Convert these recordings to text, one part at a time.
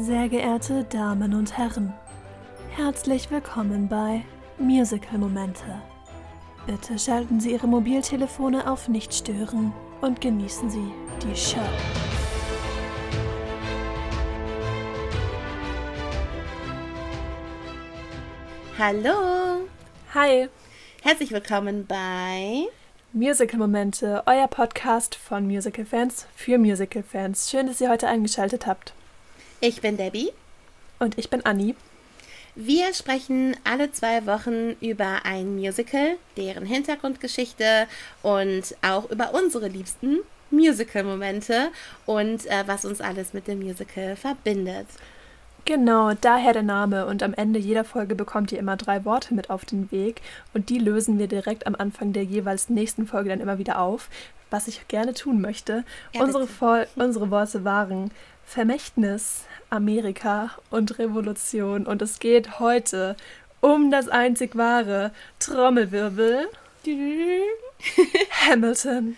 Sehr geehrte Damen und Herren, herzlich willkommen bei Musical Momente. Bitte schalten Sie Ihre Mobiltelefone auf Nicht stören und genießen Sie die Show. Hallo, Hi, herzlich willkommen bei Musical Momente, euer Podcast von Musical Fans für Musical Fans. Schön, dass ihr heute eingeschaltet habt. Ich bin Debbie. Und ich bin Anni. Wir sprechen alle zwei Wochen über ein Musical, deren Hintergrundgeschichte und auch über unsere liebsten Musical-Momente und äh, was uns alles mit dem Musical verbindet. Genau, daher der Name. Und am Ende jeder Folge bekommt ihr immer drei Worte mit auf den Weg. Und die lösen wir direkt am Anfang der jeweils nächsten Folge dann immer wieder auf, was ich gerne tun möchte. Ja, unsere, unsere Worte waren Vermächtnis, Amerika und Revolution. Und es geht heute um das einzig wahre Trommelwirbel. Hamilton.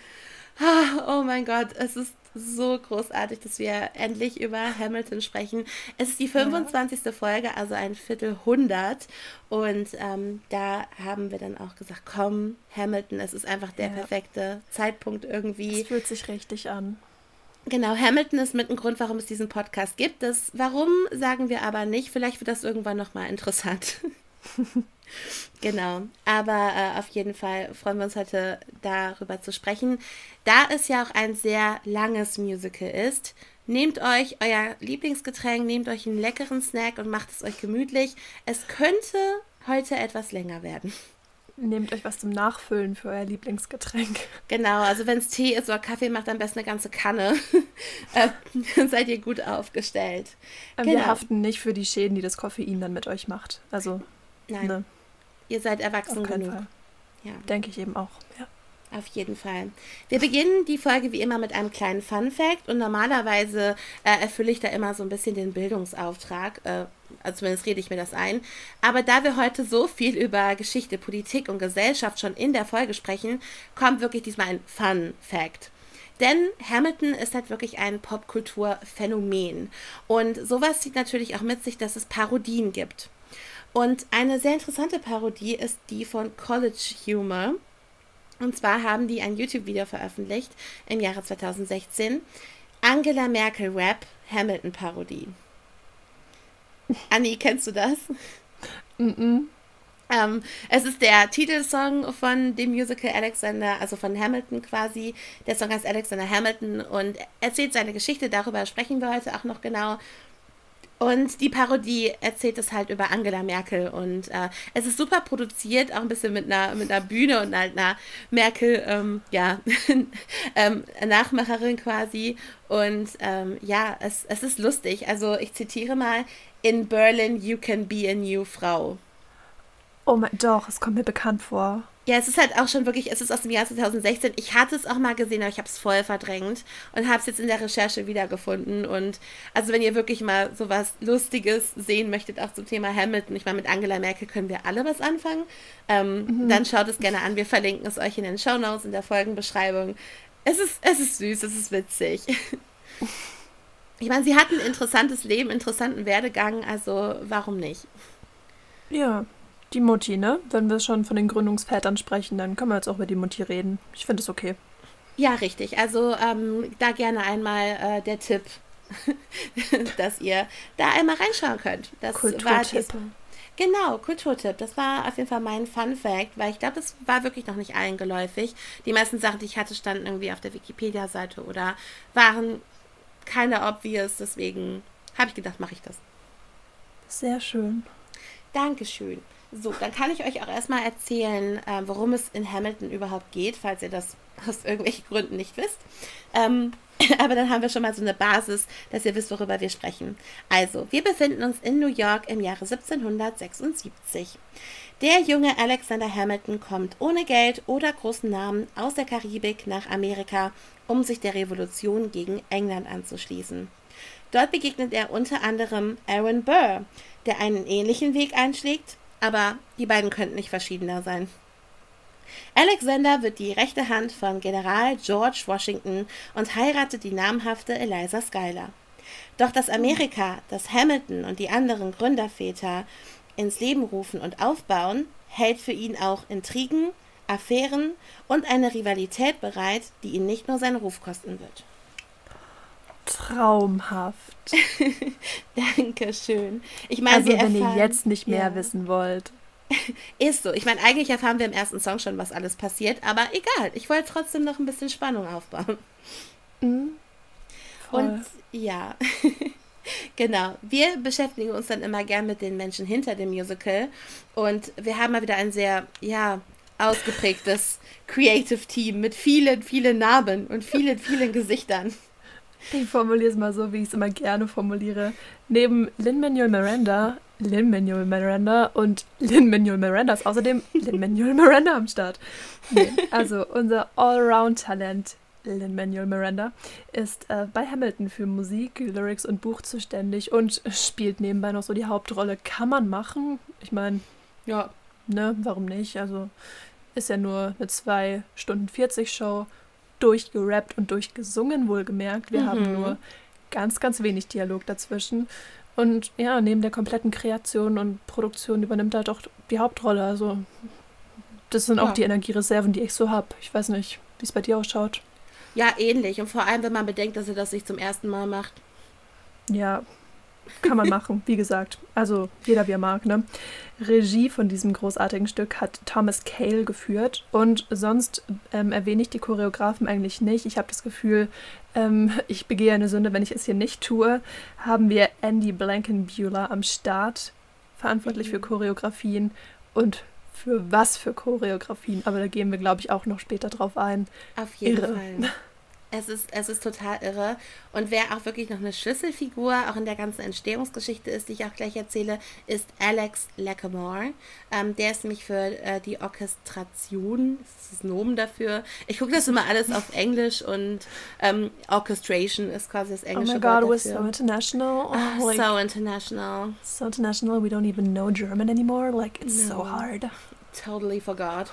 Ah, Oh mein Gott, es ist so großartig, dass wir endlich über Hamilton sprechen. Es ist die 25. Folge, also ein Viertelhundert. Und ähm, da haben wir dann auch gesagt, komm, Hamilton, es ist einfach der Ja. perfekte Zeitpunkt irgendwie. Es fühlt sich richtig an. Genau, Hamilton ist mit ein Grund, warum es diesen Podcast gibt. Das Warum sagen wir aber nicht. Vielleicht wird das irgendwann nochmal interessant. genau, aber äh, auf jeden Fall freuen wir uns heute darüber zu sprechen. Da es ja auch ein sehr langes Musical ist, nehmt euch euer Lieblingsgetränk, nehmt euch einen leckeren Snack und macht es euch gemütlich. Es könnte heute etwas länger werden. Nehmt euch was zum Nachfüllen für euer Lieblingsgetränk. Genau, also wenn es Tee ist oder Kaffee, macht am besten eine ganze Kanne. Äh, Dann seid ihr gut aufgestellt. Ähm, Wir haften nicht für die Schäden, die das Koffein dann mit euch macht. Also, Nein, ne, ihr seid erwachsen auf keinen genug. Fall. Ja, Denke ich eben auch. Ja. Auf jeden Fall. Wir beginnen die Folge wie immer mit einem kleinen Fun Fact und normalerweise äh, erfülle ich da immer so ein bisschen den Bildungsauftrag. Äh, also zumindest rede ich mir das ein. Aber da wir heute so viel über Geschichte, Politik und Gesellschaft schon in der Folge sprechen, kommt wirklich diesmal ein Fun Fact. Denn Hamilton ist halt wirklich ein Popkulturphänomen. Und sowas zieht natürlich auch mit sich, dass es Parodien gibt. Und eine sehr interessante Parodie ist die von College Humor. Und zwar haben die ein YouTube-Video veröffentlicht im Jahre 2016. Angela Merkel Rap Hamilton Parodie. Anni, kennst du das? Mhm. Ähm, es ist der Titelsong von dem Musical Alexander, also von Hamilton quasi. Der Song heißt Alexander Hamilton und erzählt seine Geschichte. Darüber sprechen wir heute auch noch genau. Und die Parodie erzählt es halt über Angela Merkel und äh, es ist super produziert, auch ein bisschen mit einer, mit einer Bühne und halt einer Merkel, ähm, ja, ähm, Nachmacherin quasi. Und ähm, ja, es, es ist lustig. Also ich zitiere mal, in Berlin you can be a new Frau. Oh mein, doch, es kommt mir bekannt vor. Ja, es ist halt auch schon wirklich, es ist aus dem Jahr 2016. Ich hatte es auch mal gesehen, aber ich habe es voll verdrängt und habe es jetzt in der Recherche wiedergefunden. Und also wenn ihr wirklich mal sowas Lustiges sehen möchtet, auch zum Thema Hamilton, ich meine, mit Angela Merkel können wir alle was anfangen, ähm, dann schaut es gerne an. Wir verlinken es euch in den Show Notes, in der Folgenbeschreibung. Es ist, es ist süß, es ist witzig. Ich meine, sie hat ein interessantes Leben, interessanten Werdegang, also warum nicht? Ja, die Mutti, ne? Wenn wir schon von den Gründungsvätern sprechen, dann können wir jetzt auch über die Mutti reden. Ich finde es okay. Ja, richtig. Also ähm, da gerne einmal äh, der Tipp, dass ihr da einmal reinschauen könnt. Das war Genau, Kulturtipp. Das war auf jeden Fall mein Fun Fact, weil ich glaube, das war wirklich noch nicht allen geläufig. Die meisten Sachen, die ich hatte, standen irgendwie auf der Wikipedia-Seite oder waren keine obvious. Deswegen habe ich gedacht, mache ich das. Sehr schön. Dankeschön. So, dann kann ich euch auch erstmal erzählen, äh, worum es in Hamilton überhaupt geht, falls ihr das aus irgendwelchen Gründen nicht wisst. Ähm, aber dann haben wir schon mal so eine Basis, dass ihr wisst, worüber wir sprechen. Also, wir befinden uns in New York im Jahre 1776. Der junge Alexander Hamilton kommt ohne Geld oder großen Namen aus der Karibik nach Amerika, um sich der Revolution gegen England anzuschließen. Dort begegnet er unter anderem Aaron Burr, der einen ähnlichen Weg einschlägt, aber die beiden könnten nicht verschiedener sein. Alexander wird die rechte Hand von General George Washington und heiratet die namhafte Eliza Schuyler. Doch das Amerika, das Hamilton und die anderen Gründerväter ins Leben rufen und aufbauen, hält für ihn auch Intrigen, Affären und eine Rivalität bereit, die ihn nicht nur seinen Ruf kosten wird. Traumhaft. Dankeschön. Ich meine, also, wenn erfahren, ihr jetzt nicht mehr ja. wissen wollt. Ist so. Ich meine, eigentlich erfahren wir im ersten Song schon, was alles passiert, aber egal. Ich wollte trotzdem noch ein bisschen Spannung aufbauen. Mhm. Und ja, genau. Wir beschäftigen uns dann immer gern mit den Menschen hinter dem Musical. Und wir haben mal wieder ein sehr, ja, ausgeprägtes Creative Team mit vielen, vielen Narben und vielen, vielen Gesichtern. Ich formuliere es mal so, wie ich es immer gerne formuliere. Neben Lin-Manuel Miranda, Lin-Manuel Miranda und Lin-Manuel Miranda ist außerdem Lin-Manuel Miranda am Start. Nee, also unser Allround-Talent Lin-Manuel Miranda ist äh, bei Hamilton für Musik, Lyrics und Buch zuständig und spielt nebenbei noch so die Hauptrolle. Kann man machen? Ich meine, ja, ne, warum nicht? Also ist ja nur eine 2 Stunden 40 Show, durchgerappt und durchgesungen, wohlgemerkt. Wir mhm. haben nur ganz, ganz wenig Dialog dazwischen. Und ja, neben der kompletten Kreation und Produktion übernimmt er doch die Hauptrolle. Also, das sind ja. auch die Energiereserven, die ich so habe. Ich weiß nicht, wie es bei dir ausschaut. Ja, ähnlich. Und vor allem, wenn man bedenkt, dass er das nicht zum ersten Mal macht. Ja, kann man machen, wie gesagt. Also jeder wie er mag, ne? Regie von diesem großartigen Stück hat Thomas Cale geführt und sonst ähm, erwähne ich die Choreografen eigentlich nicht. Ich habe das Gefühl, ähm, ich begehe eine Sünde, wenn ich es hier nicht tue. Haben wir Andy Blankenbuehler am Start, verantwortlich für Choreografien und für was für Choreografien, aber da gehen wir, glaube ich, auch noch später drauf ein. Auf jeden Irre. Fall. Es ist, es ist total irre. Und wer auch wirklich noch eine Schlüsselfigur auch in der ganzen Entstehungsgeschichte ist, die ich auch gleich erzähle, ist Alex Lackamore. Ähm, der ist nämlich für äh, die Orchestration, das ist das Nomen dafür. Ich gucke das immer alles auf Englisch und ähm, Orchestration ist quasi das englische oh my God, Wort we're so international. Oh, like, so international. So international, we don't even know German anymore. Like, it's no. so hard totally forgot.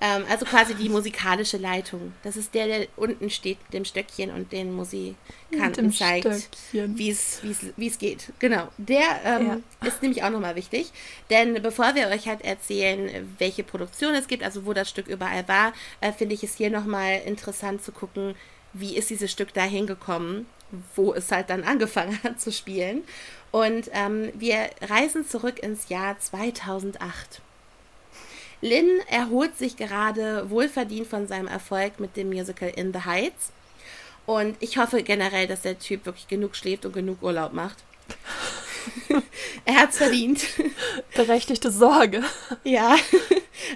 Ähm, also quasi die musikalische Leitung. Das ist der, der unten steht mit dem Stöckchen und den Musikanten zeigt, wie es geht. Genau. Der ähm, ja. ist nämlich auch nochmal wichtig. Denn bevor wir euch halt erzählen, welche Produktion es gibt, also wo das Stück überall war, äh, finde ich es hier nochmal interessant zu gucken, wie ist dieses Stück da hingekommen, wo es halt dann angefangen hat zu spielen. Und ähm, wir reisen zurück ins Jahr 2008. Lynn erholt sich gerade wohlverdient von seinem Erfolg mit dem Musical In the Heights. Und ich hoffe generell, dass der Typ wirklich genug schläft und genug Urlaub macht. er hat's verdient. Berechtigte Sorge. Ja.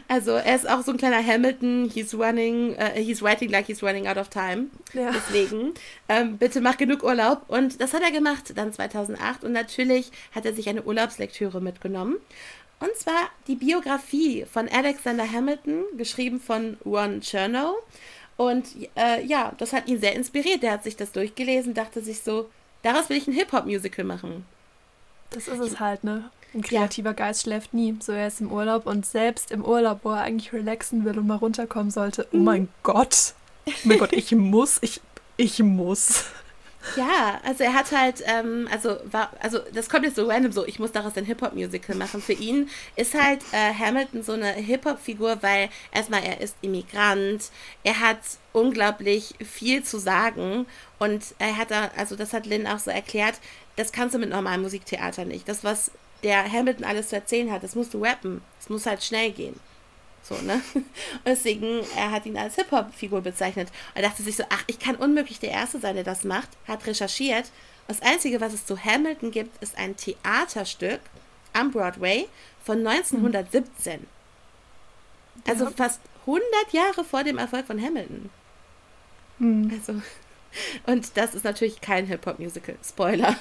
Also er ist auch so ein kleiner Hamilton. He's running, uh, he's writing like he's running out of time. Ja. Deswegen ähm, bitte mach genug Urlaub. Und das hat er gemacht dann 2008. Und natürlich hat er sich eine Urlaubslektüre mitgenommen. Und zwar die Biografie von Alexander Hamilton, geschrieben von Ron Chernow. Und äh, ja, das hat ihn sehr inspiriert. Der hat sich das durchgelesen, dachte sich so, daraus will ich ein Hip-Hop-Musical machen. Das ist es halt, ne? Ein kreativer ja. Geist schläft nie. So, er ist im Urlaub und selbst im Urlaub, wo er eigentlich relaxen will und mal runterkommen sollte. Oh mein Gott. Oh mein Gott, ich muss, ich, ich muss. Ja, also er hat halt, ähm, also war, also das kommt jetzt so random so, ich muss daraus ein Hip-Hop-Musical machen. Für ihn ist halt äh, Hamilton so eine Hip-Hop-Figur, weil erstmal er ist Immigrant, er hat unglaublich viel zu sagen und er hat da, also das hat Lynn auch so erklärt, das kannst du mit normalem Musiktheater nicht. Das, was der Hamilton alles zu erzählen hat, das musst du rappen. Es muss halt schnell gehen. So, ne? Und deswegen, er hat ihn als Hip-Hop-Figur bezeichnet. Und er dachte sich so, ach, ich kann unmöglich der Erste sein, der das macht. Hat recherchiert. Das Einzige, was es zu Hamilton gibt, ist ein Theaterstück am Broadway von 1917. Mhm. Also ja. fast 100 Jahre vor dem Erfolg von Hamilton. Mhm. Also, und das ist natürlich kein Hip-Hop-Musical. Spoiler.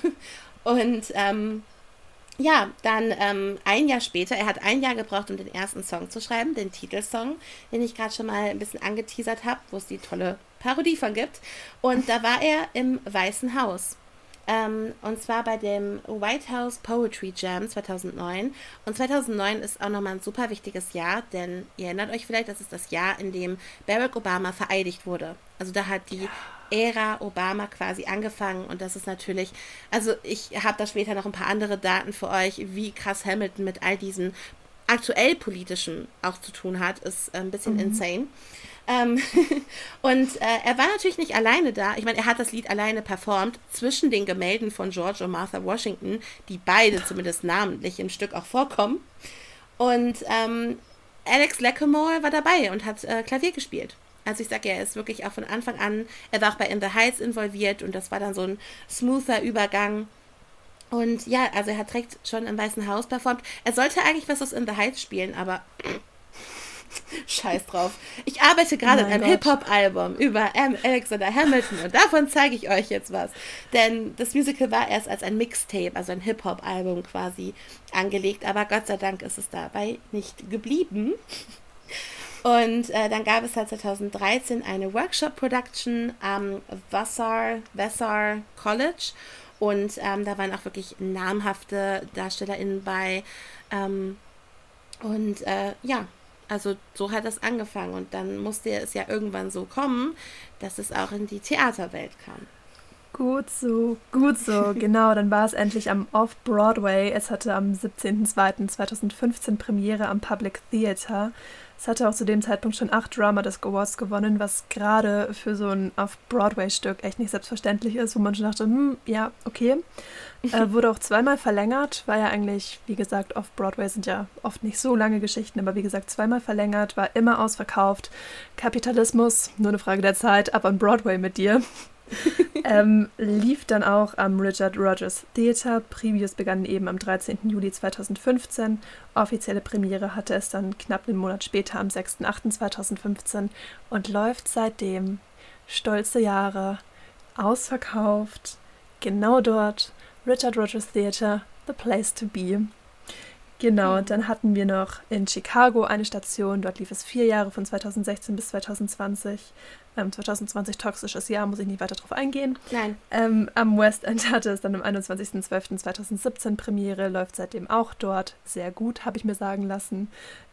Und ähm, ja, dann ähm, ein Jahr später, er hat ein Jahr gebraucht, um den ersten Song zu schreiben, den Titelsong, den ich gerade schon mal ein bisschen angeteasert habe, wo es die tolle Parodie von gibt. Und da war er im Weißen Haus. Ähm, und zwar bei dem White House Poetry Jam 2009. Und 2009 ist auch nochmal ein super wichtiges Jahr, denn ihr erinnert euch vielleicht, das ist das Jahr, in dem Barack Obama vereidigt wurde. Also da hat die Ära Obama quasi angefangen und das ist natürlich, also ich habe da später noch ein paar andere Daten für euch, wie krass Hamilton mit all diesen aktuell politischen auch zu tun hat, ist ein bisschen mhm. insane. Ähm, und äh, er war natürlich nicht alleine da. Ich meine, er hat das Lied alleine performt zwischen den Gemälden von George und Martha Washington, die beide zumindest namentlich im Stück auch vorkommen. Und ähm, Alex Lacamoire war dabei und hat äh, Klavier gespielt. Also ich sage ja, er ist wirklich auch von Anfang an, er war auch bei In the Heights involviert und das war dann so ein smoother Übergang. Und ja, also er hat direkt schon im Weißen Haus performt. Er sollte eigentlich was aus In the Heights spielen, aber Scheiß drauf. Ich arbeite gerade oh an einem Hip-Hop-Album über Alexander Hamilton und davon zeige ich euch jetzt was. Denn das Musical war erst als ein Mixtape, also ein Hip-Hop-Album quasi angelegt, aber Gott sei Dank ist es dabei nicht geblieben. Und äh, dann gab es halt 2013 eine Workshop-Production am Vassar, Vassar College. Und ähm, da waren auch wirklich namhafte DarstellerInnen bei. Ähm, und äh, ja, also so hat das angefangen und dann musste es ja irgendwann so kommen, dass es auch in die Theaterwelt kam. Gut so, gut so, genau. Dann war es endlich am Off-Broadway. Es hatte am 17.02.2015 Premiere am Public Theater. Es hatte auch zu dem Zeitpunkt schon acht Drama Disc Awards gewonnen, was gerade für so ein Off-Broadway-Stück echt nicht selbstverständlich ist, wo man schon dachte, hm, ja, okay. Äh, wurde auch zweimal verlängert, war ja eigentlich, wie gesagt, Off-Broadway sind ja oft nicht so lange Geschichten, aber wie gesagt, zweimal verlängert, war immer ausverkauft. Kapitalismus, nur eine Frage der Zeit, ab an Broadway mit dir. ähm, lief dann auch am Richard Rogers Theater. Previews begannen eben am 13. Juli 2015. Offizielle Premiere hatte es dann knapp einen Monat später am 6.8.2015 und läuft seitdem stolze Jahre ausverkauft. Genau dort, Richard Rogers Theater, the place to be. Genau, und dann hatten wir noch in Chicago eine Station. Dort lief es vier Jahre von 2016 bis 2020. Ähm, 2020 toxisches Jahr, muss ich nicht weiter drauf eingehen. Nein. Ähm, am West End hatte es dann am 21.12.2017 Premiere, läuft seitdem auch dort. Sehr gut, habe ich mir sagen lassen.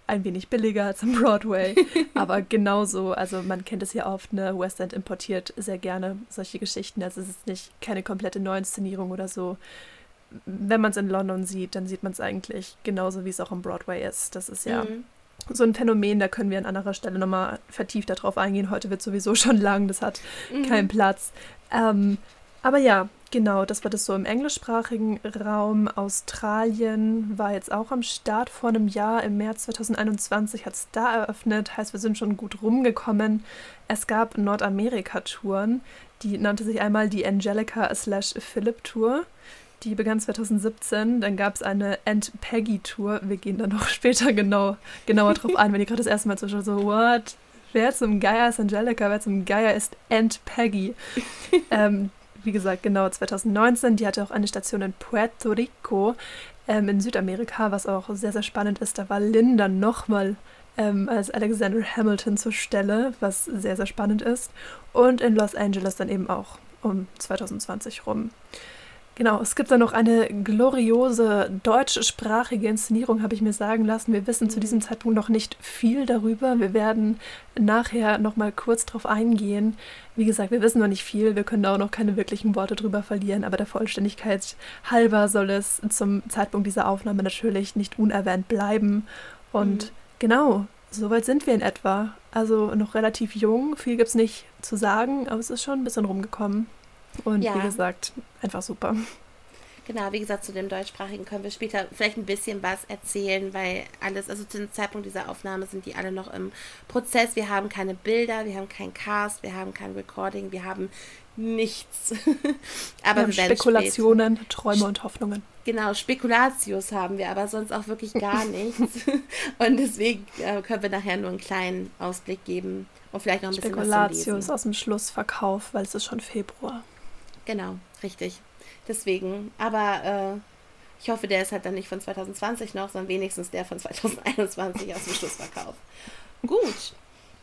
Ein wenig billiger als am Broadway, aber genauso. Also man kennt es ja oft, ne? West End importiert sehr gerne solche Geschichten. Also es ist nicht keine komplette Neuinszenierung oder so wenn man es in London sieht, dann sieht man es eigentlich genauso, wie es auch am Broadway ist. Das ist ja mhm. So ein Phänomen, da können wir an anderer Stelle nochmal vertieft darauf eingehen. Heute wird sowieso schon lang, das hat mhm. keinen Platz. Ähm, aber ja, genau, das war das so im englischsprachigen Raum. Australien war jetzt auch am Start vor einem Jahr. Im März 2021 hat es da eröffnet. Heißt, wir sind schon gut rumgekommen. Es gab Nordamerika-Touren. Die nannte sich einmal die Angelica slash Philip Tour. Die begann 2017. Dann gab es eine Aunt Peggy Tour. Wir gehen da noch später genau, genauer drauf ein, wenn ihr gerade das erste Mal zuschaut. So, what? Wer zum Geier ist Angelica? Wer zum Geier ist Aunt Peggy? ähm, wie gesagt, genau 2019. Die hatte auch eine Station in Puerto Rico ähm, in Südamerika, was auch sehr, sehr spannend ist. Da war Linda nochmal ähm, als Alexander Hamilton zur Stelle, was sehr, sehr spannend ist. Und in Los Angeles dann eben auch um 2020 rum. Genau, es gibt da noch eine gloriose deutschsprachige Inszenierung, habe ich mir sagen lassen. Wir wissen zu diesem Zeitpunkt noch nicht viel darüber. Wir werden nachher noch mal kurz drauf eingehen. Wie gesagt, wir wissen noch nicht viel. Wir können da auch noch keine wirklichen Worte drüber verlieren. Aber der Vollständigkeit halber soll es zum Zeitpunkt dieser Aufnahme natürlich nicht unerwähnt bleiben. Und mhm. genau, soweit sind wir in etwa. Also noch relativ jung. Viel gibt es nicht zu sagen, aber es ist schon ein bisschen rumgekommen. Und ja. wie gesagt, einfach super. Genau, wie gesagt, zu dem deutschsprachigen können wir später vielleicht ein bisschen was erzählen, weil alles, also zu dem Zeitpunkt dieser Aufnahme sind die alle noch im Prozess. Wir haben keine Bilder, wir haben keinen Cast, wir haben kein Recording, wir haben nichts. aber wir haben Spekulationen, spät. Träume und Hoffnungen. Genau, Spekulatius haben wir, aber sonst auch wirklich gar nichts. und deswegen äh, können wir nachher nur einen kleinen Ausblick geben und vielleicht noch ein bisschen was Spekulatius aus dem Schlussverkauf, weil es ist schon Februar. Genau, richtig. Deswegen, aber äh, ich hoffe, der ist halt dann nicht von 2020 noch, sondern wenigstens der von 2021 aus dem Schlussverkauf. Gut.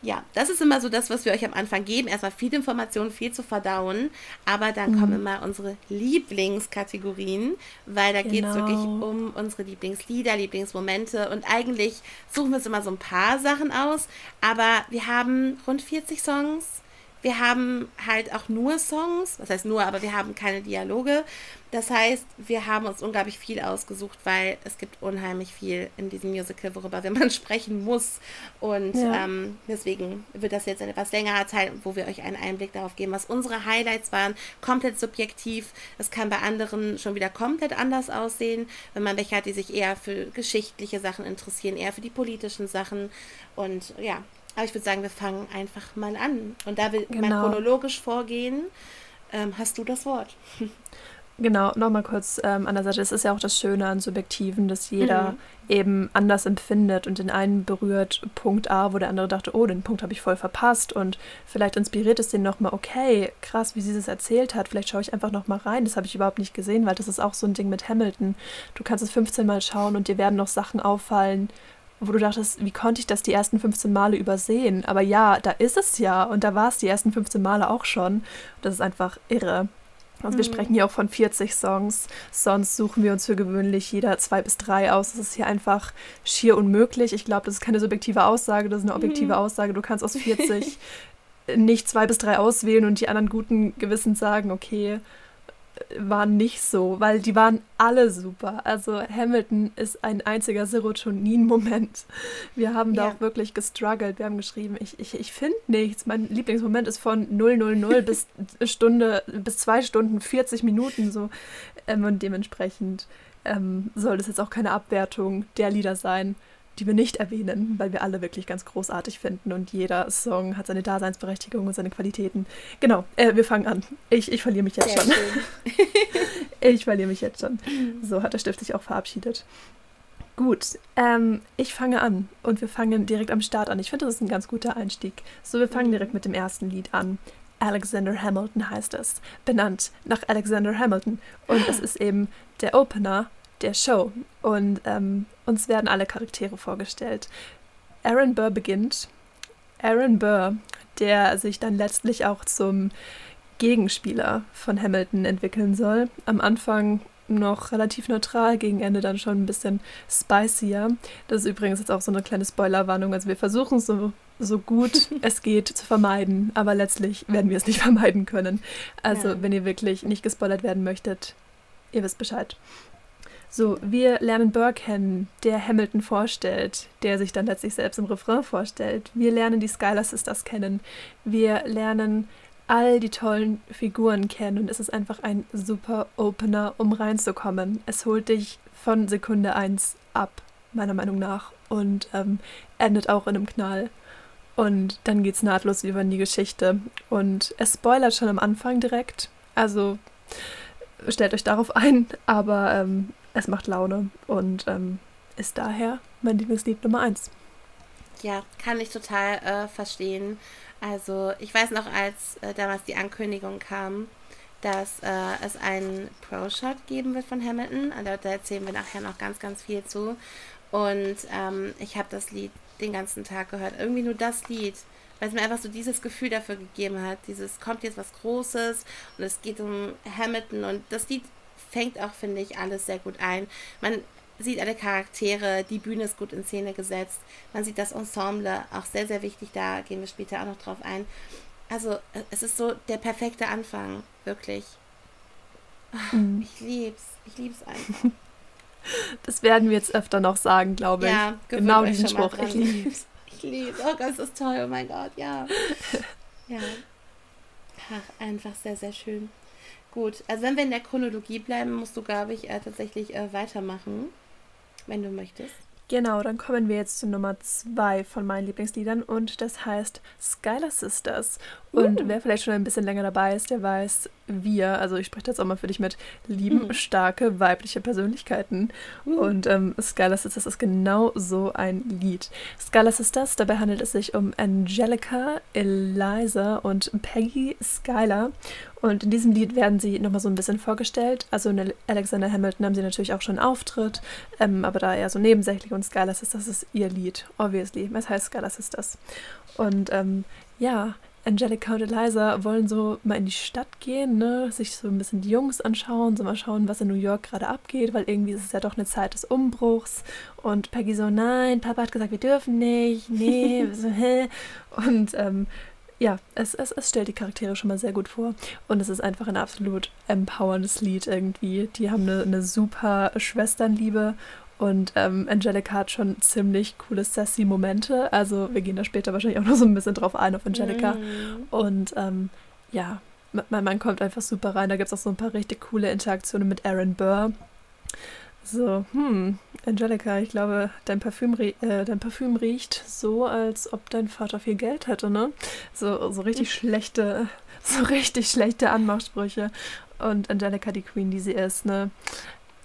ja, das ist immer so das, was wir euch am Anfang geben. Erstmal viel Information, viel zu verdauen. Aber dann mhm. kommen immer unsere Lieblingskategorien, weil da genau. geht es wirklich um unsere Lieblingslieder, Lieblingsmomente. Und eigentlich suchen wir uns immer so ein paar Sachen aus. Aber wir haben rund 40 Songs. Wir haben halt auch nur Songs, das heißt nur, aber wir haben keine Dialoge. Das heißt, wir haben uns unglaublich viel ausgesucht, weil es gibt unheimlich viel in diesem Musical, worüber man sprechen muss. Und ja. ähm, deswegen wird das jetzt ein etwas längerer Teil, wo wir euch einen Einblick darauf geben, was unsere Highlights waren. Komplett subjektiv. Es kann bei anderen schon wieder komplett anders aussehen, wenn man welche hat, die sich eher für geschichtliche Sachen interessieren, eher für die politischen Sachen. Und ja, aber ich würde sagen, wir fangen einfach mal an. Und da wir genau. mal chronologisch vorgehen, ähm, hast du das Wort. Genau, nochmal kurz ähm, an der Seite. Es ist ja auch das Schöne an Subjektiven, dass jeder mhm. eben anders empfindet und den einen berührt Punkt A, wo der andere dachte, oh, den Punkt habe ich voll verpasst und vielleicht inspiriert es den nochmal, okay, krass, wie sie das erzählt hat, vielleicht schaue ich einfach nochmal rein. Das habe ich überhaupt nicht gesehen, weil das ist auch so ein Ding mit Hamilton. Du kannst es 15 Mal schauen und dir werden noch Sachen auffallen, wo du dachtest, wie konnte ich das die ersten 15 Male übersehen? Aber ja, da ist es ja und da war es die ersten 15 Male auch schon. Das ist einfach irre. Also wir mhm. sprechen hier auch von 40 Songs. Sonst suchen wir uns für gewöhnlich jeder zwei bis drei aus. Das ist hier einfach schier unmöglich. Ich glaube, das ist keine subjektive Aussage, das ist eine objektive mhm. Aussage. Du kannst aus 40 nicht zwei bis drei auswählen und die anderen guten Gewissens sagen, okay, waren nicht so, weil die waren alle super. Also Hamilton ist ein einziger Serotonin-Moment. Wir haben da ja. auch wirklich gestruggelt. Wir haben geschrieben, ich, ich, ich finde nichts. Mein Lieblingsmoment ist von 000 bis Stunde, bis zwei Stunden 40 Minuten so. Ähm, und dementsprechend ähm, soll das jetzt auch keine Abwertung der Lieder sein die wir nicht erwähnen, weil wir alle wirklich ganz großartig finden und jeder Song hat seine Daseinsberechtigung und seine Qualitäten. Genau, äh, wir fangen an. Ich, ich verliere mich jetzt Sehr schon. ich verliere mich jetzt schon. So hat der Stift sich auch verabschiedet. Gut, ähm, ich fange an und wir fangen direkt am Start an. Ich finde, das ist ein ganz guter Einstieg. So, wir fangen direkt mit dem ersten Lied an. Alexander Hamilton heißt es, benannt nach Alexander Hamilton. Und es ist eben der Opener der Show. Und ähm, uns werden alle Charaktere vorgestellt. Aaron Burr beginnt. Aaron Burr, der sich dann letztlich auch zum Gegenspieler von Hamilton entwickeln soll. Am Anfang noch relativ neutral, gegen Ende dann schon ein bisschen spicier. Das ist übrigens jetzt auch so eine kleine Spoilerwarnung. Also wir versuchen so, so gut es geht zu vermeiden, aber letztlich werden wir es nicht vermeiden können. Also ja. wenn ihr wirklich nicht gespoilert werden möchtet, ihr wisst Bescheid. So, wir lernen Burr kennen, der Hamilton vorstellt, der sich dann letztlich selbst im Refrain vorstellt. Wir lernen die Skylar Sisters kennen. Wir lernen all die tollen Figuren kennen und es ist einfach ein super Opener, um reinzukommen. Es holt dich von Sekunde 1 ab, meiner Meinung nach, und ähm, endet auch in einem Knall. Und dann geht's nahtlos über in die Geschichte. Und es spoilert schon am Anfang direkt. Also stellt euch darauf ein, aber ähm, es macht Laune und ähm, ist daher mein Lieblingslied Nummer eins. Ja, kann ich total äh, verstehen. Also ich weiß noch, als äh, damals die Ankündigung kam, dass äh, es einen Pro-Shot geben wird von Hamilton. Also, da erzählen wir nachher noch ganz, ganz viel zu. Und ähm, ich habe das Lied den ganzen Tag gehört. Irgendwie nur das Lied, weil es mir einfach so dieses Gefühl dafür gegeben hat. Dieses kommt jetzt was Großes und es geht um Hamilton und das Lied fängt auch, finde ich, alles sehr gut ein. Man sieht alle Charaktere, die Bühne ist gut in Szene gesetzt. Man sieht das Ensemble, auch sehr, sehr wichtig, da gehen wir später auch noch drauf ein. Also, es ist so der perfekte Anfang, wirklich. Ach, mhm. Ich lieb's, ich lieb's einfach. Das werden wir jetzt öfter noch sagen, glaube ich. Ja, genau diesen Spruch. Ich lieb's. Ich lieb's. Oh Gott, das ist toll, oh mein Gott, ja. Ja. Ach, einfach sehr, sehr schön. Gut, also wenn wir in der Chronologie bleiben, musst du, glaube ich, äh, tatsächlich äh, weitermachen, wenn du möchtest. Genau, dann kommen wir jetzt zu Nummer zwei von meinen Lieblingsliedern und das heißt Skylar Sisters. Und uh. wer vielleicht schon ein bisschen länger dabei ist, der weiß, wir, also ich spreche jetzt auch mal für dich mit, lieben mhm. starke weibliche Persönlichkeiten. Mhm. Und ähm, Skylar Sisters ist genau so ein Lied. Skylar Sisters, dabei handelt es sich um Angelica, Eliza und Peggy Skylar. Und in diesem Lied werden sie nochmal so ein bisschen vorgestellt. Also in Alexander Hamilton haben sie natürlich auch schon Auftritt, ähm, aber da eher so nebensächlich und Skylar Sisters ist ihr Lied, obviously. Es heißt Skylar Sisters. Und ähm, ja, Angelica und Eliza wollen so mal in die Stadt gehen, ne? sich so ein bisschen die Jungs anschauen, so mal schauen, was in New York gerade abgeht, weil irgendwie ist es ja doch eine Zeit des Umbruchs. Und Peggy so, nein, Papa hat gesagt, wir dürfen nicht, nee, so, hä? Und ähm, ja, es, es, es stellt die Charaktere schon mal sehr gut vor. Und es ist einfach ein absolut empowerndes Lied irgendwie. Die haben eine, eine super Schwesternliebe und ähm, Angelica hat schon ziemlich coole Sassy-Momente. Also wir gehen da später wahrscheinlich auch noch so ein bisschen drauf ein auf Angelica. Mm. Und ähm, ja, mein Mann kommt einfach super rein. Da gibt es auch so ein paar richtig coole Interaktionen mit Aaron Burr. So, hm, Angelica, ich glaube, dein Parfüm, äh, dein Parfüm riecht so, als ob dein Vater viel Geld hätte, ne? So, so richtig schlechte, so richtig schlechte Anmachsprüche. Und Angelica, die Queen, die sie ist, ne?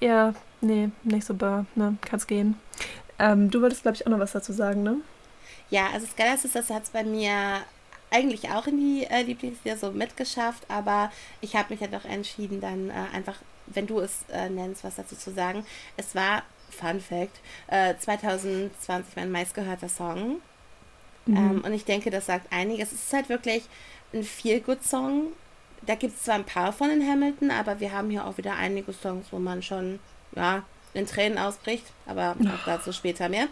Ja, nee, nicht so bar, ne, kann's gehen. Ähm, du wolltest, glaube ich, auch noch was dazu sagen, ne? Ja, also Skylar Sisters hat es bei mir eigentlich auch in die äh, Lieblingslieder so mitgeschafft, aber ich habe mich ja doch entschieden, dann äh, einfach, wenn du es äh, nennst, was dazu zu sagen. Es war, Fun Fact, 2020 äh, mein meistgehörter Song. Mhm. Ähm, und ich denke, das sagt einiges. Es ist halt wirklich ein Feel-Good-Song. Da gibt es zwar ein paar von in Hamilton, aber wir haben hier auch wieder einige Songs, wo man schon ja, in Tränen ausbricht, aber auch dazu später mehr.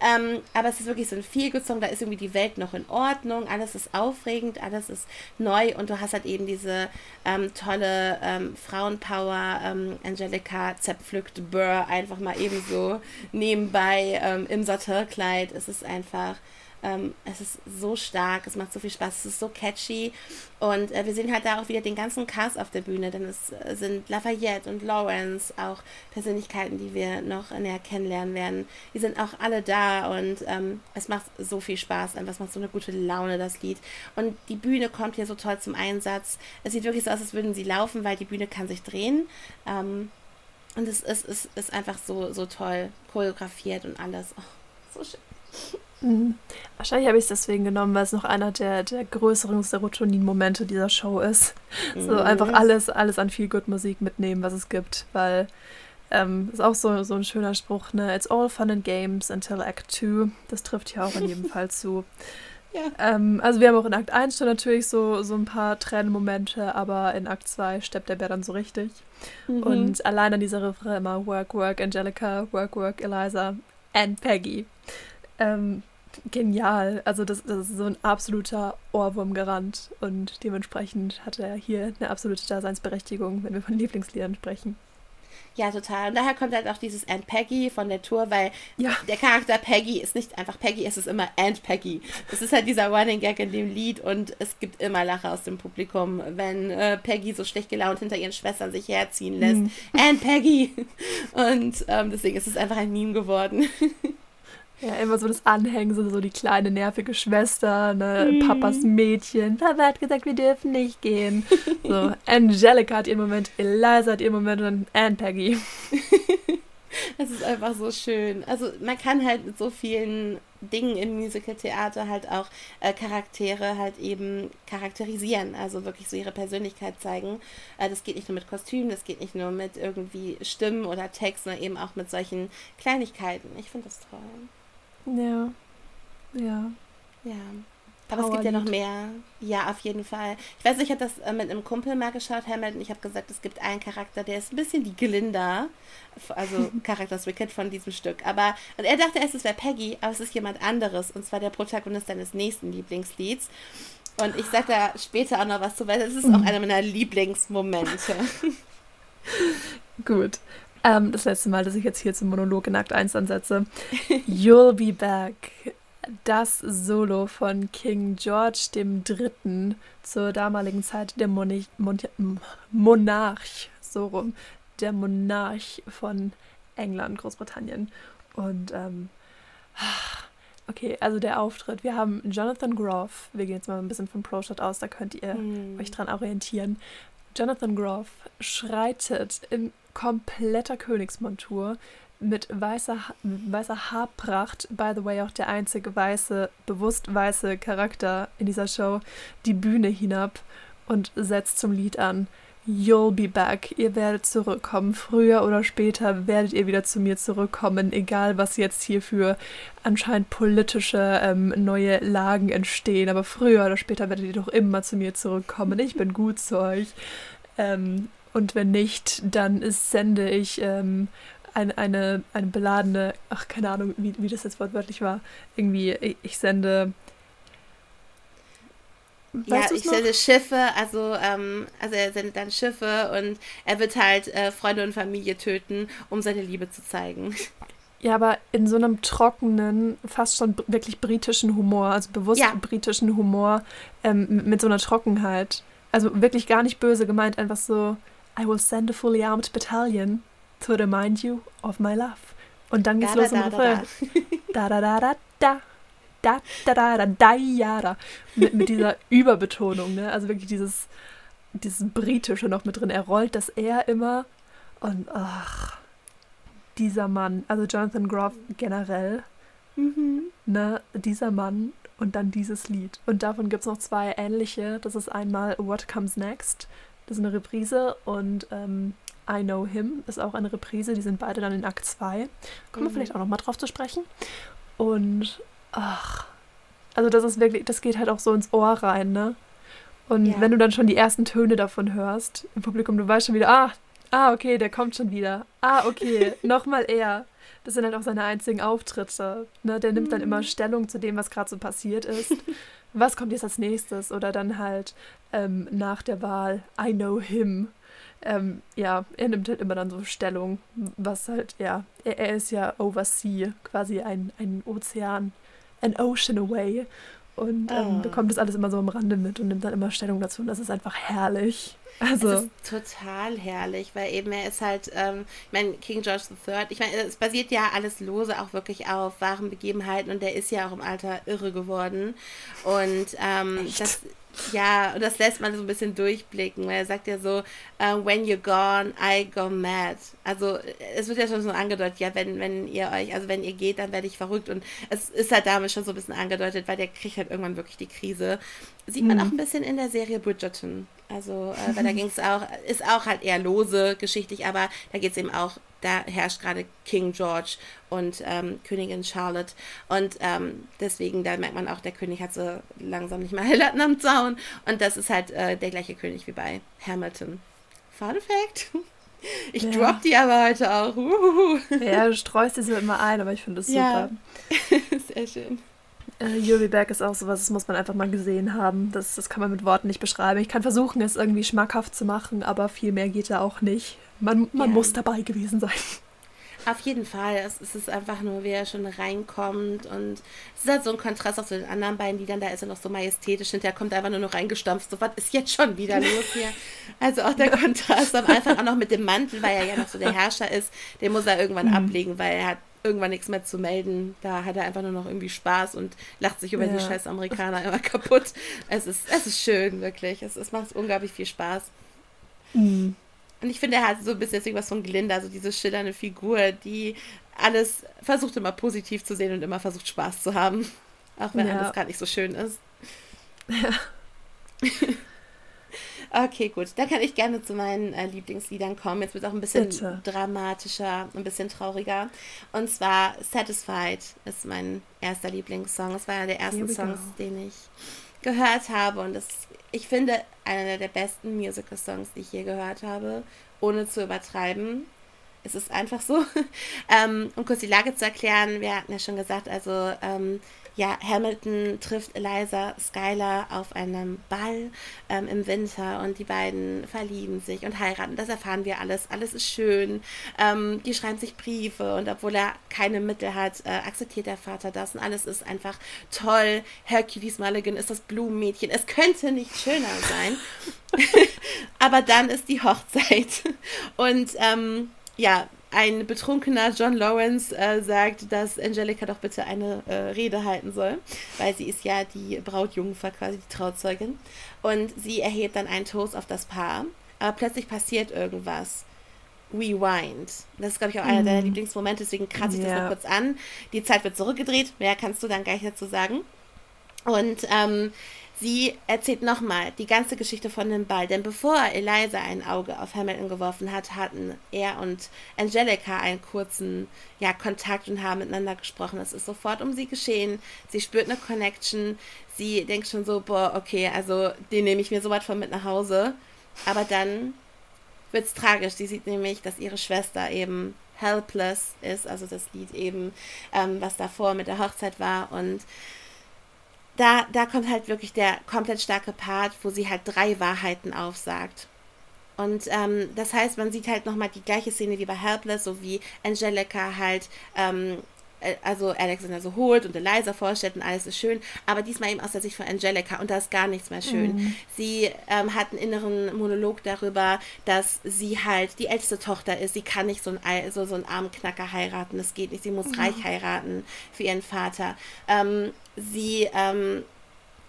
Ähm, aber es ist wirklich so ein Feel-Good-Song, da ist irgendwie die Welt noch in Ordnung, alles ist aufregend, alles ist neu und du hast halt eben diese ähm, tolle ähm, Frauenpower, ähm, Angelica zerpflückt Burr einfach mal ebenso nebenbei ähm, im Satirkleid. Es ist einfach ähm, es ist so stark, es macht so viel Spaß, es ist so catchy. Und äh, wir sehen halt da auch wieder den ganzen Cast auf der Bühne, denn es äh, sind Lafayette und Lawrence, auch Persönlichkeiten, die wir noch näher kennenlernen werden. Die sind auch alle da und ähm, es macht so viel Spaß, einfach es macht so eine gute Laune, das Lied. Und die Bühne kommt hier so toll zum Einsatz. Es sieht wirklich so aus, als würden sie laufen, weil die Bühne kann sich drehen. Ähm, und es, es, es ist einfach so, so toll choreografiert und alles. Oh, so schön. Mhm. Wahrscheinlich habe ich es deswegen genommen, weil es noch einer der, der größeren Serotonin-Momente dieser Show ist. Mhm. So einfach alles, alles an viel Good Musik mitnehmen, was es gibt, weil ähm, ist auch so, so ein schöner Spruch, ne? It's all fun and games until Act 2. Das trifft hier auch in jedem Fall zu. Ja. Ähm, also wir haben auch in Akt 1 schon natürlich so, so ein paar Tränenmomente, aber in Akt 2 steppt der Bär dann so richtig. Mhm. Und allein an dieser Refrain immer Work, Work, Angelica, Work, Work, Eliza and Peggy. Ähm, genial. Also das, das, ist so ein absoluter Ohrwurmgarant und dementsprechend hat er hier eine absolute Daseinsberechtigung, wenn wir von Lieblingsliedern sprechen. Ja, total. Und daher kommt halt auch dieses Aunt Peggy von der Tour, weil ja. der Charakter Peggy ist nicht einfach Peggy, es ist immer Aunt Peggy. Es ist halt dieser Running Gag in dem Lied und es gibt immer Lacher aus dem Publikum, wenn äh, Peggy so schlecht gelaunt hinter ihren Schwestern sich herziehen lässt. Mhm. Aunt Peggy! Und ähm, deswegen ist es einfach ein Meme geworden. Ja, immer so das Anhängen, so, so die kleine nervige Schwester, ne, mm. Papas Mädchen. Papa hat gesagt, wir dürfen nicht gehen. So, Angelica hat ihren Moment, Eliza hat ihren Moment und dann Anne Peggy. Es ist einfach so schön. Also man kann halt mit so vielen Dingen im Musical-Theater halt auch äh, Charaktere halt eben charakterisieren, also wirklich so ihre Persönlichkeit zeigen. Äh, das geht nicht nur mit Kostümen, das geht nicht nur mit irgendwie Stimmen oder Text, sondern eben auch mit solchen Kleinigkeiten. Ich finde das toll. Ja. Ja. Ja. Aber es gibt ja noch mehr. Ja, auf jeden Fall. Ich weiß, ich habe das äh, mit einem Kumpel mal geschaut, Hamilton. Ich habe gesagt, es gibt einen Charakter, der ist ein bisschen die Glinda. Also Charakter Wicked von diesem Stück. Aber und er dachte erst, es wäre Peggy, aber es ist jemand anderes. Und zwar der Protagonist deines nächsten Lieblingslieds. Und ich sage da später auch noch was zu, weil es ist auch einer meiner Lieblingsmomente. Gut. Ähm, das letzte Mal, dass ich jetzt hier zum Monolog in Akt 1 ansetze. You'll be back. Das Solo von King George III. zur damaligen Zeit der Moni Mon Monarch, so rum, der Monarch von England, Großbritannien. Und ähm, okay, also der Auftritt. Wir haben Jonathan Groff. Wir gehen jetzt mal ein bisschen vom Pro-Shot aus, da könnt ihr mm. euch dran orientieren. Jonathan Groff schreitet in kompletter Königsmontur mit weißer, weißer Haarpracht, by the way auch der einzige weiße, bewusst weiße Charakter in dieser Show, die Bühne hinab und setzt zum Lied an. You'll be back. Ihr werdet zurückkommen. Früher oder später werdet ihr wieder zu mir zurückkommen, egal was jetzt hier für anscheinend politische ähm, neue Lagen entstehen. Aber früher oder später werdet ihr doch immer zu mir zurückkommen. Ich bin gut zu euch. Ähm, und wenn nicht, dann sende ich ähm, ein, eine, eine beladene, ach keine Ahnung, wie, wie das jetzt wortwörtlich war. Irgendwie, ich, sende Weißt ja, ich sende Schiffe, also, ähm, also er sendet dann Schiffe und er wird halt äh, Freunde und Familie töten, um seine Liebe zu zeigen. Ja, aber in so einem trockenen, fast schon wirklich britischen Humor, also bewusst ja. britischen Humor, ähm, mit so einer Trockenheit. Also wirklich gar nicht böse gemeint, einfach so, I will send a fully armed battalion to remind you of my love. Und dann geht's da, los da, im Refrain. Da, da, da, da, da da, da, da, da, da, ja, da. Mit, mit dieser Überbetonung, ne? Also wirklich dieses, dieses Britische noch mit drin. Er rollt das er immer und ach, dieser Mann, also Jonathan Groff generell, mhm. ne, dieser Mann und dann dieses Lied. Und davon gibt es noch zwei ähnliche. Das ist einmal What Comes Next, das ist eine Reprise und ähm, I Know Him ist auch eine Reprise. Die sind beide dann in Akt 2. Kommen wir mhm. vielleicht auch noch mal drauf zu sprechen. Und ach, also das ist wirklich, das geht halt auch so ins Ohr rein, ne? Und ja. wenn du dann schon die ersten Töne davon hörst im Publikum, du weißt schon wieder, ah, ah, okay, der kommt schon wieder. Ah, okay, nochmal er. Das sind halt auch seine einzigen Auftritte. Ne? Der nimmt dann immer mhm. Stellung zu dem, was gerade so passiert ist. Was kommt jetzt als nächstes? Oder dann halt ähm, nach der Wahl, I know him. Ähm, ja, er nimmt halt immer dann so Stellung, was halt, ja, er, er ist ja Oversea, quasi ein, ein Ozean an ocean away und ähm, oh. bekommt das alles immer so am Rande mit und nimmt dann immer Stellung dazu und das ist einfach herrlich. Also es ist total herrlich, weil eben er ist halt, ähm, ich meine, King George III, ich meine, es basiert ja alles lose auch wirklich auf wahren Begebenheiten und der ist ja auch im Alter irre geworden. Und ähm, das, ja, und das lässt man so ein bisschen durchblicken, weil er sagt ja so, uh, when you're gone, I go mad. Also es wird ja schon so angedeutet, ja, wenn, wenn ihr euch, also wenn ihr geht, dann werde ich verrückt. Und es ist halt damit schon so ein bisschen angedeutet, weil der kriegt halt irgendwann wirklich die Krise. Sieht man mhm. auch ein bisschen in der Serie Bridgerton. Also, äh, weil da ging es auch, ist auch halt eher lose geschichtlich, aber da geht es eben auch, da herrscht gerade King George und ähm, Königin Charlotte. Und ähm, deswegen, da merkt man auch, der König hat so langsam nicht mehr Latten am Zaun. Und das ist halt äh, der gleiche König wie bei Hamilton. Fun Fact. Ich ja. drop die aber heute auch. Uhuhu. Ja, du streust sie so immer ein, aber ich finde das ja. super. Sehr schön. Äh, You'll Be Back ist auch sowas, das muss man einfach mal gesehen haben. Das, das kann man mit Worten nicht beschreiben. Ich kann versuchen, es irgendwie schmackhaft zu machen, aber viel mehr geht da auch nicht. Man, man ja. muss dabei gewesen sein. Auf jeden Fall. Es, es, ist einfach nur, wie er schon reinkommt. Und es ist halt so ein Kontrast auch zu den anderen beiden Liedern. Da ist er noch so majestätisch. Hinterher kommt er einfach nur noch reingestampft. So, was ist jetzt schon wieder los hier? Also auch der Kontrast am Anfang auch noch mit dem Mantel, weil er ja noch so der Herrscher ist. Den muss er irgendwann mhm. ablegen, weil er hat irgendwann nichts mehr zu melden. Da hat er einfach nur noch irgendwie Spaß und lacht sich über ja. die scheiß Amerikaner immer kaputt. Es ist, es ist schön, wirklich. Es, es macht unglaublich viel Spaß. Mhm. Und ich finde, er hat so ein bisschen was von Glinda, so diese schillernde Figur, die alles versucht immer positiv zu sehen und immer versucht Spaß zu haben. Auch wenn ja. alles gerade nicht so schön ist. Ja. Okay, gut. Da kann ich gerne zu meinen äh, Lieblingsliedern kommen. Jetzt wird es auch ein bisschen Bitte. dramatischer, ein bisschen trauriger. Und zwar Satisfied ist mein erster Lieblingssong. Es war ja der erste Song, den ich gehört habe. Und das, ich finde, einer der besten Musical-Songs, die ich je gehört habe, ohne zu übertreiben. Es ist einfach so. ähm, um kurz die Lage zu erklären, wir hatten ja schon gesagt, also ähm, ja, Hamilton trifft Eliza Skylar auf einem Ball ähm, im Winter und die beiden verlieben sich und heiraten. Das erfahren wir alles. Alles ist schön. Ähm, die schreiben sich Briefe und obwohl er keine Mittel hat, äh, akzeptiert der Vater das und alles ist einfach toll. Hercules Mulligan ist das Blumenmädchen. Es könnte nicht schöner sein. Aber dann ist die Hochzeit und ähm, ja, ein betrunkener John Lawrence äh, sagt, dass Angelica doch bitte eine äh, Rede halten soll, weil sie ist ja die Brautjungfer, quasi die Trauzeugin. Und sie erhebt dann einen Toast auf das Paar. aber plötzlich passiert irgendwas. Rewind. Das ist, glaube ich, auch einer mm. deiner Lieblingsmomente, deswegen kratze ich yeah. das mal kurz an. Die Zeit wird zurückgedreht, mehr kannst du dann gleich dazu sagen. Und ähm, sie erzählt nochmal die ganze Geschichte von dem Ball. Denn bevor Eliza ein Auge auf Hamilton geworfen hat, hatten er und Angelica einen kurzen ja, Kontakt und haben miteinander gesprochen. Es ist sofort um sie geschehen. Sie spürt eine Connection. Sie denkt schon so, boah, okay, also den nehme ich mir so weit von mit nach Hause. Aber dann wird es tragisch. Sie sieht nämlich, dass ihre Schwester eben helpless ist, also das Lied eben, ähm, was davor mit der Hochzeit war. Und da, da kommt halt wirklich der komplett starke Part, wo sie halt drei Wahrheiten aufsagt. Und ähm, das heißt, man sieht halt nochmal die gleiche Szene wie bei Helpless, so wie Angelica halt ähm, äh, also Alexander so holt und Eliza vorstellt und alles ist schön, aber diesmal eben aus der Sicht von Angelica und da ist gar nichts mehr schön. Mhm. Sie ähm, hat einen inneren Monolog darüber, dass sie halt die älteste Tochter ist, sie kann nicht so einen, so, so einen armen Knacker heiraten, das geht nicht, sie muss mhm. reich heiraten für ihren Vater. Ähm, sie ähm,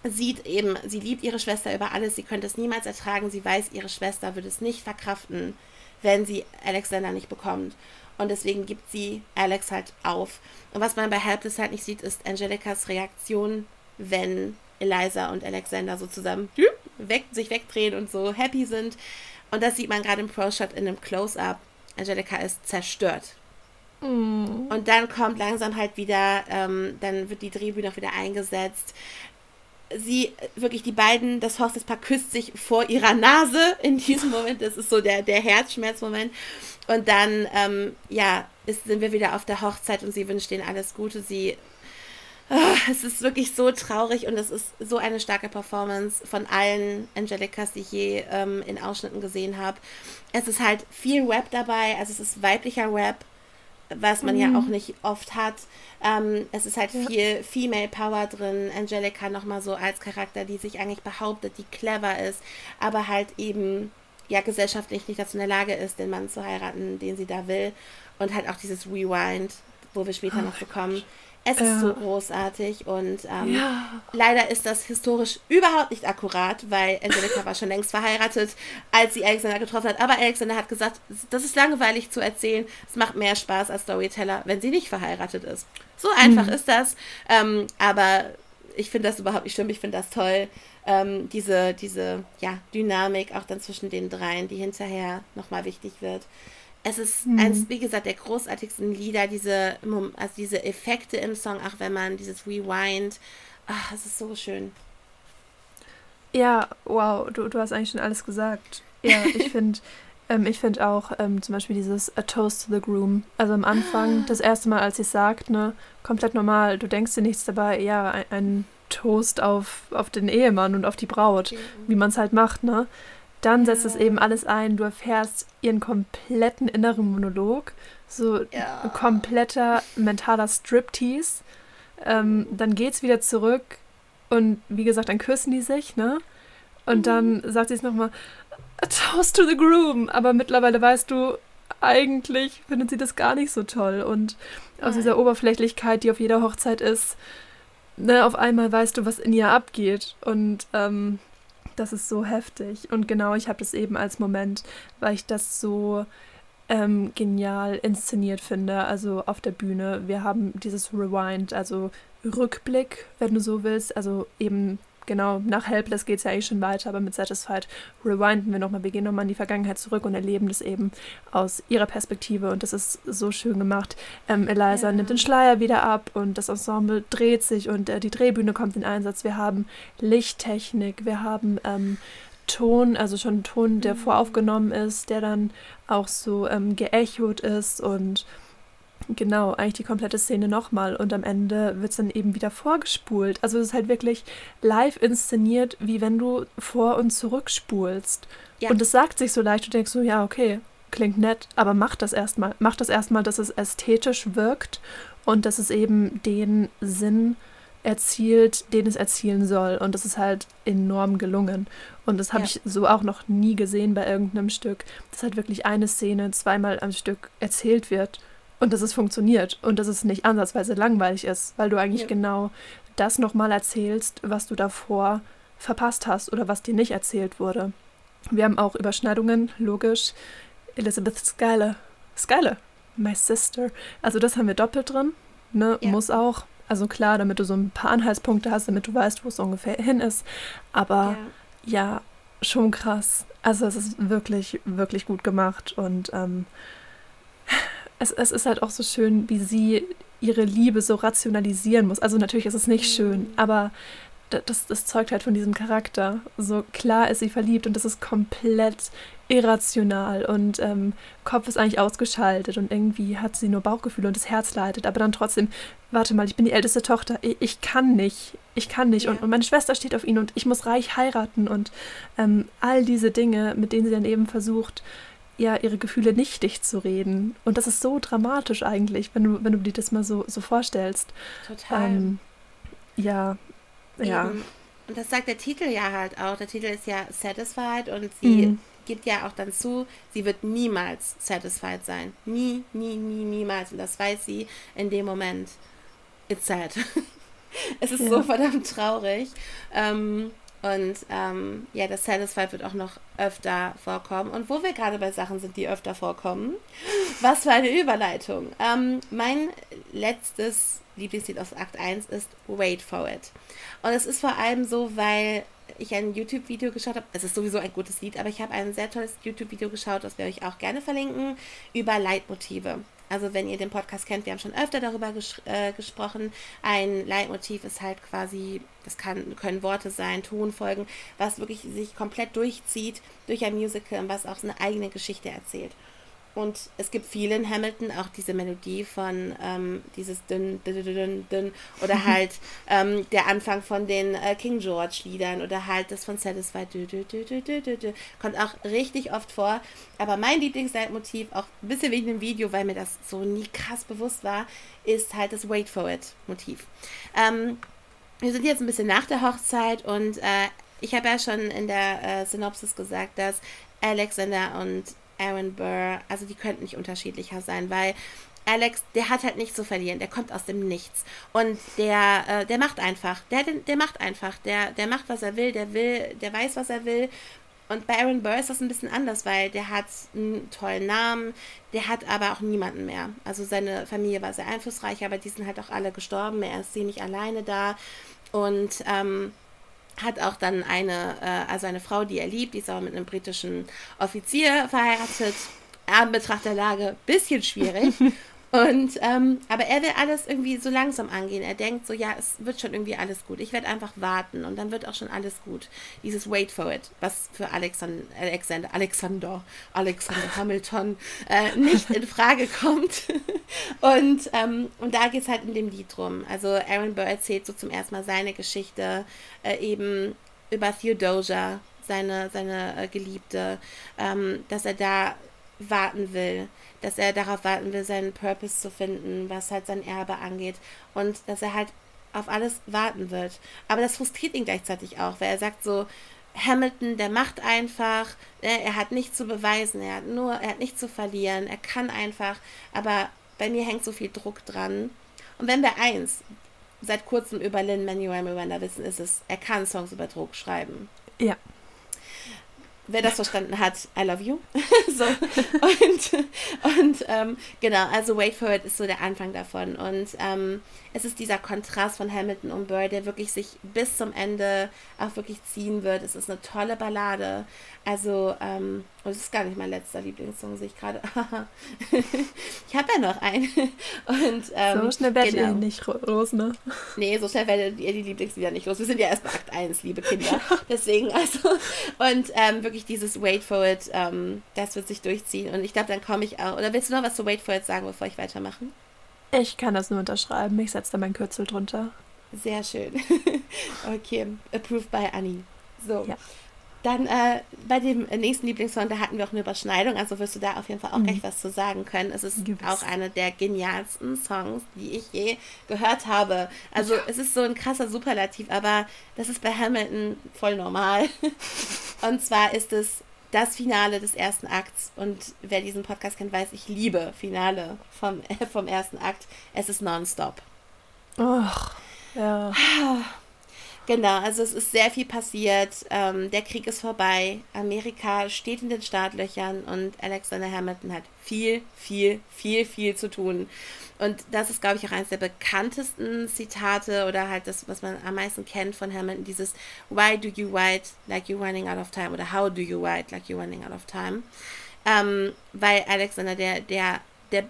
sieht eben, sie liebt ihre Schwester über alles, sie könnte es niemals ertragen, sie weiß, ihre Schwester würde es nicht verkraften, wenn sie Alexander nicht bekommt. Und deswegen gibt sie Alex halt auf. Und was man bei Helpless halt nicht sieht, ist Angelicas Reaktion, wenn Eliza und Alexander so zusammen weg, sich wegdrehen und so happy sind. Und das sieht man gerade im Pro-Shot in einem Close-Up. Angelica ist zerstört. Mm. Und dann kommt langsam halt wieder, ähm, dann wird die Drehbühne auch wieder eingesetzt sie wirklich die beiden, das Hochzeitspaar küsst sich vor ihrer Nase in diesem Moment. Das ist so der, der Herzschmerzmoment. Und dann, ähm, ja, ist, sind wir wieder auf der Hochzeit und sie wünscht ihnen alles Gute. Sie, oh, es ist wirklich so traurig und es ist so eine starke Performance von allen Angelicas, die ich je ähm, in Ausschnitten gesehen habe. Es ist halt viel Rap dabei, also es ist weiblicher Rap, was man mhm. ja auch nicht oft hat. Ähm, es ist halt ja. viel Female Power drin. Angelica nochmal so als Charakter, die sich eigentlich behauptet, die clever ist, aber halt eben ja gesellschaftlich nicht dazu in der Lage ist, den Mann zu heiraten, den sie da will. Und halt auch dieses Rewind, wo wir später oh noch bekommen. Gott. Es ist so großartig und ähm, ja. leider ist das historisch überhaupt nicht akkurat, weil Angelica war schon längst verheiratet, als sie Alexander getroffen hat. Aber Alexander hat gesagt, das ist langweilig zu erzählen. Es macht mehr Spaß als Storyteller, wenn sie nicht verheiratet ist. So einfach mhm. ist das. Ähm, aber ich finde das überhaupt nicht schlimm. Ich finde das toll. Ähm, diese diese ja, Dynamik auch dann zwischen den dreien, die hinterher nochmal wichtig wird. Es ist mhm. eins, wie gesagt, der großartigsten Lieder, diese, also diese Effekte im Song, auch wenn man dieses Rewind, ach, es ist so schön. Ja, wow, du, du hast eigentlich schon alles gesagt. Ja, ich finde ähm, ich finde auch ähm, zum Beispiel dieses A Toast to the Groom. Also am Anfang, das erste Mal, als sie es sagt, ne, komplett normal, du denkst dir nichts dabei, ja, ein, ein Toast auf, auf den Ehemann und auf die Braut, mhm. wie man es halt macht, ne? Dann setzt es eben alles ein. Du erfährst ihren kompletten inneren Monolog. So ja. ein kompletter mentaler Striptease. Ähm, dann geht's wieder zurück und wie gesagt, dann küssen die sich, ne? Und mhm. dann sagt sie es nochmal, toast to the groom. Aber mittlerweile weißt du, eigentlich findet sie das gar nicht so toll. Und aus dieser Oberflächlichkeit, die auf jeder Hochzeit ist, ne, auf einmal weißt du, was in ihr abgeht. Und ähm, das ist so heftig. Und genau, ich habe das eben als Moment, weil ich das so ähm, genial inszeniert finde, also auf der Bühne. Wir haben dieses Rewind, also Rückblick, wenn du so willst, also eben genau, nach Helpless geht es ja eigentlich schon weiter, aber mit Satisfied rewinden wir nochmal, wir gehen nochmal in die Vergangenheit zurück und erleben das eben aus ihrer Perspektive und das ist so schön gemacht. Ähm, Eliza ja. nimmt den Schleier wieder ab und das Ensemble dreht sich und äh, die Drehbühne kommt in Einsatz. Wir haben Lichttechnik, wir haben ähm, Ton, also schon Ton, der mhm. voraufgenommen ist, der dann auch so ähm, geechot ist und Genau, eigentlich die komplette Szene nochmal und am Ende wird es dann eben wieder vorgespult. Also es ist halt wirklich live inszeniert, wie wenn du vor und zurückspulst. Ja. Und es sagt sich so leicht, du denkst so, ja, okay, klingt nett, aber mach das erstmal. Mach das erstmal, dass es ästhetisch wirkt und dass es eben den Sinn erzielt, den es erzielen soll. Und das ist halt enorm gelungen. Und das habe ja. ich so auch noch nie gesehen bei irgendeinem Stück, dass halt wirklich eine Szene zweimal am Stück erzählt wird und dass es funktioniert und dass es nicht ansatzweise langweilig ist, weil du eigentlich ja. genau das nochmal erzählst, was du davor verpasst hast oder was dir nicht erzählt wurde. Wir haben auch Überschneidungen, logisch. Elizabeth Schuyler. Schuyler, my sister. Also das haben wir doppelt drin. Ne? Ja. Muss auch. Also klar, damit du so ein paar Anhaltspunkte hast, damit du weißt, wo es ungefähr hin ist. Aber ja, ja schon krass. Also es ist wirklich, wirklich gut gemacht. Und ähm, es, es ist halt auch so schön, wie sie ihre Liebe so rationalisieren muss. Also natürlich ist es nicht schön, mhm. aber das, das zeugt halt von diesem Charakter. So klar ist sie verliebt und das ist komplett irrational und ähm, Kopf ist eigentlich ausgeschaltet und irgendwie hat sie nur Bauchgefühle und das Herz leidet, aber dann trotzdem, warte mal, ich bin die älteste Tochter, ich, ich kann nicht, ich kann nicht ja. und, und, meine Schwester steht auf ihn und ich muss reich heiraten und ähm, all diese Dinge, mit denen sie dann eben versucht, ja, ihre Gefühle nichtig zu reden. Und das ist so dramatisch eigentlich, wenn du, wenn du dir das mal so, so vorstellst. Total. Ähm, ja, ja. Und das sagt der Titel ja halt auch. Der Titel ist ja Satisfied und sie mhm. gibt ja auch dann zu, sie wird niemals satisfied sein. Nie, nie, nie, niemals. Und das weiß sie in dem Moment. It's sad. es ist ja. so verdammt traurig. Ähm, und ähm, ja, das Satisfied wird auch noch öfter vorkommen. Und wo wir gerade bei Sachen sind, die öfter vorkommen, was für eine Überleitung. Ähm, mein letztes Lieblingslied aus Akt 1 ist Wait for It. Und es ist vor allem so, weil ich ein YouTube-Video geschaut habe. Es ist sowieso ein gutes Lied, aber ich habe ein sehr tolles YouTube-Video geschaut, das werde ich auch gerne verlinken, über Leitmotive. Also wenn ihr den Podcast kennt, wir haben schon öfter darüber ges äh, gesprochen. Ein Leitmotiv ist halt quasi, das kann, können Worte sein, Tonfolgen, was wirklich sich komplett durchzieht durch ein Musical und was auch eine eigene Geschichte erzählt. Und es gibt viele in Hamilton auch diese Melodie von ähm, dieses dünn, dünn, dünn, dünn oder halt ähm, der Anfang von den äh, King George Liedern oder halt das von Satisfied dü, dü, dü, dü, dü, dü, dü. kommt auch richtig oft vor. Aber mein Lieblingsleitmotiv, auch ein bisschen wegen dem Video, weil mir das so nie krass bewusst war, ist halt das Wait for It Motiv. Ähm, wir sind jetzt ein bisschen nach der Hochzeit und äh, ich habe ja schon in der äh, Synopsis gesagt, dass Alexander und Aaron Burr, also die könnten nicht unterschiedlicher sein, weil Alex, der hat halt nichts zu verlieren, der kommt aus dem Nichts. Und der, äh, der macht einfach, der, der macht einfach, der, der macht, was er will, der will, der weiß, was er will. Und bei Aaron Burr ist das ein bisschen anders, weil der hat einen tollen Namen, der hat aber auch niemanden mehr. Also seine Familie war sehr einflussreich, aber die sind halt auch alle gestorben, er ist ziemlich alleine da. Und ähm, hat auch dann eine, äh, also eine Frau, die er liebt, die ist aber mit einem britischen Offizier verheiratet. An Betracht der Lage bisschen schwierig. Und, ähm, aber er will alles irgendwie so langsam angehen. Er denkt so, ja, es wird schon irgendwie alles gut. Ich werde einfach warten und dann wird auch schon alles gut. Dieses Wait for it, was für Alexander, Alexander, Alexander, Alexander Hamilton äh, nicht in Frage kommt. und, ähm, und da geht es halt in dem Lied drum. Also Aaron Burr erzählt so zum ersten Mal seine Geschichte äh, eben über Theodosia, seine, seine äh, Geliebte, ähm, dass er da warten will, dass er darauf warten will, seinen Purpose zu finden, was halt sein Erbe angeht und dass er halt auf alles warten wird. Aber das frustriert ihn gleichzeitig auch, weil er sagt so, Hamilton, der macht einfach, ne, er hat nichts zu beweisen, er hat nur, er hat nichts zu verlieren, er kann einfach, aber bei mir hängt so viel Druck dran. Und wenn wir eins seit kurzem über Lin Manuel Miranda wissen, ist es, er kann Songs über Druck schreiben. Ja wer das verstanden hat, I love you. so. Und, und ähm, genau, also Wait for It ist so der Anfang davon. Und ähm, es ist dieser Kontrast von Hamilton und Burr, der wirklich sich bis zum Ende auch wirklich ziehen wird. Es ist eine tolle Ballade. Also, ähm, und es ist gar nicht mein letzter Lieblingssong, sehe ich gerade. ich habe ja noch einen. Und, ähm, so schnell werdet genau. ihr nicht los, ne? Nee, so schnell werdet ihr die Lieblingslieder nicht los. Wir sind ja erst bei Akt 1, liebe Kinder. Deswegen, also, und ähm, wirklich dieses Wait for It, ähm, das wird sich durchziehen. Und ich glaube, dann komme ich auch. Oder willst du noch was zu Wait for It sagen, bevor ich weitermache? Ich kann das nur unterschreiben. Ich setze da mein Kürzel drunter. Sehr schön. okay, approved by Annie. So. Ja. Dann äh, bei dem nächsten Lieblingssong, da hatten wir auch eine Überschneidung, also wirst du da auf jeden Fall auch mhm. gleich was zu sagen können. Es ist Gibt's. auch einer der genialsten Songs, die ich je gehört habe. Also ja. es ist so ein krasser Superlativ, aber das ist bei Hamilton voll normal. Und zwar ist es das Finale des ersten Akts. Und wer diesen Podcast kennt, weiß, ich liebe Finale vom, vom ersten Akt. Es ist nonstop. Ach, ja. Genau, also es ist sehr viel passiert. Ähm, der Krieg ist vorbei. Amerika steht in den Startlöchern und Alexander Hamilton hat viel, viel, viel, viel zu tun. Und das ist, glaube ich, auch eines der bekanntesten Zitate oder halt das, was man am meisten kennt von Hamilton, dieses Why do you write like you're running out of time oder How do you write like you're running out of time? Ähm, weil Alexander, der, der, der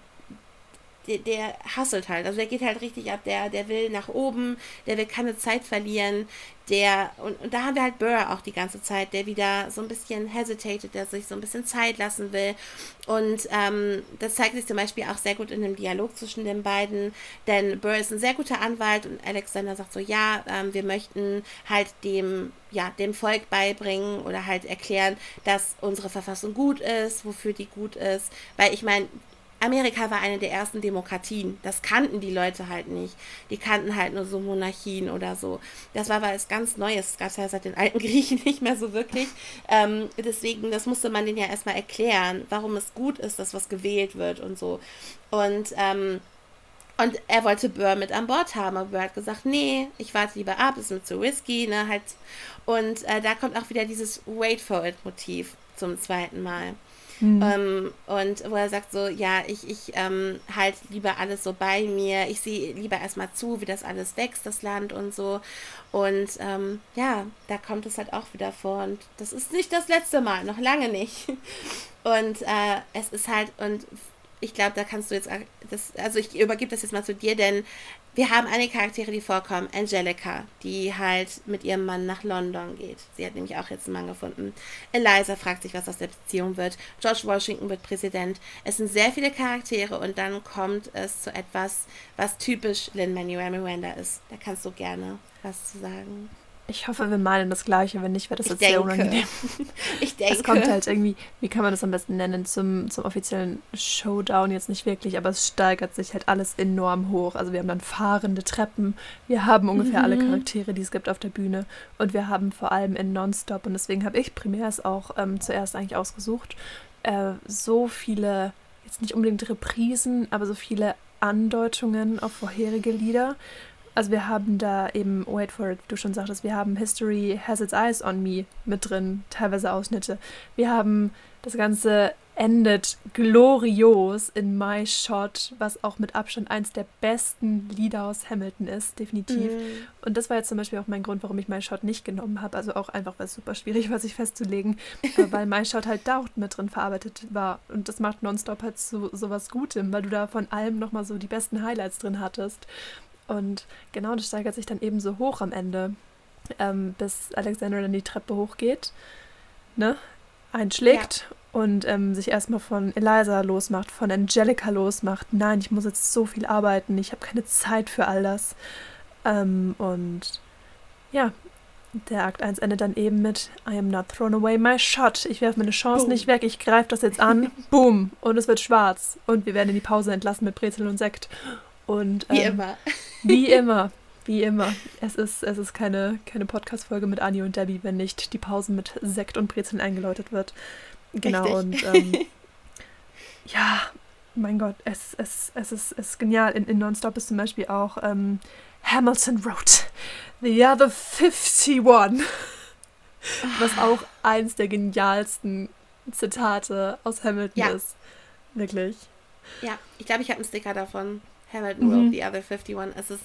der, der hasselt halt. Also der geht halt richtig ab, der, der will nach oben, der will keine Zeit verlieren, der, und, und da haben wir halt Burr auch die ganze Zeit, der wieder so ein bisschen hesitated, der sich so ein bisschen Zeit lassen will. Und ähm, das zeigt sich zum Beispiel auch sehr gut in dem Dialog zwischen den beiden, denn Burr ist ein sehr guter Anwalt und Alexander sagt so, ja, ähm, wir möchten halt dem, ja, dem Volk beibringen oder halt erklären, dass unsere Verfassung gut ist, wofür die gut ist. Weil ich meine, Amerika war eine der ersten Demokratien. Das kannten die Leute halt nicht. Die kannten halt nur so Monarchien oder so. Das war was ganz Neues. Das gab es ja seit den alten Griechen nicht mehr so wirklich. Ähm, deswegen, das musste man denen ja erstmal erklären, warum es gut ist, dass was gewählt wird und so. Und, ähm, und er wollte Burr mit an Bord haben, aber Burr hat gesagt, nee, ich warte lieber ab, ist mir zu risky, ne, halt. Und äh, da kommt auch wieder dieses Wait for it Motiv zum zweiten Mal. Mhm. Ähm, und wo er sagt so, ja, ich, ich ähm, halt lieber alles so bei mir, ich sehe lieber erstmal zu, wie das alles wächst, das Land und so. Und ähm, ja, da kommt es halt auch wieder vor. Und das ist nicht das letzte Mal, noch lange nicht. Und äh, es ist halt, und ich glaube, da kannst du jetzt, das, also ich übergebe das jetzt mal zu dir, denn wir haben einige Charaktere, die vorkommen. Angelica, die halt mit ihrem Mann nach London geht. Sie hat nämlich auch jetzt einen Mann gefunden. Eliza fragt sich, was aus der Beziehung wird. George Washington wird Präsident. Es sind sehr viele Charaktere und dann kommt es zu etwas, was typisch Lin-Manuel Miranda ist. Da kannst du gerne was zu sagen. Ich hoffe, wir meinen das Gleiche. Wenn nicht, wäre das ich jetzt denke. sehr unangenehm. ich denke. Es kommt halt irgendwie, wie kann man das am besten nennen, zum, zum offiziellen Showdown jetzt nicht wirklich, aber es steigert sich halt alles enorm hoch. Also wir haben dann fahrende Treppen, wir haben ungefähr mhm. alle Charaktere, die es gibt auf der Bühne und wir haben vor allem in Nonstop, und deswegen habe ich primär es auch ähm, zuerst eigentlich ausgesucht, äh, so viele, jetzt nicht unbedingt Reprisen, aber so viele Andeutungen auf vorherige Lieder also wir haben da eben, wait for it, du schon sagtest, wir haben History Has Its Eyes on Me mit drin, teilweise Ausschnitte. Wir haben das Ganze endet glorios in My Shot, was auch mit Abstand eins der besten Lieder aus Hamilton ist, definitiv. Mm. Und das war jetzt zum Beispiel auch mein Grund, warum ich My Shot nicht genommen habe. Also auch einfach, weil es super schwierig war, sich festzulegen, weil My Shot halt da auch mit drin verarbeitet war. Und das macht Nonstop halt so, so was Gutem, weil du da von allem nochmal so die besten Highlights drin hattest. Und genau das steigert sich dann eben so hoch am Ende, ähm, bis Alexander dann die Treppe hochgeht, ne? einschlägt ja. und ähm, sich erstmal von Eliza losmacht, von Angelica losmacht. Nein, ich muss jetzt so viel arbeiten, ich habe keine Zeit für all das. Ähm, und ja, der Akt 1 endet dann eben mit I am not thrown away my shot. Ich werfe meine Chance Boom. nicht weg, ich greife das jetzt an. Boom. Und es wird schwarz. Und wir werden in die Pause entlassen mit Brezel und Sekt. Und, ähm, wie immer. Wie immer. Wie immer. Es ist, es ist keine, keine Podcast-Folge mit Annie und Debbie, wenn nicht die Pause mit Sekt und Brezeln eingeläutet wird. Genau, Richtig. und ähm, ja, mein Gott, es, es, es, ist, es ist genial. In, in Nonstop ist zum Beispiel auch ähm, Hamilton wrote The Other 51. Was auch eins der genialsten Zitate aus Hamilton ja. ist. Wirklich. Ja, ich glaube, ich habe einen Sticker davon. Hamilton mhm. Road, The Other 51. Es ist,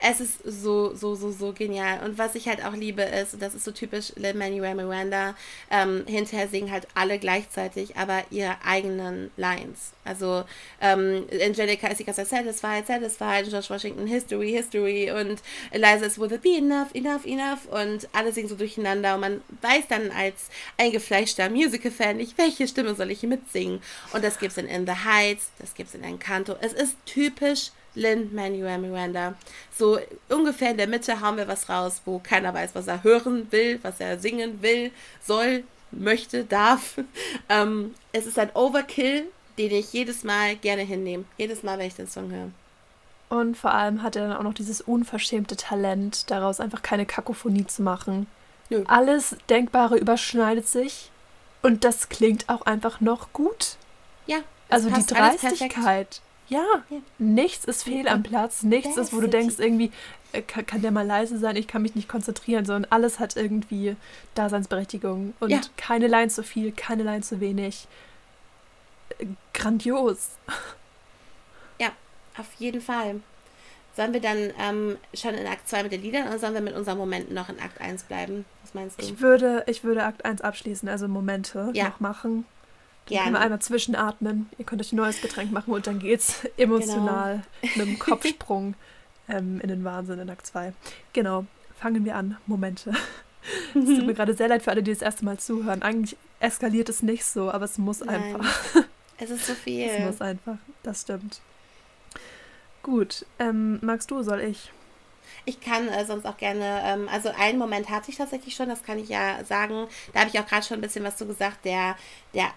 es ist so, so, so, so genial. Und was ich halt auch liebe ist, und das ist so typisch Lin-Manuel Miranda, ähm, hinterher singen halt alle gleichzeitig, aber ihre eigenen Lines. Also ähm, Angelica ist die ganze Zeit satisfied, satisfied, George Washington, History, History und Eliza ist Will it be enough, enough, enough und alle singen so durcheinander und man weiß dann als eingefleischter Musical-Fan nicht, welche Stimme soll ich hier mitsingen. Und das gibt es in In the Heights, das gibt es in Encanto. Es ist typisch Lin Manuel Miranda. So ungefähr in der Mitte haben wir was raus, wo keiner weiß, was er hören will, was er singen will, soll, möchte, darf. Ähm, es ist ein Overkill, den ich jedes Mal gerne hinnehme. Jedes Mal, wenn ich den Song höre. Und vor allem hat er dann auch noch dieses unverschämte Talent, daraus einfach keine Kakophonie zu machen. Nö. Alles Denkbare überschneidet sich und das klingt auch einfach noch gut. Ja. Also die Dreistigkeit Ja, ja, nichts ist fehl am Platz, nichts ist, wo du denkst, irgendwie äh, kann, kann, der mal leise sein, ich kann mich nicht konzentrieren, sondern alles hat irgendwie Daseinsberechtigung und ja. keine Line zu viel, keine Line zu wenig. Äh, grandios. Ja, auf jeden Fall. Sollen wir dann ähm, schon in Akt 2 mit den Liedern oder sollen wir mit unseren Momenten noch in Akt 1 bleiben? Was meinst du? Ich würde, ich würde Akt 1 abschließen, also Momente ja. noch machen. Dann können wir einmal zwischenatmen. Ihr könnt euch ein neues Getränk machen und dann geht's emotional genau. mit einem Kopfsprung ähm, in den Wahnsinn in Akt 2. Genau, fangen wir an. Momente. Es tut mir gerade sehr leid für alle, die das erste Mal zuhören. Eigentlich eskaliert es nicht so, aber es muss Nein. einfach. Es ist so viel. Es muss einfach, das stimmt. Gut, ähm, magst du, soll ich? Ich kann äh, sonst auch gerne, ähm, also einen Moment hatte ich tatsächlich schon, das kann ich ja sagen. Da habe ich auch gerade schon ein bisschen was zu gesagt. Der, der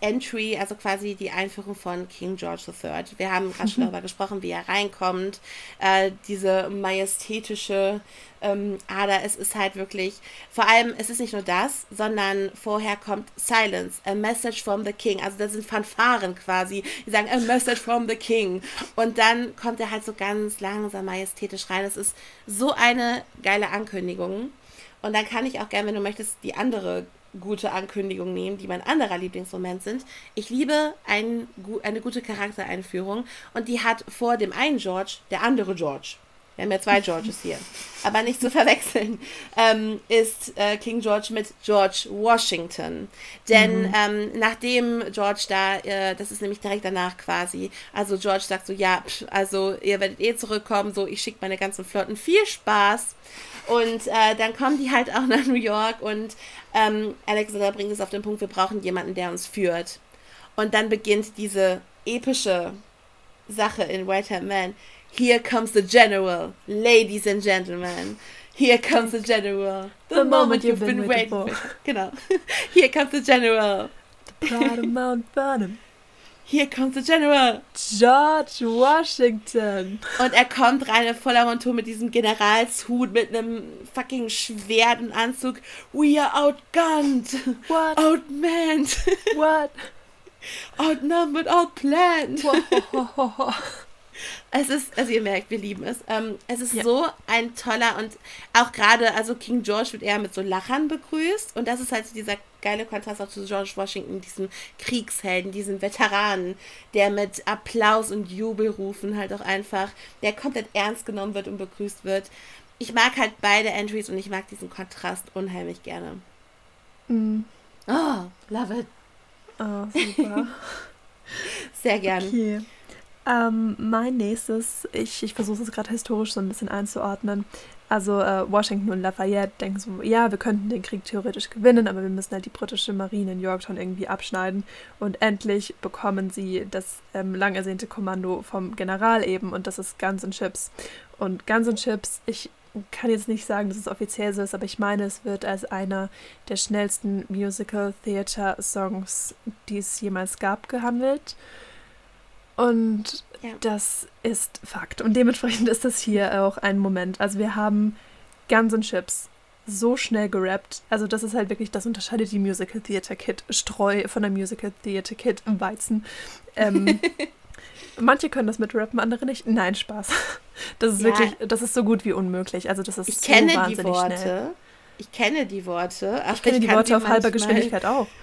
Entry, also quasi die Einführung von King George III. Wir haben gerade schon darüber gesprochen, wie er reinkommt. Äh, diese majestätische ähm, Ader, es ist halt wirklich, vor allem, es ist nicht nur das, sondern vorher kommt Silence, a message from the king. Also das sind Fanfaren quasi, die sagen, a message from the king. Und dann kommt er halt so ganz langsam majestätisch rein. Es ist so eine geile Ankündigung. Und dann kann ich auch gerne, wenn du möchtest, die andere gute Ankündigung nehmen, die mein anderer Lieblingsmoment sind. Ich liebe ein, eine gute Charaktereinführung und die hat vor dem einen George der andere George. Wir haben ja zwei Georges hier. Aber nicht zu verwechseln, ähm, ist äh, King George mit George Washington. Denn mhm. ähm, nachdem George da, äh, das ist nämlich direkt danach quasi, also George sagt so, ja, pff, also ihr werdet eh zurückkommen, so ich schicke meine ganzen Flotten, viel Spaß. Und äh, dann kommen die halt auch nach New York und ähm, Alexander bringt es auf den Punkt, wir brauchen jemanden, der uns führt. Und dann beginnt diese epische Sache in White Hat Man. Here comes the general, ladies and gentlemen. Here comes the general. The, the moment, moment, you've been, been waiting for. Genau. Here comes the general. The pride of Mount Vernon. Here comes the General. George Washington. Und er kommt rein in voller Montur mit diesem Generalshut, mit einem fucking Schwert und Anzug. We are outgunned. What? Outmanned. What? Outnumbered, outplanned. Es ist, also ihr merkt, wir lieben es. Ähm, es ist ja. so ein toller und auch gerade, also King George wird eher mit so Lachern begrüßt und das ist halt so dieser geile Kontrast auch zu George Washington, diesem Kriegshelden, diesem Veteranen, der mit Applaus und Jubelrufen halt auch einfach, der komplett ernst genommen wird und begrüßt wird. Ich mag halt beide Entries und ich mag diesen Kontrast unheimlich gerne. Mm. Oh, love it. Oh, super. Sehr gern. Okay. Ähm, mein nächstes, ich, ich versuche es gerade historisch so ein bisschen einzuordnen. Also äh, Washington und Lafayette denken so, ja, wir könnten den Krieg theoretisch gewinnen, aber wir müssen halt die britische Marine in Yorktown irgendwie abschneiden. Und endlich bekommen sie das ähm, lang ersehnte Kommando vom General eben und das ist Guns and Chips. Und Guns and Chips, ich kann jetzt nicht sagen, dass es offiziell so ist, aber ich meine, es wird als einer der schnellsten Musical Theater Songs, die es jemals gab, gehandelt. Und ja. das ist Fakt. Und dementsprechend ist das hier auch ein Moment. Also wir haben Guns and Chips so schnell gerappt. Also das ist halt wirklich, das unterscheidet die Musical Theater Kit Streu von der Musical Theater Kit Weizen. Ähm, manche können das mit rappen, andere nicht. Nein, Spaß. Das ist ja. wirklich, das ist so gut wie unmöglich. Also das ist ich so kenne wahnsinnig die Worte. schnell. Ich kenne die Worte. ich kenne ich die Worte auf halber Geschwindigkeit auch.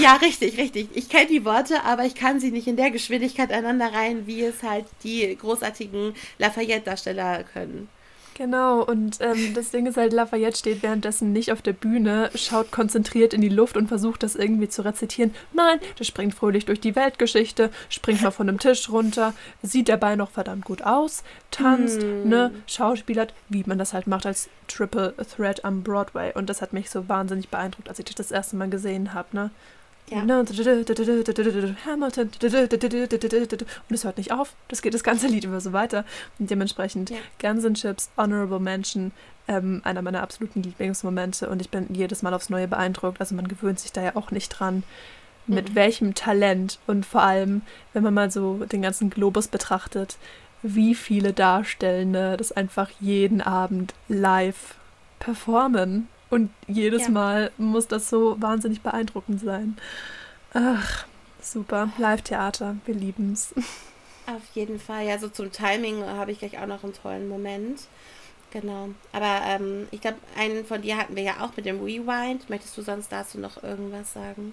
Ja, richtig, richtig. Ich kenne die Worte, aber ich kann sie nicht in der Geschwindigkeit einander rein, wie es halt die großartigen Lafayette-Darsteller können. Genau, und ähm, das Ding ist halt, Lafayette steht währenddessen nicht auf der Bühne, schaut konzentriert in die Luft und versucht das irgendwie zu rezitieren. Nein, der springt fröhlich durch die Weltgeschichte, springt mal von einem Tisch runter, sieht dabei noch verdammt gut aus, tanzt, hm. ne, schauspielert, wie man das halt macht als Triple Threat am Broadway. Und das hat mich so wahnsinnig beeindruckt, als ich das das erste Mal gesehen habe, ne. Ja. Hamilton. Und es hört nicht auf. Das geht das ganze Lied immer so weiter. Und dementsprechend ja. Guns N' Chips, Honorable Mention, ähm, einer meiner absoluten Lieblingsmomente. Und ich bin jedes Mal aufs Neue beeindruckt. Also man gewöhnt sich da ja auch nicht dran, mit mhm. welchem Talent und vor allem, wenn man mal so den ganzen Globus betrachtet, wie viele Darstellende das einfach jeden Abend live performen. Und jedes ja. Mal muss das so wahnsinnig beeindruckend sein. Ach, super. Live-Theater, wir lieben es. Auf jeden Fall. Ja, so zum Timing habe ich gleich auch noch einen tollen Moment. Genau. Aber ähm, ich glaube, einen von dir hatten wir ja auch mit dem Rewind. Möchtest du sonst dazu noch irgendwas sagen?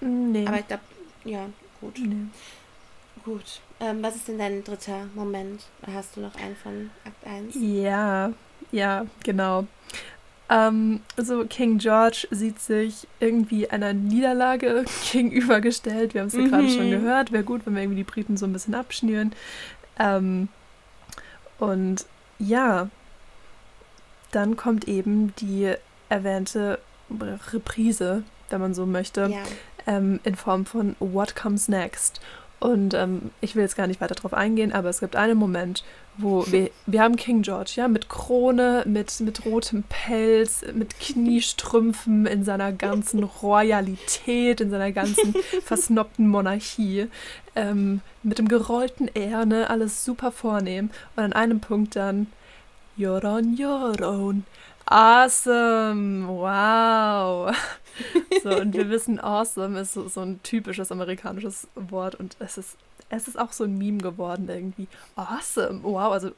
Nee. Aber ich glaube, ja, gut. nee. Gut. Ähm, was ist denn dein dritter Moment? Hast du noch einen von Akt 1? Ja, ja, genau. Ähm, also King George sieht sich irgendwie einer Niederlage gegenübergestellt. Wir haben es ja gerade schon Mhm. gehört. Wäre gut, wenn wir irgendwie die Briten so ein bisschen abschnüren. Ähm, und ja, dann kommt eben die erwähnte Reprise, wenn man so möchte Ja. ähm, in Form von What Comes Next. Und ähm, ich will jetzt gar nicht weiter drauf eingehen, aber es gibt einen Moment, wo wir, wir haben King George, ja, mit Krone, mit, mit rotem Pelz, mit Kniestrümpfen in seiner ganzen Royalität, in seiner ganzen versnobten Monarchie, ähm, mit dem gerollten R, ne, alles super vornehm. Und an einem Punkt dann, You're on your own. Awesome, wow. So, und wir wissen, awesome ist so, so ein typisches amerikanisches Wort und es ist, es ist auch so ein Meme geworden irgendwie. Awesome, wow, also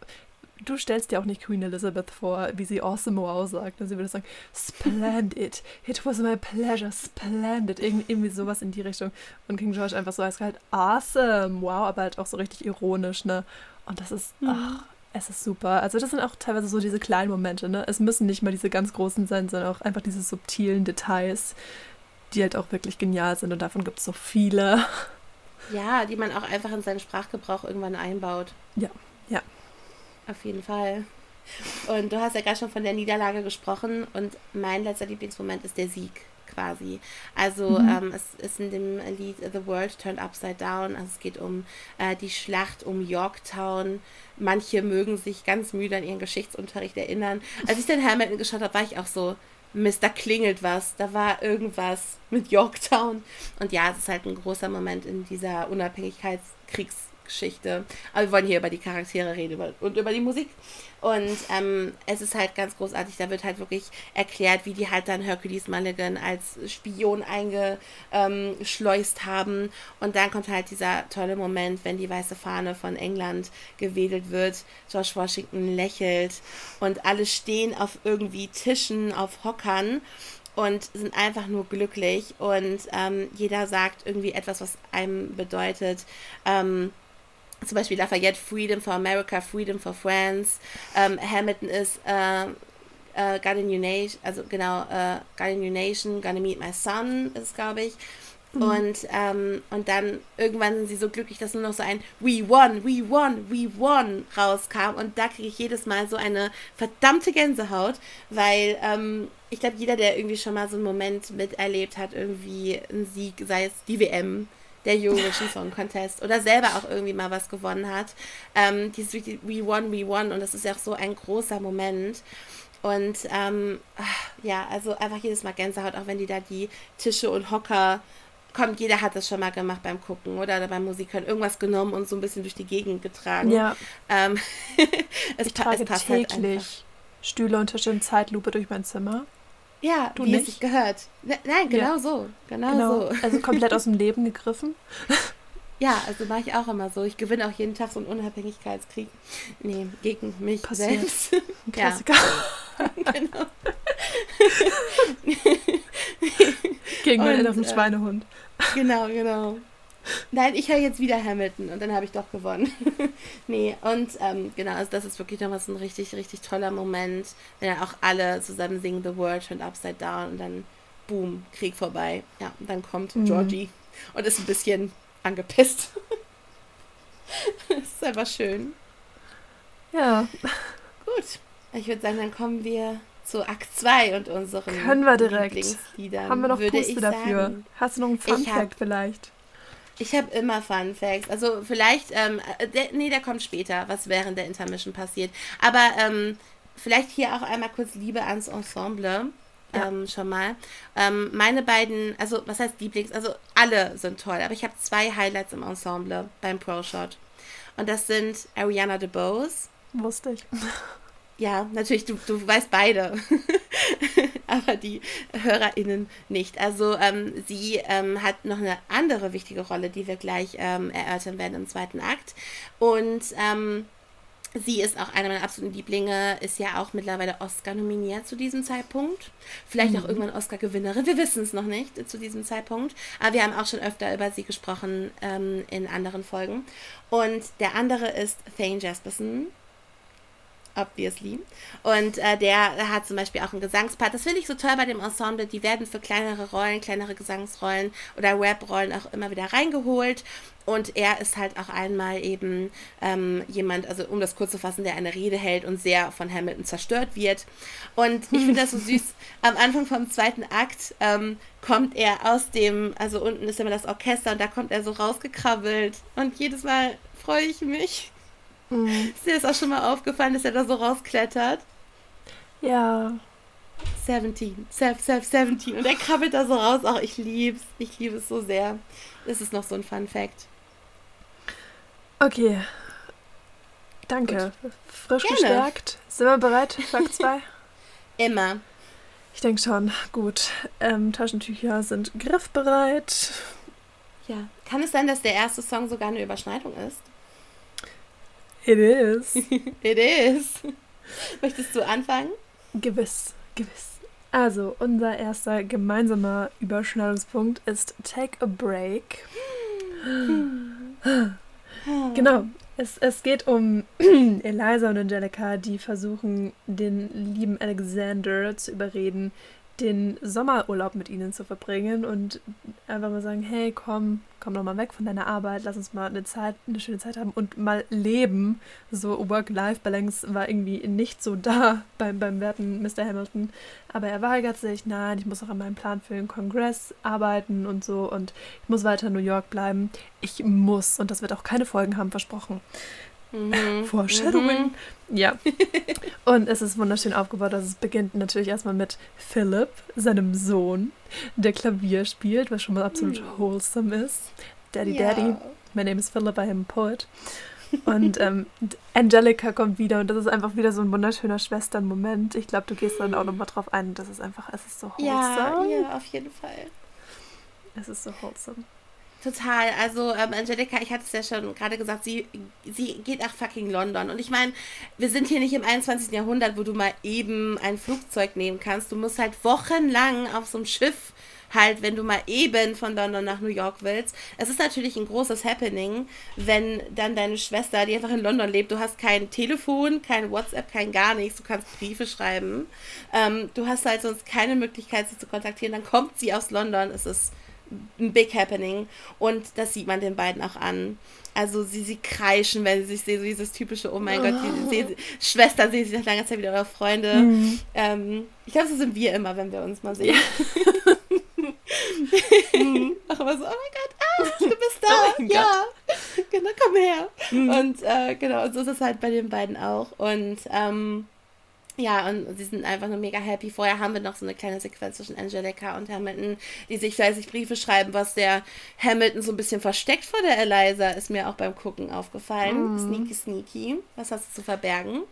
du stellst dir auch nicht Queen Elizabeth vor, wie sie awesome wow sagt. Also sie würde sagen, splendid, it was my pleasure, splendid, Irgend, irgendwie sowas in die Richtung. Und King George einfach so eiskalt, awesome, wow, aber halt auch so richtig ironisch, ne? Und das ist, ach, es ist super. Also das sind auch teilweise so diese kleinen Momente, ne? Es müssen nicht mal diese ganz großen sein, sondern auch einfach diese subtilen Details, die halt auch wirklich genial sind. Und davon gibt es so viele. Ja, die man auch einfach in seinen Sprachgebrauch irgendwann einbaut. Ja, ja. Auf jeden Fall. Und du hast ja gerade schon von der Niederlage gesprochen und mein letzter Lieblingsmoment ist der Sieg quasi. Also Mhm. ähm, es ist in dem Lied The World Turned Upside Down. Also es geht um äh, die Schlacht um Yorktown. Manche mögen sich ganz müde an ihren Geschichtsunterricht erinnern. Als ich den Hamilton geschaut habe, war ich auch so, Mist, klingelt was. Da war irgendwas mit Yorktown. Und ja, es ist halt ein großer Moment in dieser Unabhängigkeitskriegsgeschichte. Aber wir wollen hier über die Charaktere reden und über die Musik. Und ähm, es ist halt ganz großartig. Da wird halt wirklich erklärt, wie die halt dann Hercules Mulligan als Spion eingeschleust haben. Und dann kommt halt dieser tolle Moment, wenn die weiße Fahne von England gewedelt wird. George Washington lächelt und alle stehen auf irgendwie Tischen, auf Hockern und sind einfach nur glücklich. Und ähm, jeder sagt irgendwie etwas, was einem bedeutet. Ähm, zum Beispiel Lafayette, Freedom for America, Freedom for France. Ähm, Hamilton ist äh, äh, Got a New Nation, also genau, äh, Got a New Nation, Gonna Meet My Son ist, glaube ich. Und, ähm, und dann irgendwann sind sie so glücklich, dass nur noch so ein We won, we won, we won rauskam. Und da kriege ich jedes Mal so eine verdammte Gänsehaut, weil ähm, ich glaube, jeder, der irgendwie schon mal so einen Moment miterlebt hat, irgendwie einen Sieg, sei es die WM, der Eurovision Song Contest oder selber auch irgendwie mal was gewonnen hat. Ähm, dieses We won, we won und das ist ja auch so ein großer Moment. Und ähm, ach, ja, also einfach jedes Mal Gänsehaut, auch wenn die da die Tische und Hocker kommt, jeder hat das schon mal gemacht beim Gucken oder beim Musikhören, irgendwas genommen und so ein bisschen durch die Gegend getragen. Ja, Ähm, es, ich trage es passt halt täglich Stühle und Tische in Zeitlupe durch mein Zimmer. Ja, Du wie es nicht? sich gehört. Ne- Nein, genau Ja. so. Genau, Genau, so. also komplett aus dem Leben gegriffen. Ja, also mache ich auch immer so. Ich gewinne auch jeden Tag so einen Unabhängigkeitskrieg. Nee, gegen mich Passiert. selbst. Ein Ja. Klassiker. genau. Gegen meinen inneren äh, Schweinehund. Genau, genau. Nein, ich höre jetzt wieder Hamilton und dann habe ich doch gewonnen. nee, und ähm, genau, also das ist wirklich nochmal so ein richtig, richtig toller Moment, wenn dann auch alle zusammen singen The World Turned Upside Down und dann, boom, Krieg vorbei. Ja, und dann kommt Mhm. Georgie und ist ein bisschen angepisst. das ist einfach schön. Ja, Gut, ich würde sagen, dann kommen wir zu Akt 2 und unseren Können wir direkt. Lieblingsliedern. haben wir noch Puste dafür? Sagen. Hast du noch einen Fun Fact vielleicht? Ich habe immer Fun Facts. Also vielleicht, ähm, äh, der, nee, der kommt später, was während der Intermission passiert. Aber ähm, vielleicht hier auch einmal kurz Liebe ans Ensemble. Ja. Ähm, schon mal. Ähm, meine beiden, also was heißt Lieblings? Also alle sind toll, aber ich habe zwei Highlights im Ensemble beim Pro Shot. Und das sind Ariana DeBose. Wusste ich. Ja, natürlich, du, du weißt beide. aber die HörerInnen nicht. Also ähm, sie ähm, hat noch eine andere wichtige Rolle, die wir gleich ähm, erörtern werden im zweiten Akt. Und ähm, Sie ist auch eine meiner absoluten Lieblinge, ist ja auch mittlerweile Oscar nominiert zu diesem Zeitpunkt. Vielleicht mhm. auch irgendwann Oscar-Gewinnerin, wir wissen es noch nicht zu diesem Zeitpunkt. Aber wir haben auch schon öfter über sie gesprochen ähm, in anderen Folgen. Und der andere ist Thane Jasperson, obviously. Und äh, der hat zum Beispiel auch einen Gesangspart. Das finde ich so toll bei dem Ensemble. Die werden für kleinere Rollen, kleinere Gesangsrollen oder Rap-Rollen auch immer wieder reingeholt. Und er ist halt auch einmal eben ähm, jemand, also um das kurz zu fassen, der eine Rede hält und sehr von Hamilton zerstört wird. Und ich finde das so süß. Am Anfang vom zweiten Akt ähm, kommt er aus dem, also unten ist immer das Orchester und da kommt er so rausgekrabbelt. Und jedes Mal freue ich mich. Mhm. Ist dir das auch schon mal aufgefallen, dass er da so rausklettert? Ja. 17, Self, Self, 17. Und er krabbelt da so raus. Auch ich lieb's. Ich liebe es so sehr. Das ist noch so ein Fun Fact. Okay. Danke. Gut. Frisch Gerne. gestärkt. Sind wir bereit für Akt 2? Immer. Ich denke schon. Gut. Ähm, Taschentücher sind griffbereit. Ja. Kann es sein, dass der erste Song sogar eine Überschneidung ist? It is. It is. Möchtest du anfangen? Gewiss, gewiss. Also, unser erster gemeinsamer Überschneidungspunkt ist Take a Break. genau. Es, es geht um Eliza und Angelica, die versuchen, den lieben Alexander zu überreden, den Sommerurlaub mit ihnen zu verbringen und einfach mal sagen, hey, komm, komm doch mal weg von deiner Arbeit, lass uns mal eine Zeit, eine schöne Zeit haben und mal leben. So Work-Life-Balance war irgendwie nicht so da beim, beim werten Mr. Hamilton. Aber er weigert sich, nein, ich muss auch an meinem Plan für den Kongress arbeiten und so und ich muss weiter in New York bleiben. Ich muss und das wird auch keine Folgen haben, versprochen. Mhm. Foreshadowing. Mhm. Ja. Und es ist wunderschön aufgebaut. Also es beginnt natürlich erstmal mit Philip, seinem Sohn, der Klavier spielt, was schon mal absolut mhm. wholesome ist. Daddy, ja. Daddy. My name is Philip, I am a poet. Und ähm, Angelica kommt wieder und das ist einfach wieder so ein wunderschöner Schwesternmoment. Ich glaube, du gehst dann auch nochmal drauf ein. Das ist einfach, es ist so wholesome. Ja, ja, auf jeden Fall. Es ist so wholesome. Total. Also ähm, Angelika, ich hatte es ja schon gerade gesagt, sie, sie geht nach fucking London. Und ich meine, wir sind hier nicht im 21. Jahrhundert, wo du mal eben ein Flugzeug nehmen kannst. Du musst halt wochenlang auf so einem Schiff halt, wenn du mal eben von London nach New York willst. Es ist natürlich ein großes Happening, wenn dann deine Schwester, die einfach in London lebt, du hast kein Telefon, kein WhatsApp, kein gar nichts, du kannst Briefe schreiben. Ähm, du hast halt sonst keine Möglichkeit, sie zu kontaktieren. Dann kommt sie aus London. Es ist ein Big Happening. Und das sieht man den beiden auch an. Also sie, sie kreischen, wenn sie sich sehen, so dieses typische, oh mein oh. Gott, die, die, die Schwestern sehen sich nach langer Zeit wieder eure Freunde. Mhm. Ähm, ich glaube, so sind wir immer, wenn wir uns mal sehen. mhm. Auch immer so, oh mein Gott, ah, du bist da. Oh ja, genau, komm her. Mhm. Und äh, genau, so ist es halt bei den beiden auch. Und ähm, ja, und sie sind einfach nur mega happy. Vorher haben wir noch so eine kleine Sequenz zwischen Angelica und Hamilton, die sich fleißig Briefe schreiben, was der Hamilton so ein bisschen versteckt vor der Eliza, ist mir auch beim Gucken aufgefallen. Mm. Sneaky, sneaky. Was hast du zu verbergen?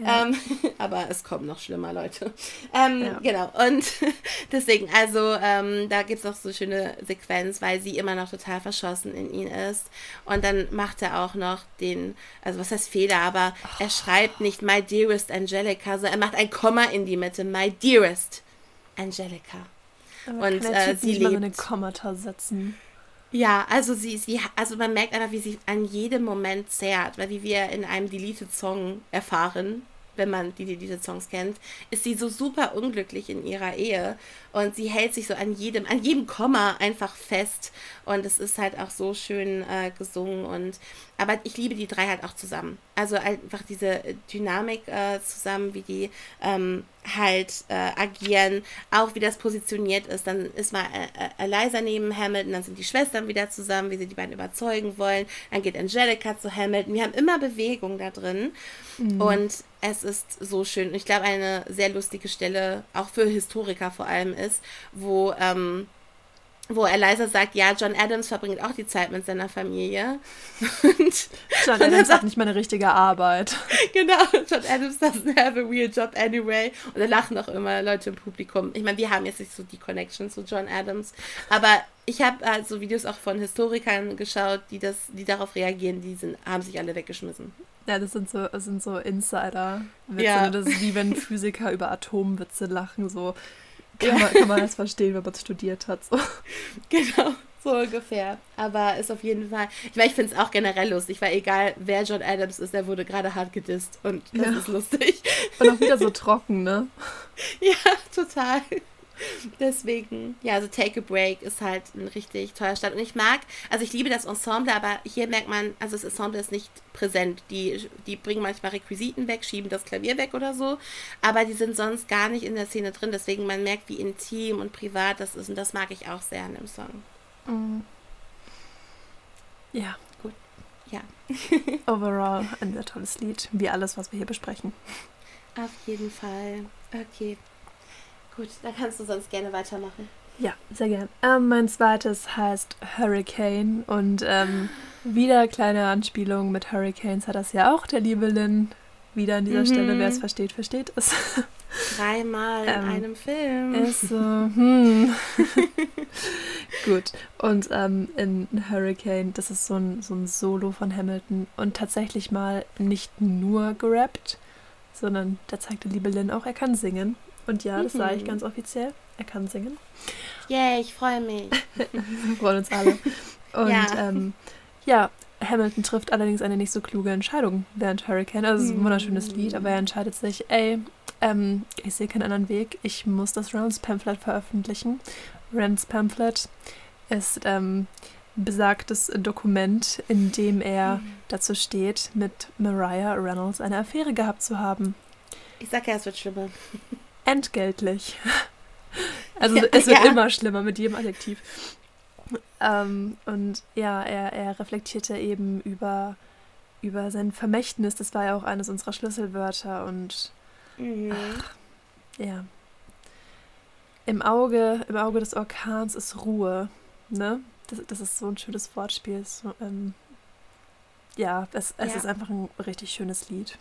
Ja. Ähm, aber es kommt noch schlimmer, Leute. Ähm, ja. Genau. Und deswegen, also, ähm, da gibt es auch so eine schöne Sequenz, weil sie immer noch total verschossen in ihn ist. Und dann macht er auch noch den, also was heißt Fehler, aber oh. er schreibt nicht My dearest Angelica, sondern er macht ein Komma in die Mitte. My dearest Angelica. Aber und kann äh, sie nicht lebt. Mal eine Kommata setzen. Ja, also sie, sie, also man merkt einfach, wie sie an jedem Moment zehrt, weil wie wir in einem Deleted Song erfahren, wenn man die Deleted Songs kennt, ist sie so super unglücklich in ihrer Ehe und sie hält sich so an jedem, an jedem Komma einfach fest und es ist halt auch so schön äh, gesungen und aber ich liebe die drei halt auch zusammen. Also einfach diese Dynamik äh, zusammen, wie die ähm, halt äh, agieren, auch wie das positioniert ist. Dann ist mal äh, äh, Eliza neben Hamilton, dann sind die Schwestern wieder zusammen, wie sie die beiden überzeugen wollen. Dann geht Angelica zu Hamilton. Wir haben immer Bewegung da drin mhm. und es ist so schön. Und ich glaube, eine sehr lustige Stelle, auch für Historiker vor allem, ist, wo ähm, wo Eliza sagt, ja, John Adams verbringt auch die Zeit mit seiner Familie. Und, John Adams hat nicht mal eine richtige Arbeit. Genau, John Adams doesn't have a real job anyway. Und da lachen auch immer Leute im Publikum. Ich meine, wir haben jetzt nicht so die Connection zu John Adams, aber ich habe also Videos auch von Historikern geschaut, die das, die darauf reagieren, die sind, haben sich alle weggeschmissen. Ja, das sind so, das sind so Insider-Witze. Ja. Das ist wie wenn Physiker über Atomwitze lachen. So kann man, kann man das verstehen, wenn man es studiert hat. So. Genau, so ungefähr. Aber ist auf jeden Fall. Ich meine, ich finde es auch generell lustig, weil egal wer John Adams ist, der wurde gerade hart gedisst und das ja. ist lustig. Und auch wieder so trocken, ne? Ja, total. Deswegen, ja, also Take a Break ist halt ein richtig teuer Start. Und ich mag, also ich liebe das Ensemble, aber hier merkt man, also das Ensemble ist nicht präsent. Die, die bringen manchmal Requisiten weg, schieben das Klavier weg oder so, aber die sind sonst gar nicht in der Szene drin. Deswegen man merkt, wie intim und privat das ist und das mag ich auch sehr an dem Song. Mhm. Ja. Gut. Ja. Overall ein sehr tolles Lied, wie alles, was wir hier besprechen. Auf jeden Fall. Okay. Gut, dann kannst du sonst gerne weitermachen. Ja, sehr gern. Ähm, mein zweites heißt Hurricane und ähm, wieder kleine Anspielung mit Hurricanes hat das ja auch der liebe Lynn. Wieder an dieser mhm. Stelle, wer es versteht, versteht es. Dreimal in ähm, einem Film. Ist so, hm. Gut. Und ähm, in Hurricane, das ist so ein, so ein Solo von Hamilton und tatsächlich mal nicht nur gerappt, sondern da zeigte liebe Lynn auch, er kann singen. Und ja, das mhm. sage ich ganz offiziell. Er kann singen. Yay, ich freue mich. Wir freuen uns alle. Und ja. Ähm, ja, Hamilton trifft allerdings eine nicht so kluge Entscheidung während Hurricane. Also es ist ein wunderschönes Lied, aber er entscheidet sich, ey, ähm, ich sehe keinen anderen Weg. Ich muss das Rounds Pamphlet veröffentlichen. Rents Pamphlet ist ähm, besagtes Dokument, in dem er mhm. dazu steht, mit Mariah Reynolds eine Affäre gehabt zu haben. Ich sag ja, es wird schlimmer entgeltlich. Also ja, es wird ja. immer schlimmer mit jedem Adjektiv. Ähm, und ja, er, er reflektierte eben über, über sein Vermächtnis. Das war ja auch eines unserer Schlüsselwörter. Und mhm. ach, ja. Im Auge, Im Auge des Orkans ist Ruhe. Ne? Das, das ist so ein schönes Wortspiel. So, ähm, ja, es, es ja. ist einfach ein richtig schönes Lied.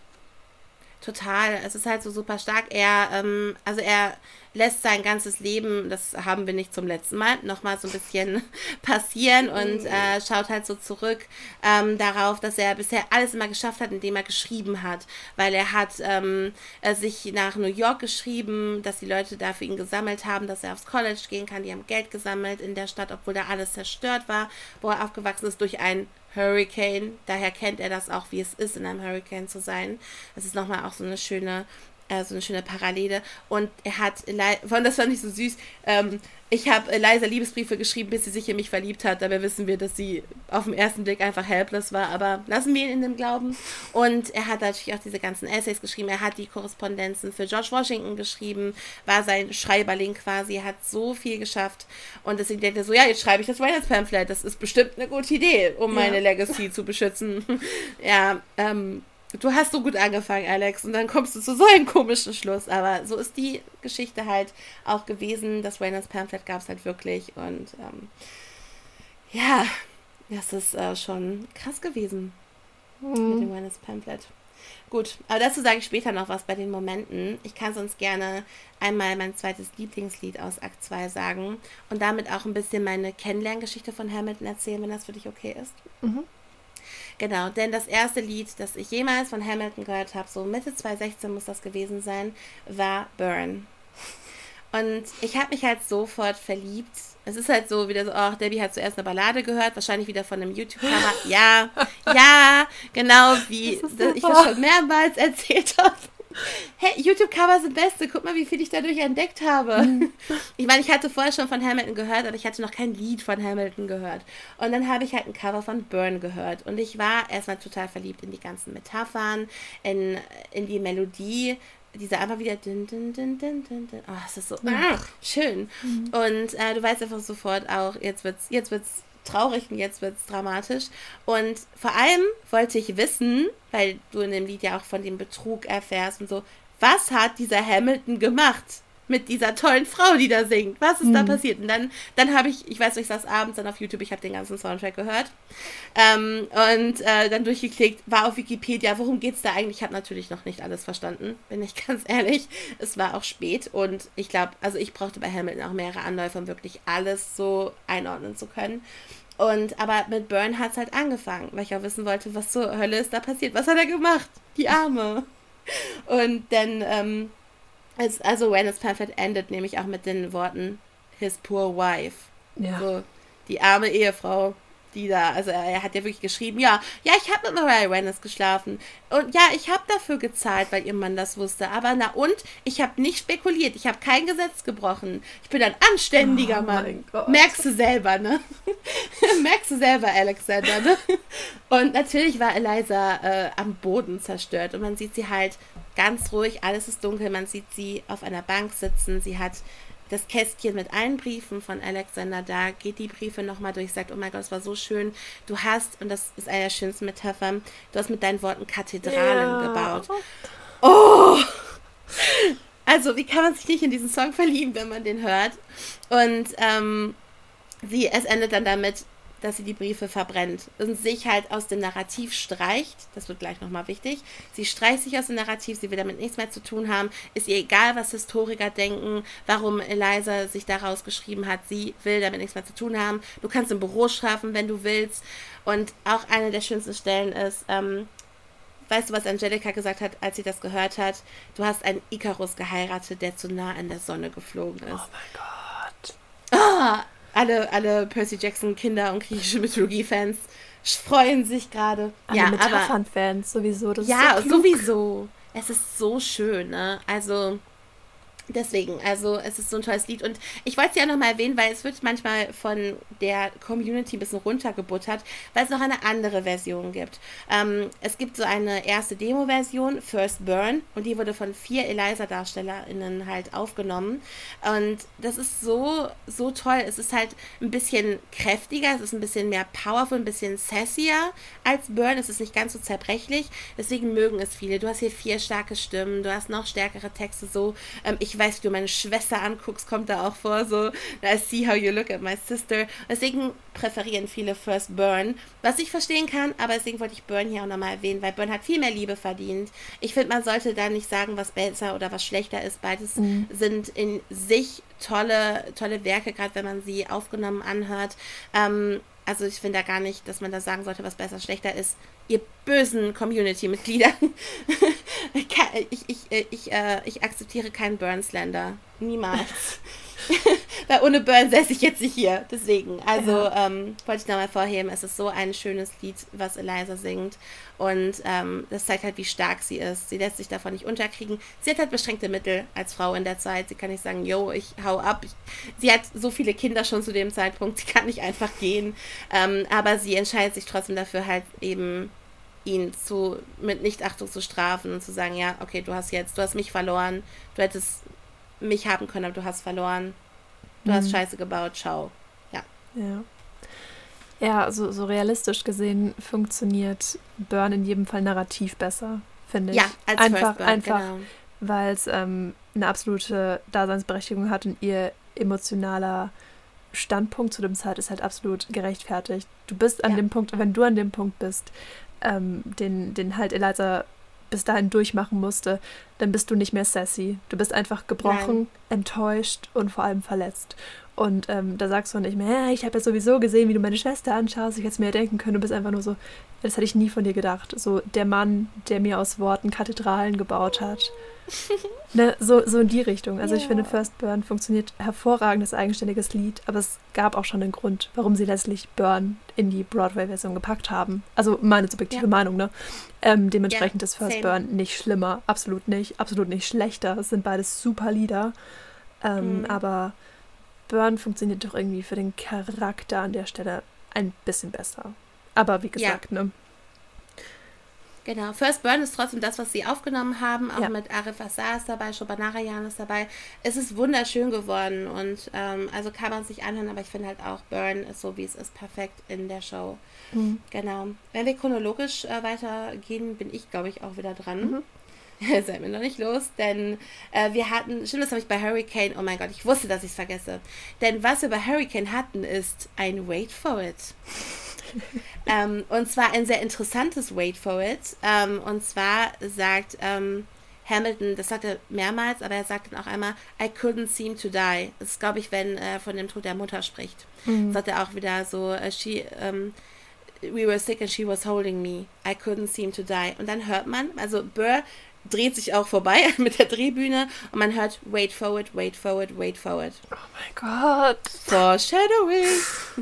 Total. Es ist halt so super stark. Er, ähm, also er lässt sein ganzes Leben, das haben wir nicht zum letzten Mal, nochmal so ein bisschen passieren und äh, schaut halt so zurück ähm, darauf, dass er bisher alles immer geschafft hat, indem er geschrieben hat. Weil er hat ähm, sich nach New York geschrieben, dass die Leute da für ihn gesammelt haben, dass er aufs College gehen kann. Die haben Geld gesammelt in der Stadt, obwohl da alles zerstört war, wo er aufgewachsen ist durch ein Hurricane. Daher kennt er das auch, wie es ist, in einem Hurricane zu sein. Das ist nochmal auch so eine schöne, äh, so eine schöne Parallele. Und er hat, von das fand ich so süß. Ähm, ich habe Eliza Liebesbriefe geschrieben, bis sie sich in mich verliebt hat. Dabei wissen wir, dass sie auf den ersten Blick einfach helpless war. Aber lassen wir ihn in dem Glauben. Und er hat natürlich auch diese ganzen Essays geschrieben. Er hat die Korrespondenzen für George Washington geschrieben. War sein Schreiberling quasi. Hat so viel geschafft. Und deswegen denkt er so, ja, jetzt schreibe ich das Weihnachtspamphlet. Das ist bestimmt eine gute Idee, um ja. meine Legacy zu beschützen. ja, ähm, du hast so gut angefangen, Alex, und dann kommst du zu so einem komischen Schluss. Aber so ist die Geschichte halt auch gewesen. Das Rayners Pamphlet gab es halt wirklich. Und ähm, ja, das ist äh, schon krass gewesen mhm. mit dem Rayners Pamphlet. Gut, aber dazu sage ich später noch was bei den Momenten. Ich kann sonst gerne einmal mein zweites Lieblingslied aus Akt 2 sagen und damit auch ein bisschen meine Kennenlerngeschichte von Hamilton erzählen, wenn das für dich okay ist. Mhm. Genau, denn das erste Lied, das ich jemals von Hamilton gehört habe, so Mitte 2016 muss das gewesen sein, war Burn. Und ich habe mich halt sofort verliebt. Es ist halt so wieder so, ach, Debbie hat zuerst eine Ballade gehört, wahrscheinlich wieder von einem YouTube-Cover. Ja, ja, genau wie das ich das schon mehrmals erzählt habe. Hey, YouTube-Cover sind beste. Guck mal, wie viel ich dadurch entdeckt habe. Mhm. Ich meine, ich hatte vorher schon von Hamilton gehört, aber ich hatte noch kein Lied von Hamilton gehört. Und dann habe ich halt ein Cover von Burn gehört. Und ich war erstmal total verliebt in die ganzen Metaphern, in, in die Melodie. Diese einfach wieder. Din, din, din, din, din, din. Oh, es ist so ah, schön. Mhm. Und äh, du weißt einfach sofort auch, jetzt wird's, jetzt wird's traurig und jetzt wird es dramatisch. Und vor allem wollte ich wissen, weil du in dem Lied ja auch von dem Betrug erfährst und so, was hat dieser Hamilton gemacht mit dieser tollen Frau, die da singt? Was ist mhm. da passiert? Und dann, dann habe ich, ich weiß, ich saß abends dann auf YouTube, ich habe den ganzen Soundtrack gehört ähm, und äh, dann durchgeklickt, war auf Wikipedia, worum geht es da eigentlich? Ich habe natürlich noch nicht alles verstanden, bin ich ganz ehrlich. Es war auch spät und ich glaube, also ich brauchte bei Hamilton auch mehrere Anläufe, um wirklich alles so einordnen zu können. Und aber mit Burn hat es halt angefangen, weil ich auch wissen wollte, was zur Hölle ist da passiert. Was hat er gemacht? Die Arme. Und dann, ähm, ist, also When It's Perfect endet nämlich auch mit den Worten His poor wife. Ja. So, die arme Ehefrau die da, also er hat ja wirklich geschrieben, ja, ja, ich habe mit Mariah Reynolds geschlafen. Und ja, ich habe dafür gezahlt, weil ihr Mann das wusste, aber na und, ich habe nicht spekuliert, ich habe kein Gesetz gebrochen, ich bin ein anständiger oh Mann. Merkst du selber, ne? Merkst du selber, Alexander, ne? Und natürlich war Eliza äh, am Boden zerstört. Und man sieht sie halt ganz ruhig, alles ist dunkel, man sieht sie auf einer Bank sitzen, sie hat das Kästchen mit allen Briefen von Alexander da, geht die Briefe nochmal durch, sagt, oh mein Gott, es war so schön. Du hast, und das ist eine der schönsten Metaphern, du hast mit deinen Worten Kathedralen ja. gebaut. Oh! Also, wie kann man sich nicht in diesen Song verlieben, wenn man den hört? Und ähm, sie, es endet dann damit, dass sie die Briefe verbrennt und sich halt aus dem Narrativ streicht. Das wird gleich nochmal wichtig. Sie streicht sich aus dem Narrativ, sie will damit nichts mehr zu tun haben. Ist ihr egal, was Historiker denken, warum Eliza sich daraus geschrieben hat. Sie will damit nichts mehr zu tun haben. Du kannst im Büro schlafen, wenn du willst. Und auch eine der schönsten Stellen ist, ähm, weißt du, was Angelika gesagt hat, als sie das gehört hat? Du hast einen Icarus geheiratet, der zu nah an der Sonne geflogen ist. Oh mein Gott. Ah, alle, alle Percy Jackson Kinder und griechische Mythologie-Fans freuen sich gerade. Alle ja, Metaphern-Fans sowieso. Das ja, so sowieso. Es ist so schön, ne? Also Deswegen, also es ist so ein tolles Lied und ich wollte es ja nochmal erwähnen, weil es wird manchmal von der Community ein bisschen runtergebuttert, weil es noch eine andere Version gibt. Ähm, es gibt so eine erste Demo-Version, First Burn, und die wurde von vier Eliza-DarstellerInnen halt aufgenommen. Und das ist so, so toll. Es ist halt ein bisschen kräftiger, es ist ein bisschen mehr powerful, ein bisschen sassier als Burn. Es ist nicht ganz so zerbrechlich, deswegen mögen es viele. Du hast hier vier starke Stimmen, du hast noch stärkere Texte, so. Ähm, ich weiß, wie du meine Schwester anguckst, kommt da auch vor, so, I see how you look at my sister. Deswegen präferieren viele First Burn, was ich verstehen kann, aber deswegen wollte ich Burn hier auch nochmal erwähnen, weil Burn hat viel mehr Liebe verdient. Ich finde, man sollte da nicht sagen, was besser oder was schlechter ist. Beides mhm. sind in sich tolle, tolle Werke, gerade wenn man sie aufgenommen anhört. Ähm, also ich finde da gar nicht, dass man da sagen sollte, was besser, schlechter ist. Ihr bösen Community-Mitglieder. ich, ich, ich, ich, äh, ich akzeptiere keinen Burnslander. Niemals. Weil ohne Burn säße ich jetzt nicht hier. Deswegen. Also ja. ähm, wollte ich nochmal vorheben, es ist so ein schönes Lied, was Eliza singt. Und ähm, das zeigt halt, wie stark sie ist. Sie lässt sich davon nicht unterkriegen. Sie hat halt beschränkte Mittel als Frau in der Zeit. Sie kann nicht sagen, yo, ich hau ab. Sie hat so viele Kinder schon zu dem Zeitpunkt. Sie kann nicht einfach gehen. Ähm, aber sie entscheidet sich trotzdem dafür, halt eben ihn zu, mit Nichtachtung zu strafen und zu sagen, ja, okay, du hast jetzt, du hast mich verloren, du hättest mich haben können, aber du hast verloren. Du mhm. hast Scheiße gebaut, ciao. Ja. Ja. Ja, also so realistisch gesehen funktioniert Burn in jedem Fall narrativ besser, finde ich. Ja, als einfach, Burn, einfach, genau. weil es ähm, eine absolute Daseinsberechtigung hat und ihr emotionaler Standpunkt zu dem Zeit ist halt absolut gerechtfertigt. Du bist an ja. dem Punkt, wenn du an dem Punkt bist, ähm, den, den halt Eliza bis dahin durchmachen musste, dann bist du nicht mehr sassy. Du bist einfach gebrochen, Nein. enttäuscht und vor allem verletzt. Und ähm, da sagst du nicht mehr, ich habe ja sowieso gesehen, wie du meine Schwester anschaust. Ich hätte es mir ja denken können. Du bist einfach nur so, das hätte ich nie von dir gedacht. So der Mann, der mir aus Worten Kathedralen gebaut hat. ne, so, so in die Richtung. Also ja. ich finde, First Burn funktioniert hervorragend als eigenständiges Lied, aber es gab auch schon einen Grund, warum sie letztlich Burn in die Broadway-Version gepackt haben. Also meine subjektive ja. Meinung, ne? Ähm, dementsprechend ja, ist First same. Burn nicht schlimmer, absolut nicht, absolut nicht schlechter. Es sind beides super Lieder. Ähm, mhm. Aber Burn funktioniert doch irgendwie für den Charakter an der Stelle ein bisschen besser. Aber wie gesagt, ne? Genau, First Burn ist trotzdem das, was sie aufgenommen haben, auch ja. mit Arif Assar ist dabei, Shobanarayan ist dabei. Es ist wunderschön geworden und ähm, also kann man sich anhören, aber ich finde halt auch Burn ist so, wie es ist, perfekt in der Show. Mhm. Genau. Wenn wir chronologisch äh, weitergehen, bin ich, glaube ich, auch wieder dran. Mhm. seid mir noch nicht los, denn äh, wir hatten, stimmt, das habe ich bei Hurricane, oh mein Gott, ich wusste, dass ich es vergesse. Denn was wir bei Hurricane hatten, ist ein Wait for It. ähm, und zwar ein sehr interessantes Wait for It. Ähm, und zwar sagt ähm, Hamilton, das sagt er mehrmals, aber er sagt dann auch einmal, I couldn't seem to die. Das ist, glaube ich, wenn er von dem Tod der Mutter spricht. Mhm. Sagt er auch wieder so, uh, she, um, we were sick and she was holding me. I couldn't seem to die. Und dann hört man, also Burr dreht sich auch vorbei mit der Drehbühne und man hört wait forward, wait forward, wait forward. Oh mein Gott. Foreshadowing.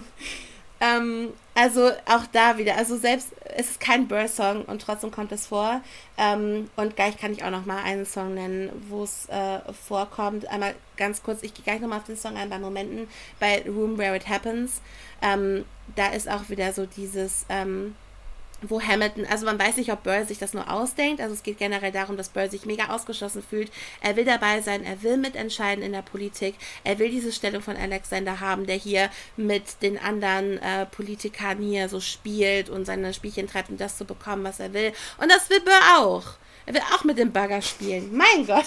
ähm, also auch da wieder, also selbst, es ist kein Burr-Song und trotzdem kommt es vor. Ähm, und gleich kann ich auch noch mal einen Song nennen, wo es äh, vorkommt. Einmal ganz kurz, ich gehe gleich noch mal auf den Song ein bei Momenten, bei Room Where It Happens. Ähm, da ist auch wieder so dieses, ähm, wo Hamilton, also man weiß nicht, ob Burr sich das nur ausdenkt, also es geht generell darum, dass Burr sich mega ausgeschlossen fühlt. Er will dabei sein, er will mitentscheiden in der Politik, er will diese Stellung von Alexander haben, der hier mit den anderen äh, Politikern hier so spielt und seine Spielchen treibt, um das zu bekommen, was er will. Und das will Burr auch. Er will auch mit dem Bagger spielen. Mein Gott.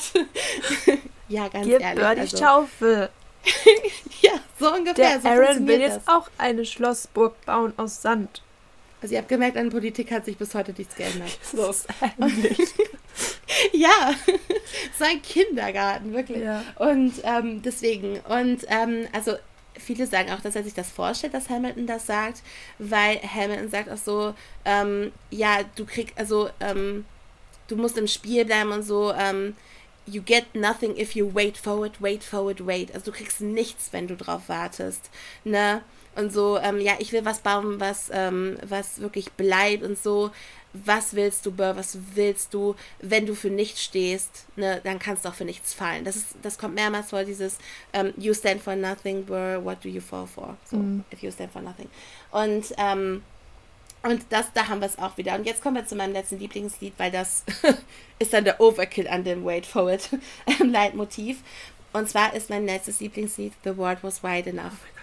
ja, ganz Gib ehrlich. Burr die also. Schaufel. ja, so ungefähr. Der so Aaron will jetzt auch eine Schlossburg bauen aus Sand. Also ihr habt gemerkt, an Politik hat sich bis heute nichts geändert. So. ja, so ein Kindergarten, wirklich. Ja. Und ähm, deswegen, und ähm, also viele sagen auch, dass er sich das vorstellt, dass Hamilton das sagt, weil Hamilton sagt auch so, ähm, ja, du kriegst, also, ähm, du musst im Spiel bleiben und so, ähm, you get nothing if you wait for it, wait for it, wait. Also du kriegst nichts, wenn du drauf wartest, ne? Und so, ähm, ja, ich will was bauen, was, ähm, was wirklich bleibt und so. Was willst du, Burr? Was willst du? Wenn du für nichts stehst, ne, dann kannst du auch für nichts fallen. Das, ist, das kommt mehrmals vor, dieses um, You stand for nothing, Burr, what do you fall for? So, mm. if you stand for nothing. Und, ähm, und das, da haben wir es auch wieder. Und jetzt kommen wir zu meinem letzten Lieblingslied, weil das ist dann der Overkill an dem Wait for It Leitmotiv. Und zwar ist mein letztes Lieblingslied The World Was Wide Enough. Oh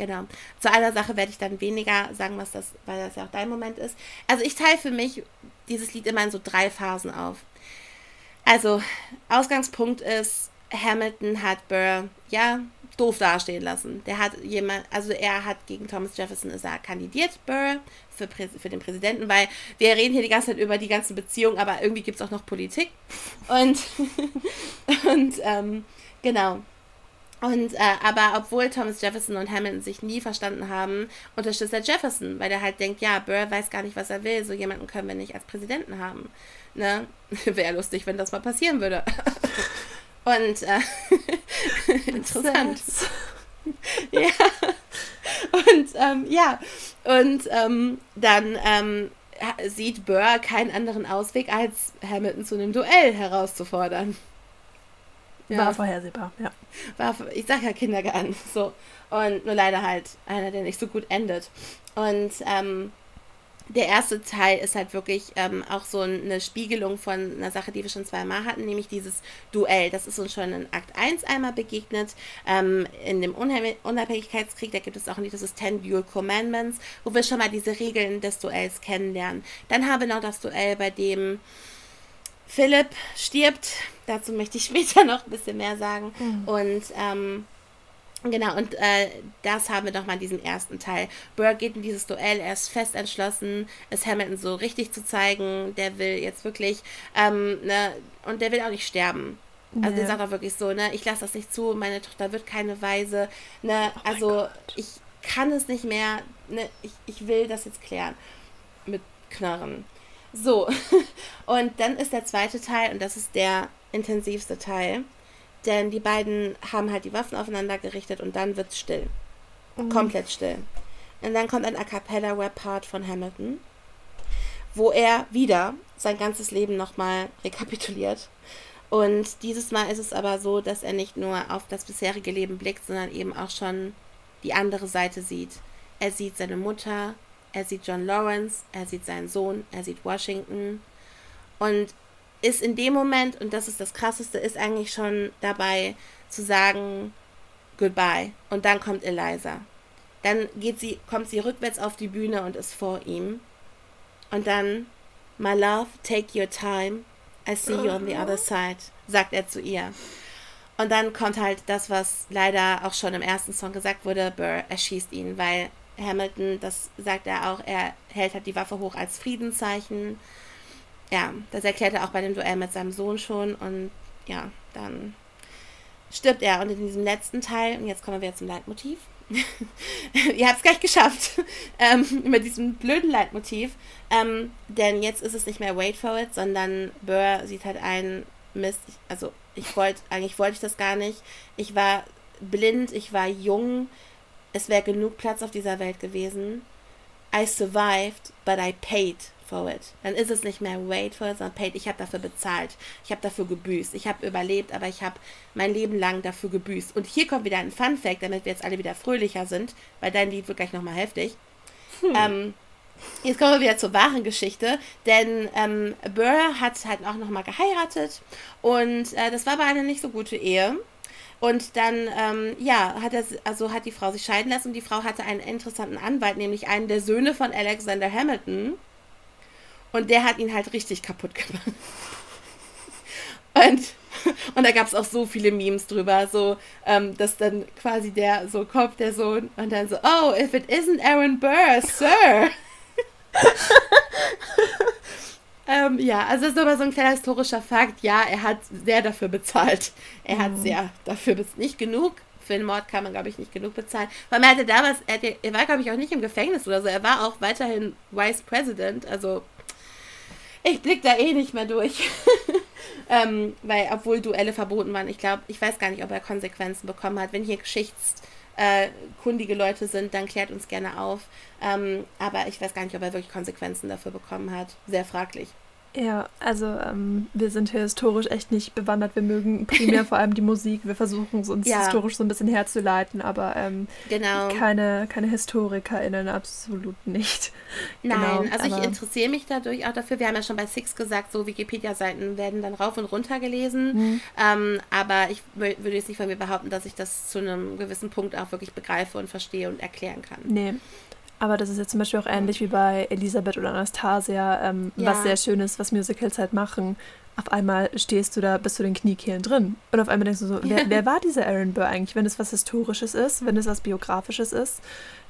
Genau. Zu einer Sache werde ich dann weniger sagen, was das, weil das ja auch dein Moment ist. Also ich teile für mich dieses Lied immer in so drei Phasen auf. Also, Ausgangspunkt ist, Hamilton hat Burr, ja, doof dastehen lassen. Der hat jemand, also er hat gegen Thomas Jefferson ist er kandidiert, Burr, für, für den Präsidenten, weil wir reden hier die ganze Zeit über die ganzen Beziehungen, aber irgendwie gibt es auch noch Politik. Und, und ähm, genau. Und, äh, aber obwohl Thomas Jefferson und Hamilton sich nie verstanden haben, unterstützt er Jefferson, weil er halt denkt, ja, Burr weiß gar nicht, was er will, so jemanden können wir nicht als Präsidenten haben. Ne? Wäre lustig, wenn das mal passieren würde. und äh, interessant. ja. Und ähm, ja, und ähm, dann ähm, sieht Burr keinen anderen Ausweg, als Hamilton zu einem Duell herauszufordern. Ja. War vorhersehbar, ja. War, ich sag ja Kindergarten, so. Und nur leider halt einer, der nicht so gut endet. Und ähm, der erste Teil ist halt wirklich ähm, auch so eine Spiegelung von einer Sache, die wir schon zweimal hatten, nämlich dieses Duell. Das ist uns schon in Akt 1 einmal begegnet. Ähm, in dem Unabhängigkeitskrieg, da gibt es auch nicht, das ist Ten Dual Commandments, wo wir schon mal diese Regeln des Duells kennenlernen. Dann haben wir noch das Duell, bei dem Philipp stirbt. Dazu möchte ich später noch ein bisschen mehr sagen. Mhm. Und ähm, Genau, und äh, das haben wir doch mal in diesem ersten Teil. Burr geht in dieses Duell, er ist fest entschlossen, es Hamilton so richtig zu zeigen. Der will jetzt wirklich, ähm, ne, und der will auch nicht sterben. Also nee. der sagt auch wirklich so, ne, ich lasse das nicht zu, meine Tochter wird keine Weise, ne, oh also ich kann es nicht mehr, ne, ich, ich will das jetzt klären. Mit Knarren. So, und dann ist der zweite Teil, und das ist der intensivste Teil, denn die beiden haben halt die Waffen aufeinander gerichtet und dann wird's still. Mhm. Komplett still. Und dann kommt ein A Cappella Rap Part von Hamilton, wo er wieder sein ganzes Leben nochmal rekapituliert. Und dieses Mal ist es aber so, dass er nicht nur auf das bisherige Leben blickt, sondern eben auch schon die andere Seite sieht. Er sieht seine Mutter, er sieht John Lawrence, er sieht seinen Sohn, er sieht Washington und ist in dem Moment, und das ist das Krasseste, ist eigentlich schon dabei zu sagen Goodbye. Und dann kommt Eliza. Dann geht sie, kommt sie rückwärts auf die Bühne und ist vor ihm. Und dann, My love, take your time. I see you on the other side, sagt er zu ihr. Und dann kommt halt das, was leider auch schon im ersten Song gesagt wurde, Burr erschießt ihn, weil Hamilton, das sagt er auch, er hält halt die Waffe hoch als Friedenszeichen. Ja, das erklärt er auch bei dem Duell mit seinem Sohn schon und ja, dann stirbt er. Und in diesem letzten Teil, und jetzt kommen wir zum Leitmotiv, ihr habt es gleich geschafft ähm, mit diesem blöden Leitmotiv. Ähm, denn jetzt ist es nicht mehr Wait for it, sondern Burr sieht halt ein Mist. Also ich wollte, eigentlich wollte ich das gar nicht. Ich war blind, ich war jung. Es wäre genug Platz auf dieser Welt gewesen. I survived, but I paid for it. Dann ist es nicht mehr wait for it, sondern paid. Ich habe dafür bezahlt. Ich habe dafür gebüßt. Ich habe überlebt, aber ich habe mein Leben lang dafür gebüßt. Und hier kommt wieder ein Fun Fact, damit wir jetzt alle wieder fröhlicher sind, weil dein Lied wird gleich nochmal heftig. Hm. Ähm, Jetzt kommen wir wieder zur wahren Geschichte, denn ähm, Burr hat halt auch nochmal geheiratet und äh, das war aber eine nicht so gute Ehe. Und dann, ähm, ja, hat er, also hat die Frau sich scheiden lassen und die Frau hatte einen interessanten Anwalt, nämlich einen der Söhne von Alexander Hamilton. Und der hat ihn halt richtig kaputt gemacht. Und, und da gab es auch so viele Memes drüber, so, ähm, dass dann quasi der so kommt, der Sohn, und dann so, oh, if it isn't Aaron Burr, Sir. ähm, ja, also das ist aber so ein kleiner historischer Fakt. Ja, er hat sehr dafür bezahlt. Er mhm. hat sehr dafür bezahlt. Nicht genug. Für den Mord kann man, glaube ich, nicht genug bezahlen. Weil er hatte damals, er, hatte, er war, glaube ich, auch nicht im Gefängnis oder so. Er war auch weiterhin Vice President. Also, ich blick da eh nicht mehr durch. ähm, weil, obwohl Duelle verboten waren, ich glaube, ich weiß gar nicht, ob er Konsequenzen bekommen hat. Wenn hier Geschichts äh, kundige Leute sind, dann klärt uns gerne auf. Ähm, aber ich weiß gar nicht, ob er wirklich Konsequenzen dafür bekommen hat. Sehr fraglich. Ja, also ähm, wir sind historisch echt nicht bewandert. Wir mögen primär vor allem die Musik. Wir versuchen es uns ja. historisch so ein bisschen herzuleiten, aber ähm, genau. keine, keine HistorikerInnen, absolut nicht. Nein, genau, also ich interessiere mich dadurch auch dafür. Wir haben ja schon bei Six gesagt, so Wikipedia-Seiten werden dann rauf und runter gelesen. Mhm. Ähm, aber ich würde jetzt nicht von mir behaupten, dass ich das zu einem gewissen Punkt auch wirklich begreife und verstehe und erklären kann. Nee. Aber das ist jetzt zum Beispiel auch ähnlich wie bei Elisabeth oder Anastasia, ähm, ja. was sehr schön ist, was Musicals halt machen. Auf einmal stehst du da bis zu den Kniekehlen drin. Und auf einmal denkst du so, wer, wer war dieser Aaron Burr eigentlich, wenn es was Historisches ist, wenn es was Biografisches ist?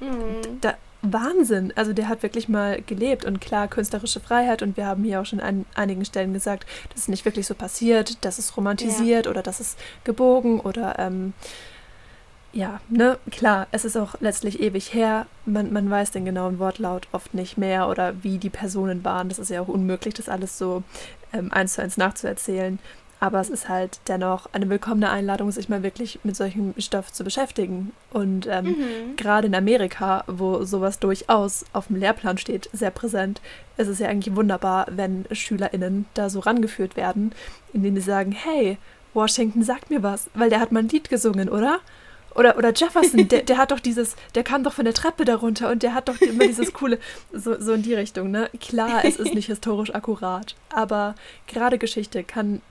Mhm. Da, Wahnsinn. Also der hat wirklich mal gelebt und klar künstlerische Freiheit und wir haben hier auch schon an einigen Stellen gesagt, das ist nicht wirklich so passiert, das ist romantisiert ja. oder das ist gebogen oder ähm, ja, ne, klar, es ist auch letztlich ewig her. Man, man weiß den genauen Wortlaut oft nicht mehr oder wie die Personen waren. Das ist ja auch unmöglich, das alles so ähm, eins zu eins nachzuerzählen. Aber es ist halt dennoch eine willkommene Einladung, sich mal wirklich mit solchem Stoff zu beschäftigen. Und ähm, mhm. gerade in Amerika, wo sowas durchaus auf dem Lehrplan steht, sehr präsent, ist es ja eigentlich wunderbar, wenn SchülerInnen da so rangeführt werden, indem sie sagen, hey, Washington sagt mir was, weil der hat mal ein Lied gesungen, oder? Oder, oder Jefferson, der, der hat doch dieses, der kam doch von der Treppe darunter und der hat doch immer dieses coole, so, so in die Richtung, ne? Klar, es ist nicht historisch akkurat, aber gerade Geschichte kann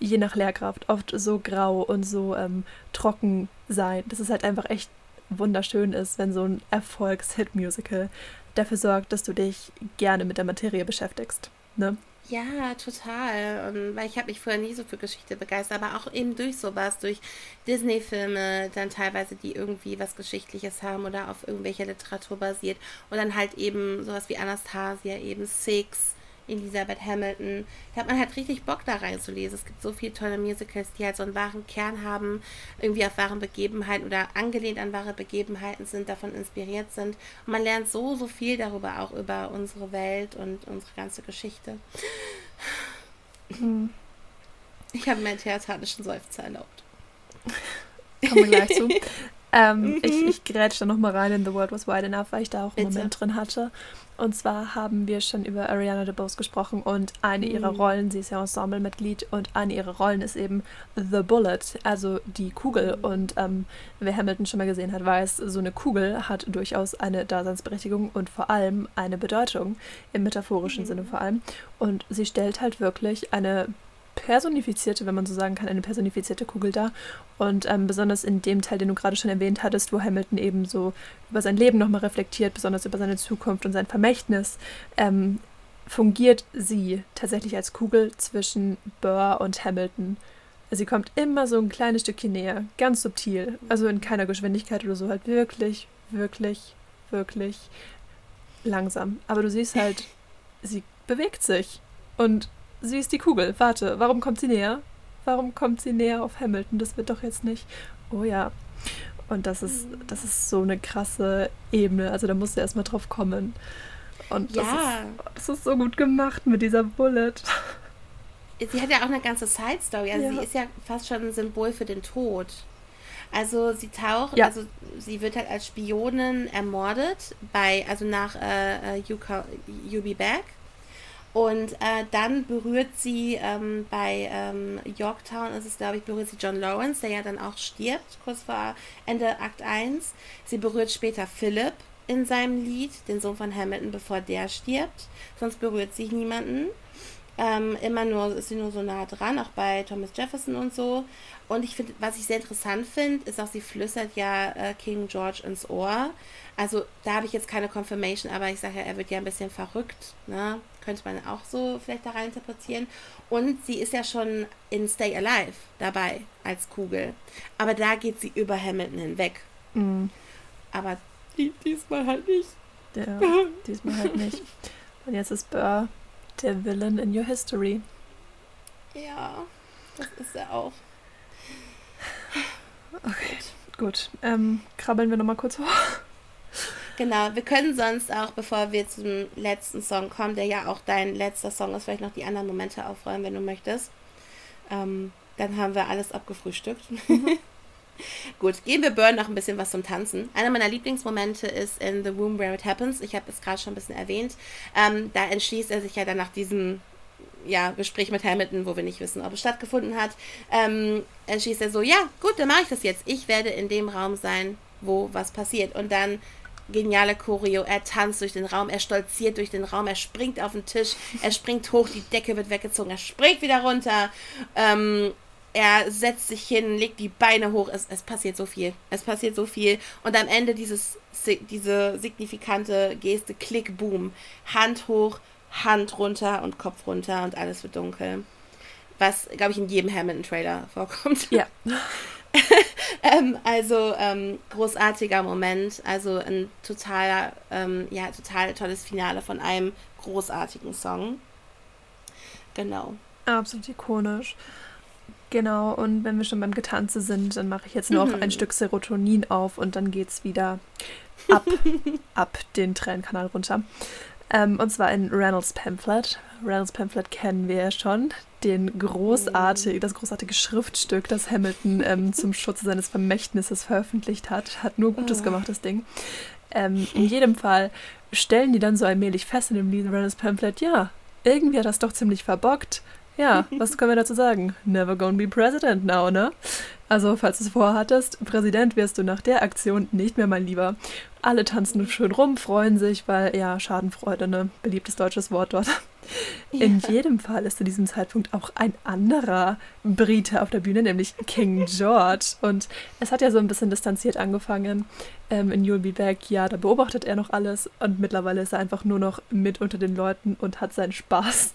je nach Lehrkraft oft so grau und so ähm, trocken sein, dass es halt einfach echt wunderschön ist, wenn so ein Erfolgs-Hit-Musical dafür sorgt, dass du dich gerne mit der Materie beschäftigst. Ne? Ja, total. Und weil ich habe mich vorher nie so für Geschichte begeistert, aber auch eben durch sowas, durch Disney-Filme, dann teilweise, die irgendwie was Geschichtliches haben oder auf irgendwelcher Literatur basiert. Und dann halt eben sowas wie Anastasia, eben Six, Elisabeth Hamilton. Da hat man halt richtig Bock da reinzulesen. Es gibt so viele tolle Musicals, die halt so einen wahren Kern haben, irgendwie auf wahren Begebenheiten oder angelehnt an wahre Begebenheiten sind, davon inspiriert sind. Und man lernt so, so viel darüber auch über unsere Welt und unsere ganze Geschichte. Hm. Ich habe meinen theatralischen Seufzer erlaubt. Kommen wir gleich zu. Ähm, mhm. Ich, ich grätsche da nochmal rein in The World Was Wide Enough, weil ich da auch einen Bitte. Moment drin hatte. Und zwar haben wir schon über Ariana DeBose gesprochen und eine mhm. ihrer Rollen, sie ist ja Ensemblemitglied und eine ihrer Rollen ist eben The Bullet, also die Kugel. Mhm. Und ähm, wer Hamilton schon mal gesehen hat, weiß, so eine Kugel hat durchaus eine Daseinsberechtigung und vor allem eine Bedeutung, im metaphorischen mhm. Sinne vor allem. Und sie stellt halt wirklich eine personifizierte, wenn man so sagen kann, eine personifizierte Kugel da. Und ähm, besonders in dem Teil, den du gerade schon erwähnt hattest, wo Hamilton eben so über sein Leben nochmal reflektiert, besonders über seine Zukunft und sein Vermächtnis, ähm, fungiert sie tatsächlich als Kugel zwischen Burr und Hamilton. Sie kommt immer so ein kleines Stückchen näher, ganz subtil, also in keiner Geschwindigkeit oder so, halt wirklich, wirklich, wirklich langsam. Aber du siehst halt, sie bewegt sich und sie ist die Kugel. Warte, warum kommt sie näher? Warum kommt sie näher auf Hamilton? Das wird doch jetzt nicht. Oh ja. Und das ist, das ist so eine krasse Ebene. Also da musst du erstmal drauf kommen. Und ja. das, ist, das ist so gut gemacht mit dieser Bullet. Sie hat ja auch eine ganze Side-Story. Also ja. sie ist ja fast schon ein Symbol für den Tod. Also sie taucht, ja. also sie wird halt als Spionin ermordet bei, also nach äh, äh You, Be Back. Und äh, dann berührt sie ähm, bei ähm, Yorktown, ist es glaube ich, berührt sie John Lawrence, der ja dann auch stirbt, kurz vor Ende Akt 1. Sie berührt später Philip in seinem Lied, den Sohn von Hamilton, bevor der stirbt. Sonst berührt sie niemanden. Ähm, immer nur, ist sie nur so nah dran, auch bei Thomas Jefferson und so. Und ich finde, was ich sehr interessant finde, ist auch, sie flüstert ja äh, King George ins Ohr. Also da habe ich jetzt keine Confirmation, aber ich sage ja, er wird ja ein bisschen verrückt. Ne? Könnte man auch so vielleicht da rein interpretieren. Und sie ist ja schon in Stay Alive dabei als Kugel. Aber da geht sie über Hamilton hinweg. Mhm. Aber die, diesmal halt nicht. Ja, diesmal halt nicht. Und jetzt ist Burr der Villain in Your History. Ja, das ist er auch. Okay, gut. Ähm, krabbeln wir nochmal kurz hoch. Genau, wir können sonst auch, bevor wir zum letzten Song kommen, der ja auch dein letzter Song ist, vielleicht noch die anderen Momente aufräumen, wenn du möchtest. Ähm, dann haben wir alles abgefrühstückt. Mhm. Gut, geben wir Burn noch ein bisschen was zum Tanzen. Einer meiner Lieblingsmomente ist in The Room Where It Happens. Ich habe es gerade schon ein bisschen erwähnt. Ähm, da entschließt er sich ja dann nach diesem ja, Gespräch mit Hamilton, wo wir nicht wissen, ob es stattgefunden hat, ähm, entschließt er so, ja, gut, dann mache ich das jetzt. Ich werde in dem Raum sein, wo was passiert. Und dann geniale Choreo. Er tanzt durch den Raum, er stolziert durch den Raum, er springt auf den Tisch, er springt hoch, die Decke wird weggezogen, er springt wieder runter. Ähm, er setzt sich hin, legt die Beine hoch. Es, es passiert so viel. Es passiert so viel. Und am Ende dieses, diese signifikante Geste, Klick, Boom. Hand hoch, Hand runter und Kopf runter und alles wird dunkel. Was, glaube ich, in jedem Hamilton-Trailer vorkommt. Ja. ähm, also ähm, großartiger Moment. Also ein totaler, ähm, ja, total tolles Finale von einem großartigen Song. Genau. Absolut ikonisch. Genau, und wenn wir schon beim Getanze sind, dann mache ich jetzt noch mhm. ein Stück Serotonin auf und dann geht es wieder ab, ab den Tränenkanal runter. Ähm, und zwar in Reynolds Pamphlet. Reynolds Pamphlet kennen wir ja schon. Den großartig, mhm. das großartige Schriftstück, das Hamilton ähm, zum Schutze seines Vermächtnisses veröffentlicht hat. Hat nur Gutes oh. gemacht, das Ding. Ähm, in jedem Fall stellen die dann so allmählich fest in dem Lied Reynolds Pamphlet, ja, irgendwie hat das doch ziemlich verbockt. Ja, was können wir dazu sagen? Never gonna be president now, ne? Also, falls du es vorhattest, Präsident wirst du nach der Aktion nicht mehr, mein Lieber. Alle tanzen schön rum, freuen sich, weil, ja, Schadenfreude, ne? Beliebtes deutsches Wort dort. Ja. In jedem Fall ist zu diesem Zeitpunkt auch ein anderer Brite auf der Bühne, nämlich King George. Und es hat ja so ein bisschen distanziert angefangen. Ähm, in You'll Be Back, ja, da beobachtet er noch alles und mittlerweile ist er einfach nur noch mit unter den Leuten und hat seinen Spaß.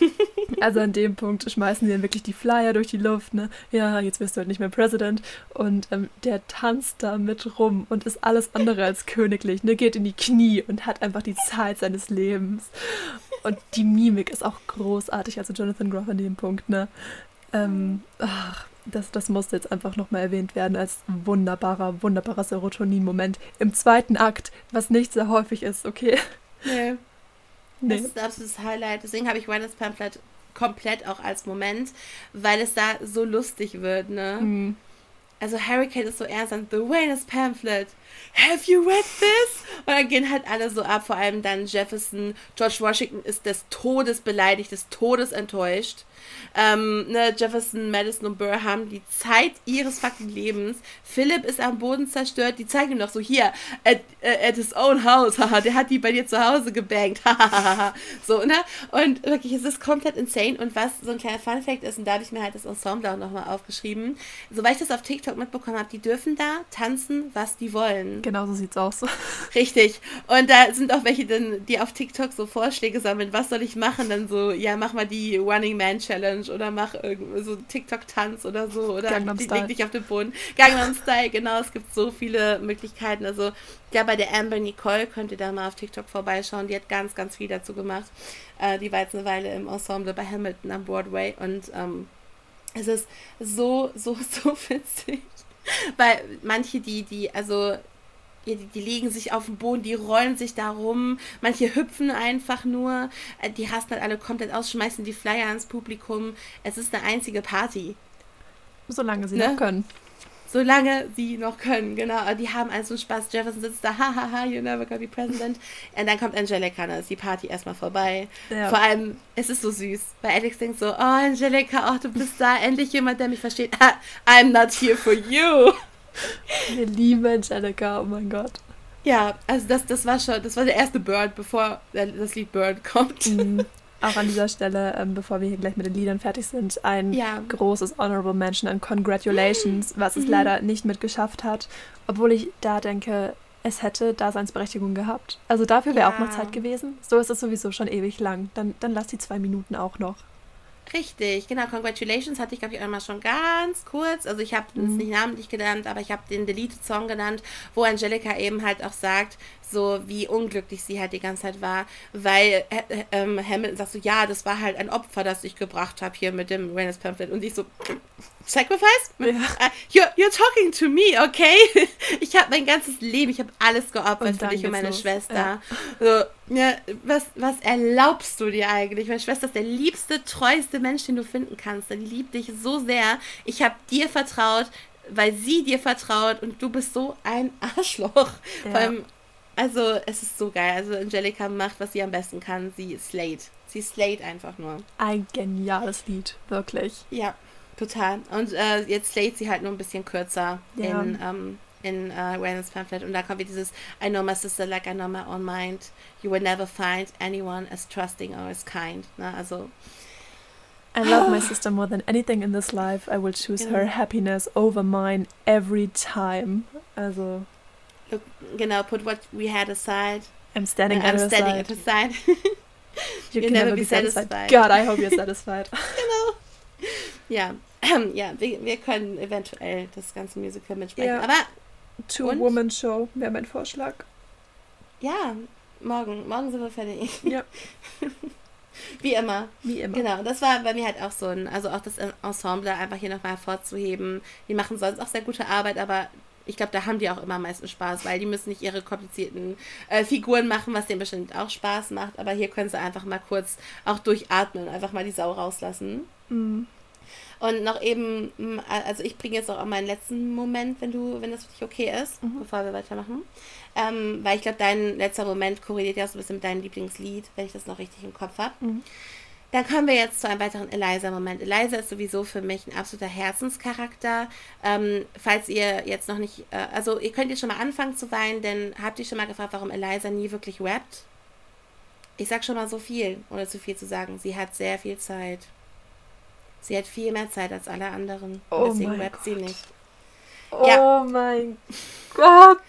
Also an dem Punkt schmeißen die dann wirklich die Flyer durch die Luft, ne? Ja, jetzt wirst du halt nicht mehr President. Und ähm, der tanzt da mit rum und ist alles andere als königlich, ne? Geht in die Knie und hat einfach die Zeit seines Lebens. Und die Mimik ist auch großartig, also Jonathan Groff an dem Punkt, ne? Ähm, ach, das, das musste jetzt einfach nochmal erwähnt werden als wunderbarer, wunderbarer Serotonin-Moment im zweiten Akt, was nicht sehr häufig ist, okay? Nee. Nee. Das ist ein absolutes Highlight. Deswegen habe ich Reynolds Pamphlet komplett auch als Moment, weil es da so lustig wird, ne? Mhm. Also Hurricane ist so ernst an The Wayne's Pamphlet. Have you read this? Und dann gehen halt alle so ab, vor allem dann Jefferson. George Washington ist des Todes beleidigt, des Todes enttäuscht. Ähm, ne, Jefferson, Madison und Burr haben die Zeit ihres fucking Lebens. Philip ist am Boden zerstört. Die zeigen ihm noch so hier, at, äh, at his own house. Haha, der hat die bei dir zu Hause gebankt. so, ne? Und wirklich, es ist komplett insane. Und was so ein kleiner Funfact ist, und da habe ich mir halt das Ensemble auch nochmal aufgeschrieben. Soweit ich das auf TikTok mitbekommen habe, die dürfen da tanzen, was die wollen. Genau so sieht's aus. Richtig. Und da sind auch welche, die auf TikTok so Vorschläge sammeln, was soll ich machen? Dann so, ja, mach mal die Running Man Challenge oder mach irgendwie so TikTok-Tanz oder so oder leg dich auf den Boden. Gangnam Style, genau, es gibt so viele Möglichkeiten. Also ja, bei der Amber Nicole könnt ihr da mal auf TikTok vorbeischauen. Die hat ganz, ganz viel dazu gemacht. Äh, die war jetzt eine Weile im Ensemble bei Hamilton am Broadway und ähm, es ist so, so, so witzig. Weil manche, die, die, also die, die legen sich auf den Boden, die rollen sich da rum, manche hüpfen einfach nur, äh, die rasten halt alle komplett aus, schmeißen die Flyer ans Publikum. Es ist eine einzige Party. Solange sie Ne? noch können. Solange sie noch können, genau. Die haben also Spaß. Jefferson sitzt da, hahaha, you never gonna be president. Und dann kommt Angelica, dann ist die Party erstmal vorbei. Ja. Vor allem, es ist so süß, weil Alex denkt so, oh Angelica, oh, du bist da, endlich jemand, der mich versteht. I'm not here for you. Wir lieben Angelica, oh mein Gott. Ja, also das, das war schon, das war der erste Bird, bevor das Lied Bird kommt. Mhm. Auch an dieser Stelle, ähm, bevor wir hier gleich mit den Liedern fertig sind, ein Ja. großes Honorable Mention an Congratulations, was Mhm. es leider nicht mitgeschafft hat, obwohl ich da denke, es hätte Daseinsberechtigung gehabt. Also dafür wäre auch noch Ja. Zeit gewesen. So ist es sowieso schon ewig lang. Dann, dann lass die zwei Minuten auch noch. Richtig, genau. Congratulations hatte ich, glaube ich, einmal schon ganz kurz. Also ich habe es Mhm. nicht namentlich genannt, aber ich habe den Deleted-Song genannt, wo Angelica eben halt auch sagt, so wie unglücklich sie halt die ganze Zeit war, weil äh, ähm, Hamilton sagt so, ja, das war halt ein Opfer, das ich gebracht habe hier mit dem Reynolds Pamphlet. Und ich so, Sacrifice? Ja. Äh, You're, you're talking to me, okay? Ich habe mein ganzes Leben, ich habe alles geopfert für dich und meine los. Schwester. So, ja, was, was erlaubst du dir eigentlich? Meine Schwester ist der liebste, treueste Mensch, den du finden kannst. Die liebt dich so sehr. Ich habe dir vertraut, weil sie dir vertraut und du bist so ein Arschloch. Ja. Vor allem, also es ist so geil. Also Angelika macht, was sie am besten kann. Sie slayed. Sie slayed einfach nur. Ein geniales Lied, wirklich. Ja, total. Und äh, jetzt slayed sie halt nur ein bisschen kürzer Ja. in, ähm, in äh, Reynolds Pamphlet. Und da kommt wieder dieses I know my sister like I know my own mind. You will never find anyone as trusting or as kind. Ne? Also, I love my sister more than anything in this life. I will choose Genau. her happiness over mine every time. Also, look, genau, put what we had aside. I'm standing And at I'm standing at her side. You can never be satisfied. satisfied. God, I hope you're satisfied. genau. Ja, ja wir, wir können eventuell das ganze Musical mitsprechen. Ja. Aber Two-Woman-Show wäre mein Vorschlag. ja, morgen, morgen sind wir fertig. Ja. Wie immer. Wie immer. Genau, das war bei mir halt auch so ein, also auch das Ensemble einfach hier nochmal hervorzuheben. Die machen sonst auch sehr gute Arbeit, aber ich glaube, da haben die auch immer am meisten Spaß, weil die müssen nicht ihre komplizierten äh, Figuren machen, was denen bestimmt auch Spaß macht, aber hier können sie einfach mal kurz auch durchatmen, einfach mal die Sau rauslassen. Mm. Und noch eben, also ich bringe jetzt auch meinen letzten Moment, wenn du, wenn das für dich okay ist, Mhm. bevor wir weitermachen. Ähm, weil ich glaube, dein letzter Moment korreliert ja auch so ein bisschen mit deinem Lieblingslied, wenn ich das noch richtig im Kopf habe. Mhm. Dann kommen wir jetzt zu einem weiteren Eliza-Moment. Eliza ist sowieso für mich ein absoluter Herzenscharakter. Ähm, falls ihr jetzt noch nicht, äh, also ihr könnt jetzt schon mal anfangen zu weinen, denn habt ihr schon mal gefragt, warum Eliza nie wirklich rappt? Ich sag schon mal so viel, ohne zu viel zu sagen. Sie hat sehr viel Zeit. Sie hat viel mehr Zeit als alle anderen. Oh deswegen rappt sie nicht. Oh Ja. mein Gott.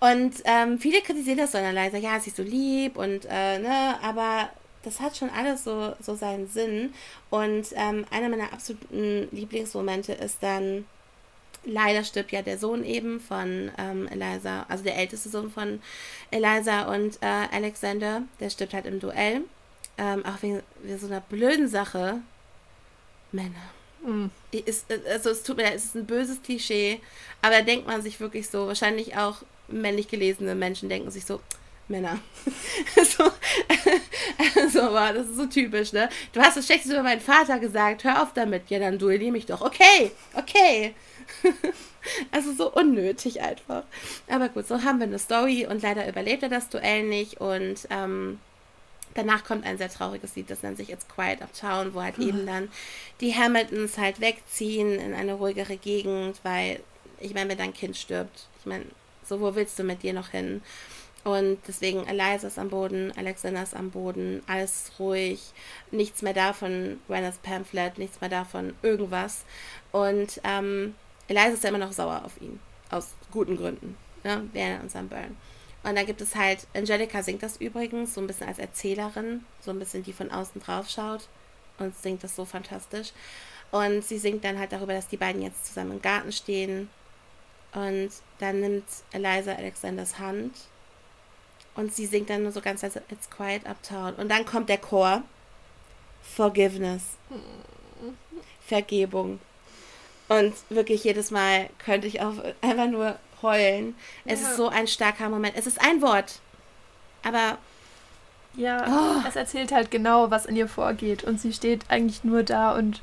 Und ähm, viele kritisieren das so an Eliza, ja, sie ist so lieb und äh, ne, aber das hat schon alles so, so seinen Sinn. Und ähm, einer meiner absoluten Lieblingsmomente ist dann, leider stirbt ja der Sohn eben von ähm, Eliza, also der älteste Sohn von Eliza und äh, Alexander, der stirbt halt im Duell. Ähm, auch wegen, wegen so einer blöden Sache. Männer. Mm. Ist, also es tut mir leid, es ist ein böses Klischee, aber da denkt man sich wirklich so, wahrscheinlich auch männlich gelesene Menschen denken sich so, Männer. so, also, wow, das ist so typisch, ne? Du hast das Schlechtes über meinen Vater gesagt, hör auf damit. Ja, dann duellier mich doch. Okay, okay. also so unnötig einfach. Aber gut, so haben wir eine Story und leider überlebt er das Duell nicht und ähm, Danach kommt ein sehr trauriges Lied, das nennt sich It's Quiet Uptown, wo halt eben dann die Hamiltons halt wegziehen in eine ruhigere Gegend, weil, ich meine, wenn dein Kind stirbt, ich meine, so wo willst du mit dir noch hin? Und deswegen Eliza ist am Boden, Alexander ist am Boden, alles ruhig, nichts mehr davon, Reynolds Pamphlet, nichts mehr davon, irgendwas. Und ähm, Eliza ist ja immer noch sauer auf ihn, aus guten Gründen, ne, während unserem Burn. Und dann gibt es halt, Angelica singt das übrigens, so ein bisschen als Erzählerin, so ein bisschen die von außen drauf schaut und singt das so fantastisch. Und sie singt dann halt darüber, dass die beiden jetzt zusammen im Garten stehen. Und dann nimmt Eliza Alexanders Hand und sie singt dann nur so ganz leise, It's Quiet Uptown. Und dann kommt der Chor. Forgiveness. Vergebung. Und wirklich jedes Mal könnte ich auch einfach nur heulen. Es ja. ist so ein starker Moment. Es ist ein Wort. Aber. Ja, oh. es erzählt halt genau, was in ihr vorgeht. Und sie steht eigentlich nur da und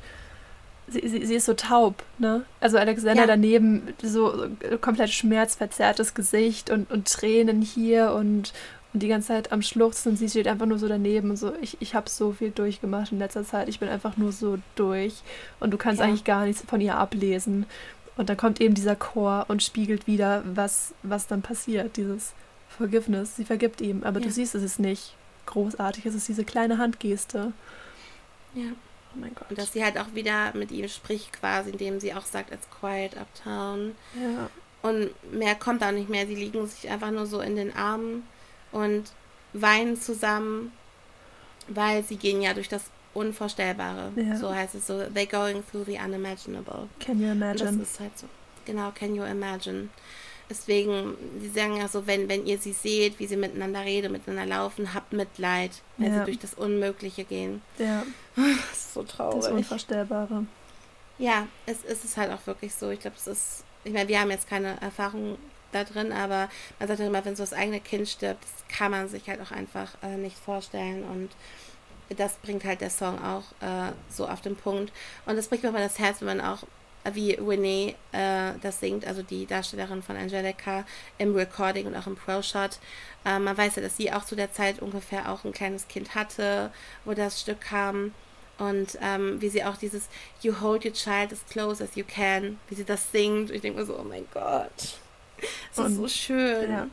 sie, sie, sie ist so taub, ne? Also Alexander ja. daneben, so, so komplett schmerzverzerrtes Gesicht und, und Tränen hier und, und die ganze Zeit am Schluchzen und sie steht einfach nur so daneben und so, ich, ich habe so viel durchgemacht in letzter Zeit, ich bin einfach nur so durch und du kannst ja. eigentlich gar nichts von ihr ablesen. Und dann kommt eben dieser Chor und spiegelt wieder, was, was dann passiert, dieses Forgiveness. Sie vergibt ihm, aber ja. du siehst, es ist nicht großartig, es ist diese kleine Handgeste. Ja. Oh mein Gott. Und dass sie halt auch wieder mit ihm spricht, quasi, indem sie auch sagt, it's quiet uptown. Ja. Und mehr kommt da nicht mehr. Sie liegen sich einfach nur so in den Armen und weinen zusammen, weil sie gehen ja durch das Unvorstellbare. Ja. So heißt es so, they're going through the unimaginable. Can you imagine? Und das ist halt so. Genau, can you imagine? Deswegen, sie sagen ja so, wenn, wenn ihr sie seht, wie sie miteinander reden, miteinander laufen, habt Mitleid, wenn ja. sie durch das Unmögliche gehen. Ja. Das ist so traurig. Das Unvorstellbare. Ja, es, es ist halt auch wirklich so. Ich glaube, es ist, ich meine, wir haben jetzt keine Erfahrung da drin, aber man sagt ja immer, wenn so das eigene Kind stirbt, das kann man sich halt auch einfach äh, nicht vorstellen und das bringt halt der Song auch äh, so auf den Punkt. Und das bricht mir mal das Herz, wenn man auch wie Renee äh, das singt, also die Darstellerin von Angelica im Recording und auch im Pro-Shot. Äh, man weiß ja, dass sie auch zu der Zeit ungefähr auch ein kleines Kind hatte, wo das Stück kam. Und ähm, wie sie auch dieses You hold your child as close as you can, wie sie das singt. Und ich denke mir so, oh mein Gott. Das ist so schön. Ja.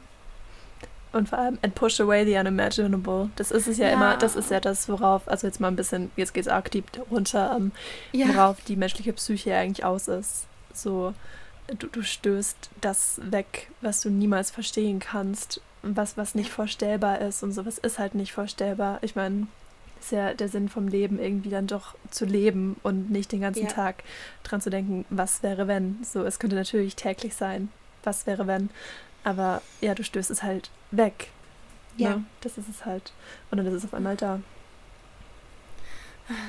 Und vor allem and push away the unimaginable. Das ist es ja, ja, immer, das ist ja das, worauf, also jetzt mal ein bisschen, jetzt geht es arg deep runter, ähm, ja. worauf die menschliche Psyche eigentlich aus ist. So, du, du stößt das weg, was du niemals verstehen kannst, was, was nicht vorstellbar ist und sowas ist halt nicht vorstellbar. Ich meine, ist ja der Sinn vom Leben, irgendwie dann doch zu leben und nicht den ganzen ja. Tag dran zu denken, was wäre wenn. So, es könnte natürlich täglich sein, was wäre wenn. Aber ja, du stößt es halt weg. Ja. Ne? Das ist es halt. Und dann ist es auf einmal da.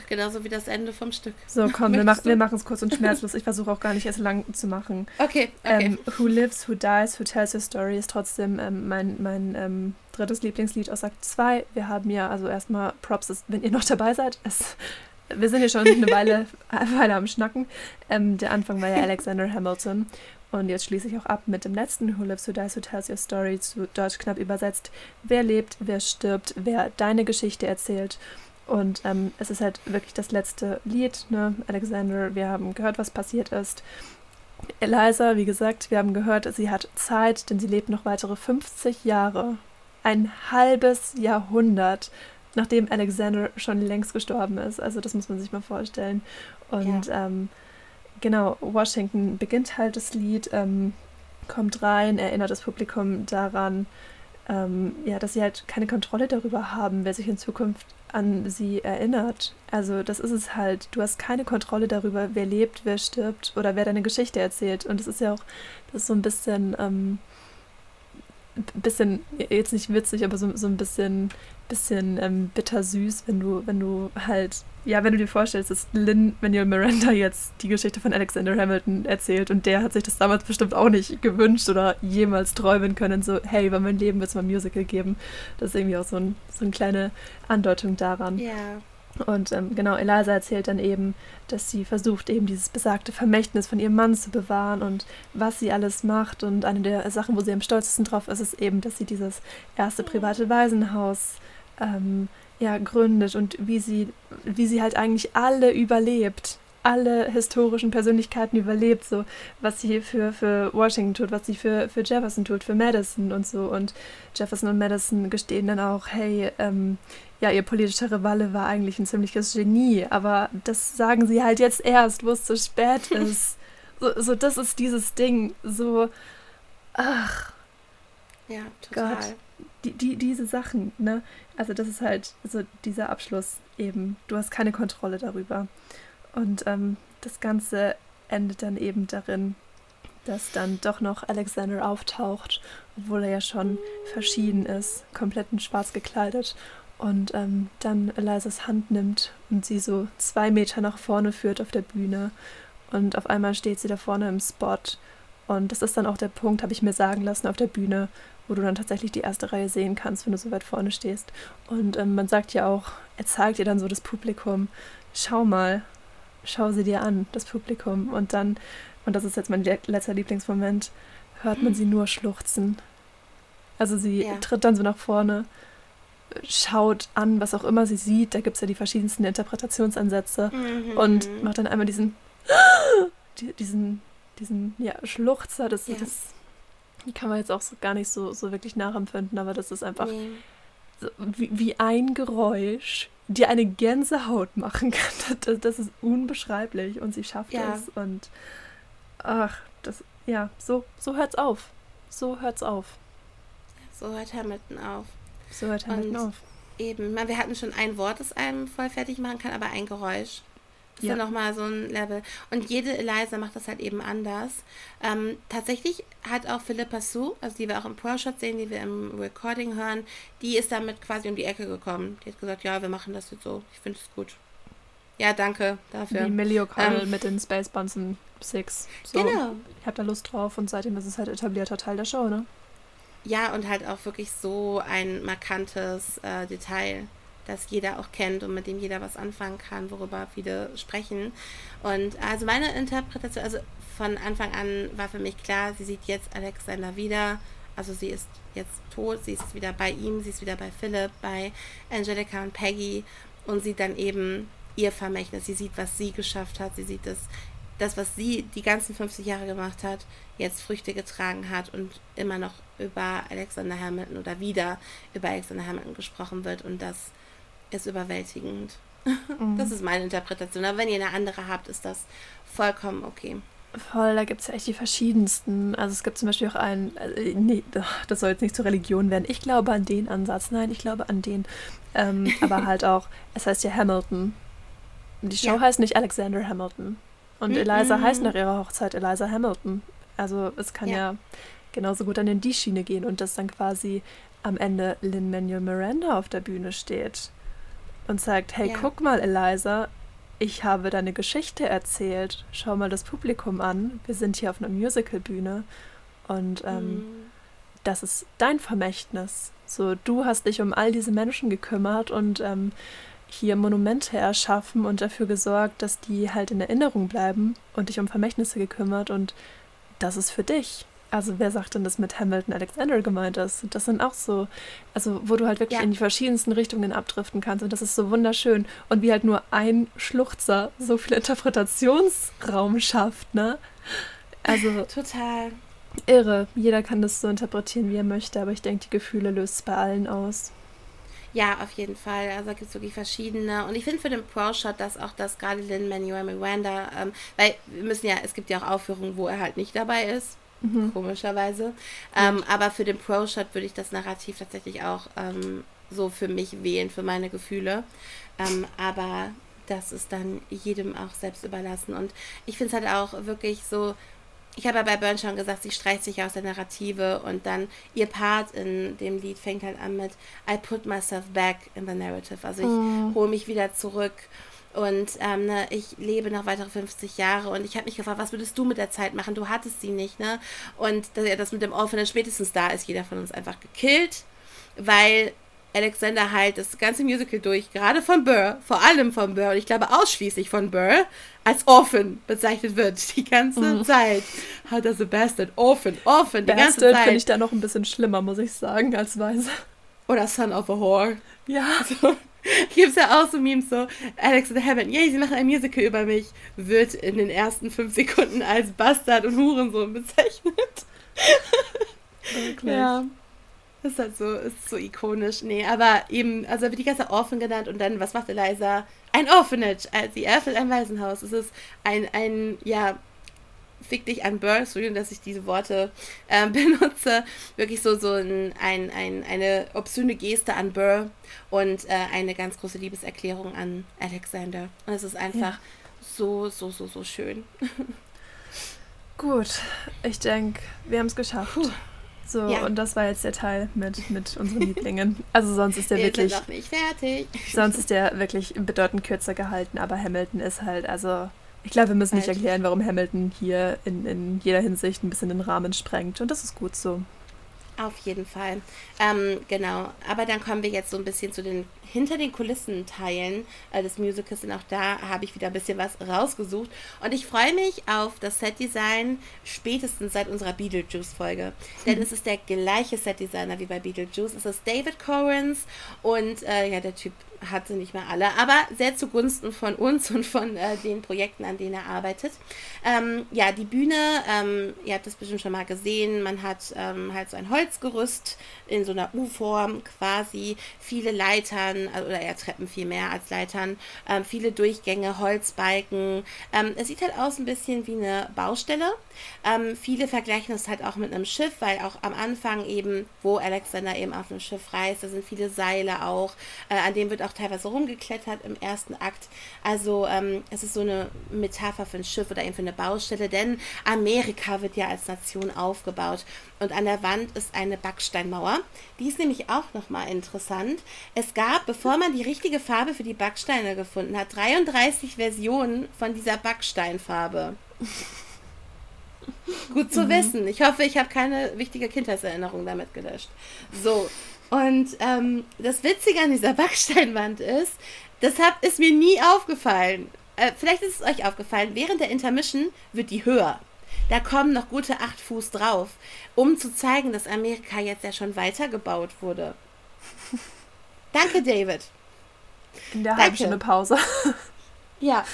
Genauso wie das Ende vom Stück. So, komm, wir, mach, wir machen es kurz und schmerzlos. Ich versuche auch gar nicht erst lang zu machen. Okay, okay. Ähm, who Lives, Who Dies, Who Tells Your Story ist trotzdem ähm, mein, mein ähm, drittes Lieblingslied aus Akt 2. Wir haben ja, also erstmal Props, wenn ihr noch dabei seid. Es, wir sind ja schon eine Weile, eine Weile am Schnacken. Ähm, der Anfang war ja Alexander Hamilton. Und jetzt schließe ich auch ab mit dem letzten Who Lives, Who Dies, Who Tells Your Story, zu Deutsch knapp übersetzt. Wer lebt, wer stirbt, wer deine Geschichte erzählt. Und ähm, es ist halt wirklich das letzte Lied, ne? Alexander, wir haben gehört, was passiert ist. Eliza, wie gesagt, wir haben gehört, sie hat Zeit, denn sie lebt noch weitere 50 Jahre. Ein halbes Jahrhundert, nachdem Alexander schon längst gestorben ist. Also das muss man sich mal vorstellen. Und ja. ähm, genau, Washington beginnt halt das Lied, ähm, kommt rein, erinnert das Publikum daran, ähm, ja, dass sie halt keine Kontrolle darüber haben, wer sich in Zukunft an sie erinnert. Also das ist es halt. Du hast keine Kontrolle darüber, wer lebt, wer stirbt oder wer deine Geschichte erzählt. Und das ist ja auch, das ist so ein bisschen, ähm, bisschen, jetzt nicht witzig, aber so, so ein bisschen, bisschen ähm, bittersüß, wenn du, wenn du halt ja, wenn du dir vorstellst, dass Lynn Manuel Miranda jetzt die Geschichte von Alexander Hamilton erzählt und der hat sich das damals bestimmt auch nicht gewünscht oder jemals träumen können, so, hey, über mein Leben wird es mal ein Musical geben. Das ist irgendwie auch so, ein, so eine kleine Andeutung daran. Ja. Und ähm, genau, Eliza erzählt dann eben, dass sie versucht, eben dieses besagte Vermächtnis von ihrem Mann zu bewahren und was sie alles macht. Und eine der Sachen, wo sie am stolzesten drauf ist, ist eben, dass sie dieses erste private Waisenhaus ähm, ja, gründet und wie sie, wie sie halt eigentlich alle überlebt. Alle historischen Persönlichkeiten überlebt, so was sie für, für Washington tut, was sie für, für Jefferson tut, für Madison und so. Und Jefferson und Madison gestehen dann auch, hey, ähm, ja, ihr politischer Rivalle war eigentlich ein ziemliches Genie, aber das sagen sie halt jetzt erst, wo es zu spät ist. so, so, das ist dieses Ding, so, ach. Ja, total. Gott die, die, diese Sachen, ne? Also das ist halt so dieser Abschluss eben. Du hast keine Kontrolle darüber. Und ähm, das Ganze endet dann eben darin, dass dann doch noch Alexander auftaucht, obwohl er ja schon verschieden ist, komplett in schwarz gekleidet und ähm, dann Elisas Hand nimmt und sie so zwei Meter nach vorne führt auf der Bühne und auf einmal steht sie da vorne im Spot und das ist dann auch der Punkt, habe ich mir sagen lassen, auf der Bühne, wo du dann tatsächlich die erste Reihe sehen kannst, wenn du so weit vorne stehst. Und ähm, man sagt ja auch, er zeigt dir dann so das Publikum, schau mal, schau sie dir an, das Publikum. Und dann, und das ist jetzt mein letzter Lieblingsmoment, hört man sie nur schluchzen. Also sie ja. tritt dann so nach vorne, schaut an, was auch immer sie sieht. Da gibt es ja die verschiedensten Interpretationsansätze mhm. und macht dann einmal diesen, diesen, diesen ja, Schluchzer. Das, ja. das kann man jetzt auch so gar nicht so, so wirklich nachempfinden, aber das ist einfach nee. so, wie, wie ein Geräusch, die eine Gänsehaut machen kann. Das, das ist unbeschreiblich und sie schafft ja. es und ach, das, ja, so, so hört's auf. So hört's auf. So hört Hamilton auf. So hört Hamilton und auf. Eben, wir hatten schon ein Wort, das einem voll fertig machen kann, aber ein Geräusch ist ja. nochmal so ein Level. Und jede Eliza macht das halt eben anders. Ähm, tatsächlich hat auch Philippa Sue, also die wir auch im Pro-Shot sehen, die wir im Recording hören, die ist damit quasi um die Ecke gekommen. Die hat gesagt, ja, wir machen das jetzt so. Ich finde es gut. Ja, danke dafür. Wie Millie O'Connell ähm, mit den Space Bunsen Six. So, genau. Ich habe da Lust drauf und seitdem ist es halt etablierter Teil der Show, ne? Ja, und halt auch wirklich so ein markantes äh, Detail das jeder auch kennt und mit dem jeder was anfangen kann, worüber viele sprechen. Und also meine Interpretation, also von Anfang an war für mich klar, sie sieht jetzt Alexander wieder. Also sie ist jetzt tot, sie ist wieder bei ihm, sie ist wieder bei Philipp, bei Angelica und Peggy und sieht dann eben ihr Vermächtnis. Sie sieht, was sie geschafft hat, sie sieht das, das, was sie die ganzen 50 Jahre gemacht hat, jetzt Früchte getragen hat und immer noch über Alexander Hamilton oder wieder über Alexander Hamilton gesprochen wird und das ist überwältigend. Mhm. Das ist meine Interpretation. Aber wenn ihr eine andere habt, ist das vollkommen okay. Voll, da gibt es ja echt die verschiedensten. Also es gibt zum Beispiel auch einen, äh, nee, das soll jetzt nicht zur Religion werden. Ich glaube an den Ansatz. Nein, ich glaube an den. Ähm, aber halt auch, es heißt ja Hamilton. Die Show ja. heißt nicht Alexander Hamilton. Und mhm. Eliza heißt nach ihrer Hochzeit Eliza Hamilton. Also es kann ja, ja genauso gut an den die Schiene gehen und dass dann quasi am Ende Lin Manuel Miranda auf der Bühne steht und sagt, hey, ja. guck mal, Eliza, ich habe deine Geschichte erzählt. Schau mal das Publikum an. Wir sind hier auf einer Musicalbühne und ähm, mhm. das ist dein Vermächtnis. So, du hast dich um all diese Menschen gekümmert und ähm, hier Monumente erschaffen und dafür gesorgt, dass die halt in Erinnerung bleiben und dich um Vermächtnisse gekümmert und das ist für dich. Also wer sagt denn, dass mit Hamilton Alexander gemeint ist? Das sind auch so, also wo du halt wirklich ja. in die verschiedensten Richtungen abdriften kannst und das ist so wunderschön und wie halt nur ein Schluchzer so viel Interpretationsraum schafft, ne? Also total irre. Jeder kann das so interpretieren, wie er möchte, aber ich denke, die Gefühle löst es bei allen aus. Ja, auf jeden Fall. Also da gibt es wirklich verschiedene. Und ich finde für den Pro-Shot, dass auch das gerade Lin Manuel Miranda, ähm, weil wir müssen ja, es gibt ja auch Aufführungen, wo er halt nicht dabei ist mhm. komischerweise. Ähm, aber für den Pro-Shot würde ich das Narrativ tatsächlich auch ähm, so für mich wählen, für meine Gefühle. Ähm, aber das ist dann jedem auch selbst überlassen. Und ich finde es halt auch wirklich so, ich habe ja bei Burn schon gesagt, sie streicht sich aus der Narrative und dann ihr Part in dem Lied fängt halt an mit I put myself back in the narrative. Also ich mm. hole mich wieder zurück und ähm, ne, ich lebe noch weitere 50 Jahre und ich habe mich gefragt, was würdest du mit der Zeit machen? Du hattest sie nicht, ne? Und das, das mit dem Orphan spätestens da ist jeder von uns einfach gekillt, weil Alexander halt das ganze Musical durch, gerade von Burr, vor allem von Burr und ich glaube ausschließlich von Burr, als Orphan bezeichnet wird, die ganze mhm. Zeit. Does a bastard Orphan, Orphan, die ganze Zeit. finde ich da noch ein bisschen schlimmer, muss ich sagen, als Weise. Oder Son of a Whore. Ja. So. Gibt es ja auch so Memes so, Alexander Hamilton, yay, sie machen ein Musical über mich, wird in den ersten fünf Sekunden als Bastard und Hurensohn bezeichnet. Wirklich. Ja. Das ist halt so, ist so ikonisch. Nee, aber eben, also wird die ganze Orphan genannt und dann, was macht Eliza? Ein Orphanage. Also sie eröffnet ein Waisenhaus. Es ist ein, ein, ja, fick dich an Burr, Entschuldigung, dass ich diese Worte äh, benutze. Wirklich so, so ein, ein, ein, eine obszöne Geste an Burr und äh, eine ganz große Liebeserklärung an Alexander. Und es ist einfach ja. so, so, so, so schön. Gut, ich denke, wir haben es geschafft. Puh. So, ja. und das war jetzt der Teil mit, mit unseren Lieblingen. Also sonst ist der wir wirklich. Sind noch nicht fertig. Sonst ist der wirklich bedeutend kürzer gehalten, aber Hamilton ist halt, also ich glaube, wir müssen nicht erklären, warum Hamilton hier in, in jeder Hinsicht ein bisschen den Rahmen sprengt. Und das ist gut so. Auf jeden Fall. Ähm, genau. Aber dann kommen wir jetzt so ein bisschen zu den hinter den Kulissen Teilen äh, des Musicals. Und auch da habe ich wieder ein bisschen was rausgesucht. Und ich freue mich auf das Setdesign spätestens seit unserer Beetlejuice-Folge. Denn es ist der gleiche Setdesigner wie bei Beetlejuice. Es ist David Corrins und äh, ja, der Typ hatte nicht mehr alle, aber sehr zugunsten von uns und von äh, den Projekten, an denen er arbeitet. Ähm, ja, die Bühne, ähm, ihr habt das bestimmt schon mal gesehen, man hat ähm, halt so ein Holzgerüst in so einer U-Form quasi, viele Leitern, äh, oder eher Treppen viel mehr als Leitern, ähm, viele Durchgänge, Holzbalken. Ähm, es sieht halt aus ein bisschen wie eine Baustelle. Ähm, viele vergleichen es halt auch mit einem Schiff, weil auch am Anfang eben, wo Alexander eben auf einem Schiff reist, da sind viele Seile auch, äh, an dem wird auch teilweise rumgeklettert im ersten Akt. Also ähm, es ist so eine Metapher für ein Schiff oder eben für eine Baustelle, denn Amerika wird ja als Nation aufgebaut und an der Wand ist eine Backsteinmauer. Die ist nämlich auch nochmal interessant. Es gab, bevor man die richtige Farbe für die Backsteine gefunden hat, 33 Versionen von dieser Backsteinfarbe. Gut zu mhm. wissen. Ich hoffe, ich habe keine wichtige Kindheitserinnerung damit gelöscht. So. Und ähm, das Witzige an dieser Backsteinwand ist, deshalb ist mir nie aufgefallen. Äh, vielleicht ist es euch aufgefallen, während der Intermission wird die höher. Da kommen noch gute acht Fuß drauf, um zu zeigen, dass Amerika jetzt ja schon weitergebaut wurde. Danke, David. In der halben Stunde Pause. Ja.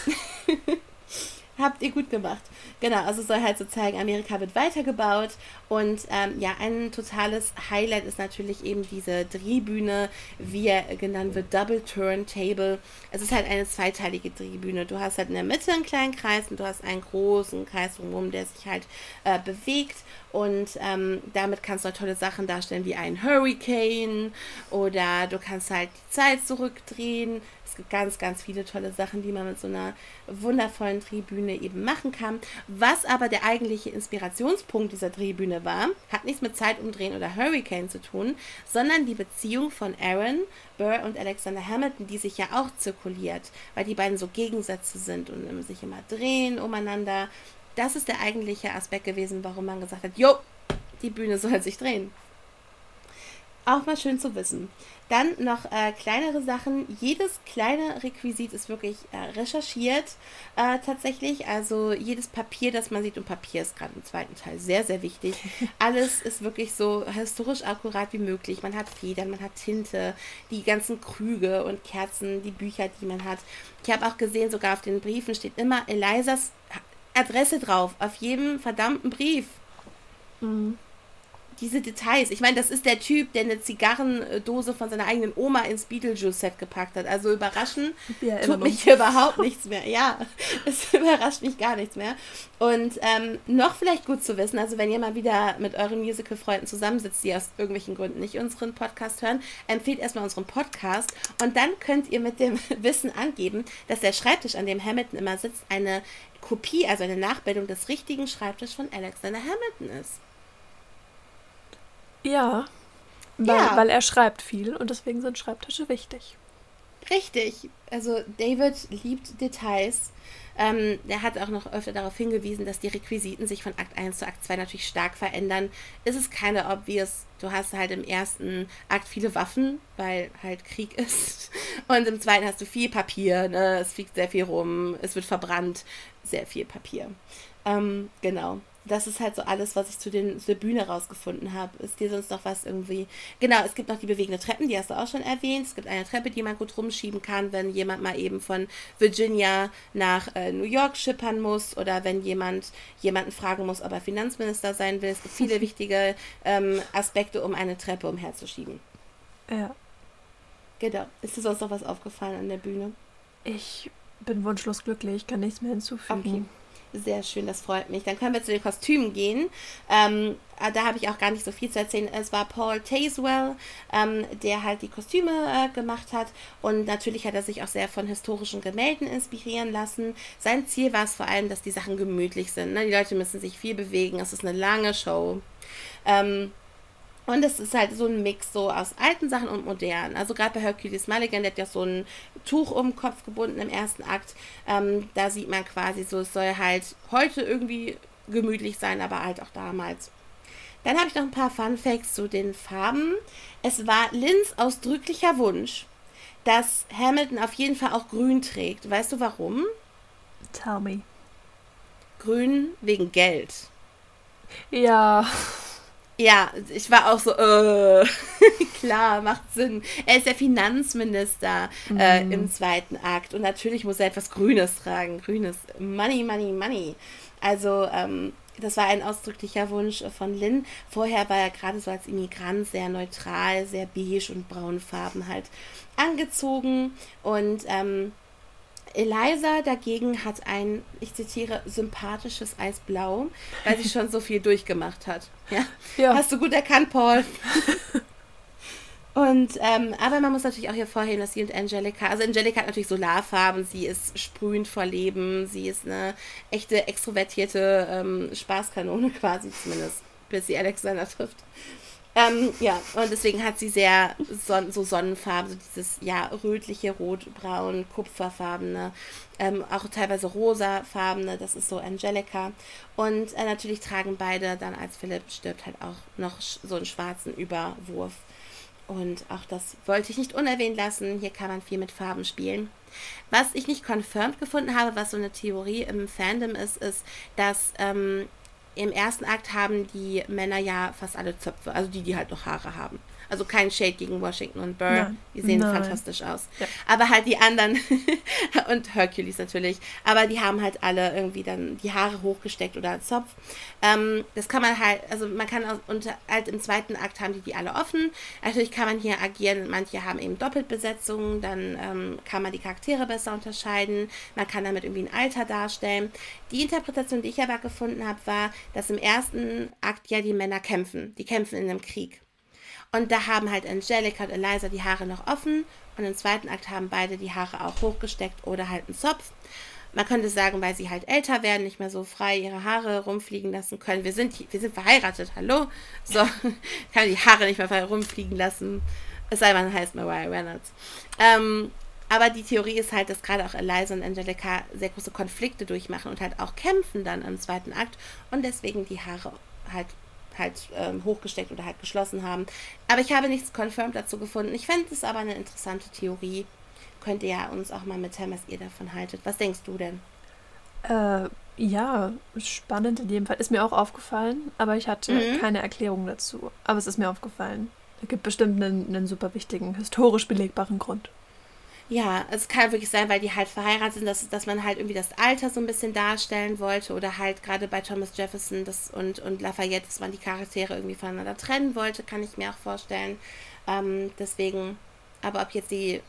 Habt ihr gut gemacht. Genau, also soll halt so zeigen, Amerika wird weitergebaut und ähm, ja, ein totales Highlight ist natürlich eben diese Drehbühne, wie er genannt wird, Double Turntable. Es ist halt eine zweiteilige Drehbühne. Du hast halt in der Mitte einen kleinen Kreis und du hast einen großen Kreis drumherum, der sich halt äh, bewegt und ähm, damit kannst du tolle Sachen darstellen wie ein Hurricane oder du kannst halt die Zeit zurückdrehen. Es gibt ganz, ganz viele tolle Sachen, die man mit so einer wundervollen Tribüne eben machen kann. Was aber der eigentliche Inspirationspunkt dieser Tribüne war, hat nichts mit Zeitumdrehen oder Hurricane zu tun, sondern die Beziehung von Aaron, Burr und Alexander Hamilton, die sich ja auch zirkuliert, weil die beiden so Gegensätze sind und sich immer drehen umeinander das ist der eigentliche Aspekt gewesen, warum man gesagt hat, jo, die Bühne soll sich drehen. Auch mal schön zu wissen. Dann noch äh, kleinere Sachen. Jedes kleine Requisit ist wirklich äh, recherchiert äh, tatsächlich. Also jedes Papier, das man sieht, und Papier ist gerade im zweiten Teil sehr, sehr wichtig. Alles ist wirklich so historisch akkurat wie möglich. Man hat Federn, man hat Tinte, die ganzen Krüge und Kerzen, die Bücher, die man hat. Ich habe auch gesehen, sogar auf den Briefen steht immer Elisas Adresse drauf, auf jedem verdammten Brief. Mhm. Diese Details. Ich meine, das ist der Typ, der eine Zigarrendose von seiner eigenen Oma ins Beetlejuice-Set gepackt hat. Also überraschen tut mich überhaupt nichts mehr. Ja, es überrascht mich gar nichts mehr. Und ähm, noch vielleicht gut zu wissen, also wenn ihr mal wieder mit euren Musical-Freunden zusammensitzt, die aus irgendwelchen Gründen nicht unseren Podcast hören, empfehlt erstmal unseren Podcast und dann könnt ihr mit dem Wissen angeben, dass der Schreibtisch, an dem Hamilton immer sitzt, eine Kopie, also eine Nachbildung des richtigen Schreibtisches von Alexander Hamilton ist. Ja, weil, ja. weil er schreibt viel und deswegen sind Schreibtische wichtig. Richtig. Also David liebt Details. Ähm, er hat auch noch öfter darauf hingewiesen, dass die Requisiten sich von Akt 1 zu Akt 2 natürlich stark verändern. Ist es keine obvious. Du hast halt im ersten Akt viele Waffen, weil halt Krieg ist. Und im zweiten hast du viel Papier. Ne? Es fliegt sehr viel rum. Es wird verbrannt. Sehr viel Papier. Ähm, genau. Das ist halt so alles, was ich zu, den, zu der Bühne rausgefunden habe. Ist dir sonst noch was irgendwie? Genau, es gibt noch die bewegende Treppen, die hast du auch schon erwähnt. Es gibt eine Treppe, die man gut rumschieben kann, wenn jemand mal eben von Virginia nach äh, New York schippern muss oder wenn jemand jemanden fragen muss, ob er Finanzminister sein will. Es gibt viele wichtige ähm, Aspekte, um eine Treppe umherzuschieben. Ja. Genau. Ist dir sonst noch was aufgefallen an der Bühne? Ich bin wunschlos glücklich, kann nichts mehr hinzufügen. Okay. Sehr schön, das freut mich. Dann können wir zu den Kostümen gehen. Ähm, äh, da habe ich auch gar nicht so viel zu erzählen. Es war Paul Tazewell, ähm, der halt die Kostüme äh, gemacht hat. Und natürlich hat er sich auch sehr von historischen Gemälden inspirieren lassen. Sein Ziel war es vor allem, dass die Sachen gemütlich sind. Ne? Die Leute müssen sich viel bewegen. Es ist eine lange Show. Ähm, und es ist halt so ein Mix so aus alten Sachen und modernen. Also gerade bei Hercules Mulligan, der hat ja so ein Tuch um den Kopf gebunden im ersten Akt. Ähm, da sieht man quasi so, es soll halt heute irgendwie gemütlich sein, aber halt auch damals. Dann habe ich noch ein paar Fun Facts zu den Farben. Es war Lins ausdrücklicher Wunsch, dass Hamilton auf jeden Fall auch grün trägt. Weißt du warum? Tell me. Grün wegen Geld. Ja. Ja, ich war auch so, äh, klar, macht Sinn. Er ist der Finanzminister äh, mm. im zweiten Akt und natürlich muss er etwas Grünes tragen. Grünes Money, Money, Money. Also, ähm, das war ein ausdrücklicher Wunsch von Lynn. Vorher war er gerade so als Immigrant sehr neutral, sehr beige und braune Farben halt angezogen und ähm, Eliza dagegen hat ein, ich zitiere, sympathisches Eisblau, weil sie schon so viel durchgemacht hat. Ja? ja. Hast du gut erkannt, Paul. Und, ähm, aber man muss natürlich auch hier vorheben, dass sie und Angelica, also Angelica hat natürlich Solarfarben, sie ist sprühend vor Leben, sie ist eine echte extrovertierte ähm, Spaßkanone quasi zumindest, bis sie Alexander trifft. Ähm, ja, und deswegen hat sie sehr son so Sonnenfarben, so dieses ja rötliche, rotbraun, kupferfarbene, ähm, auch teilweise rosafarbene, das ist so Angelica. Und äh, natürlich tragen beide dann, als Philipp stirbt, halt auch noch so einen schwarzen Überwurf. Und auch das wollte ich nicht unerwähnt lassen. Hier kann man viel mit Farben spielen. Was ich nicht confirmed gefunden habe, was so eine Theorie im Fandom ist, ist, dass ähm, im ersten Akt haben die Männer ja fast alle Zöpfe, also die, die halt noch Haare haben. Also kein Shade gegen Washington und Burr. Nein. Die sehen Nein. fantastisch aus. Ja. Aber halt die anderen und Hercules natürlich. Aber die haben halt alle irgendwie dann die Haare hochgesteckt oder als Zopf. Ähm, das kann man halt, also man kann auch unter, halt im zweiten Akt haben die die alle offen. Natürlich kann man hier agieren. Manche haben eben Doppelbesetzungen. Dann ähm, kann man die Charaktere besser unterscheiden. Man kann damit irgendwie ein Alter darstellen. Die Interpretation, die ich aber gefunden habe, war, dass im ersten Akt ja die Männer kämpfen. Die kämpfen in einem Krieg. Und da haben halt Angelica und Eliza die Haare noch offen und im zweiten Akt haben beide die Haare auch hochgesteckt oder halt einen Zopf. Man könnte sagen, weil sie halt älter werden, nicht mehr so frei ihre Haare rumfliegen lassen können. Wir sind, wir sind verheiratet, hallo? So, kann die Haare nicht mehr frei rumfliegen lassen. Es sei denn, heißt Mariah Reynolds. Ähm, aber die Theorie ist halt, dass gerade auch Eliza und Angelica sehr große Konflikte durchmachen und halt auch kämpfen dann im zweiten Akt und deswegen die Haare halt halt ähm, hochgesteckt oder halt geschlossen haben. Aber ich habe nichts confirmed dazu gefunden. Ich fände es aber eine interessante Theorie. Könnt ihr ja uns auch mal mitteilen, was ihr davon haltet. Was denkst du denn? Äh, ja, spannend in jedem Fall. Ist mir auch aufgefallen, aber ich hatte mhm. keine Erklärung dazu. Aber es ist mir aufgefallen. Es gibt bestimmt einen, einen super wichtigen, historisch belegbaren Grund. Ja, es kann wirklich sein, weil die halt verheiratet sind, dass, dass man halt irgendwie das Alter so ein bisschen darstellen wollte oder halt gerade bei Thomas Jefferson das und, und Lafayette, dass man die Charaktere irgendwie voneinander trennen wollte, kann ich mir auch vorstellen. Ähm, deswegen, aber ob jetzt die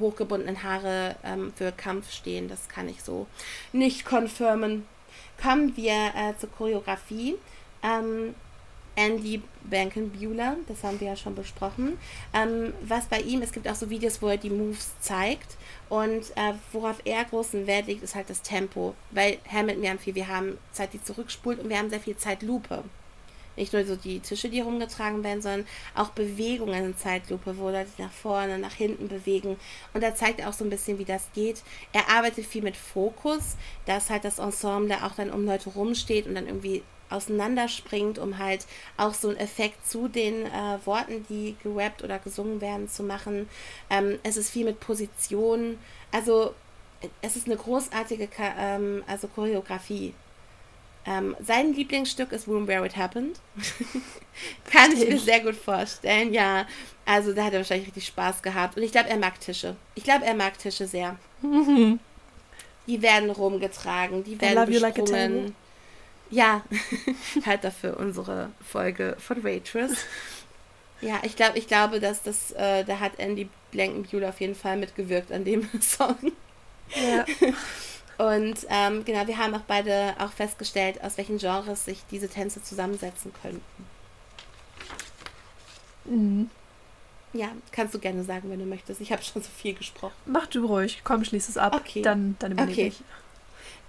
hochgebundenen Haare ähm, für Kampf stehen, das kann ich so nicht confirmen. Kommen wir äh, zur Choreografie. Ähm, Andy Bankenbuehler, das haben wir ja schon besprochen. Ähm, was bei ihm, es gibt auch so Videos, wo er die Moves zeigt und äh, worauf er großen Wert legt, ist halt das Tempo. Weil Hamilton, wir haben viel, wir haben Zeit, die zurückspult und wir haben sehr viel Zeitlupe. Nicht nur so die Tische, die rumgetragen werden, sondern auch Bewegungen in Zeitlupe, wo Leute nach vorne, nach hinten bewegen. Und da zeigt er auch so ein bisschen, wie das geht. Er arbeitet viel mit Fokus, dass halt das Ensemble auch dann um Leute rumsteht und dann irgendwie auseinanderspringt, um halt auch so einen Effekt zu den äh, Worten, die gerappt oder gesungen werden, zu machen. Ähm, es ist viel mit Position. Also es ist eine großartige ähm, also Choreografie. Ähm, sein Lieblingsstück ist Room Where It Happened. Kann ich mir sehr gut vorstellen, ja. Also da hat er wahrscheinlich richtig Spaß gehabt. Und ich glaube, er mag Tische. Ich glaube, er mag Tische sehr. Die werden rumgetragen, die werden besprungen. Like ja, halt dafür unsere Folge von Waitress. Ja, ich glaube, ich glaube, dass das, äh, da hat Andy Blankenbuehler auf jeden Fall mitgewirkt an dem Song. Ja. Und ähm, genau, wir haben auch beide auch festgestellt, aus welchen Genres sich diese Tänze zusammensetzen könnten. Mhm. Ja, kannst du gerne sagen, wenn du möchtest. Ich habe schon so viel gesprochen. Mach du ruhig. Komm, schließ es ab. Okay. Dann, dann überlege okay. ich.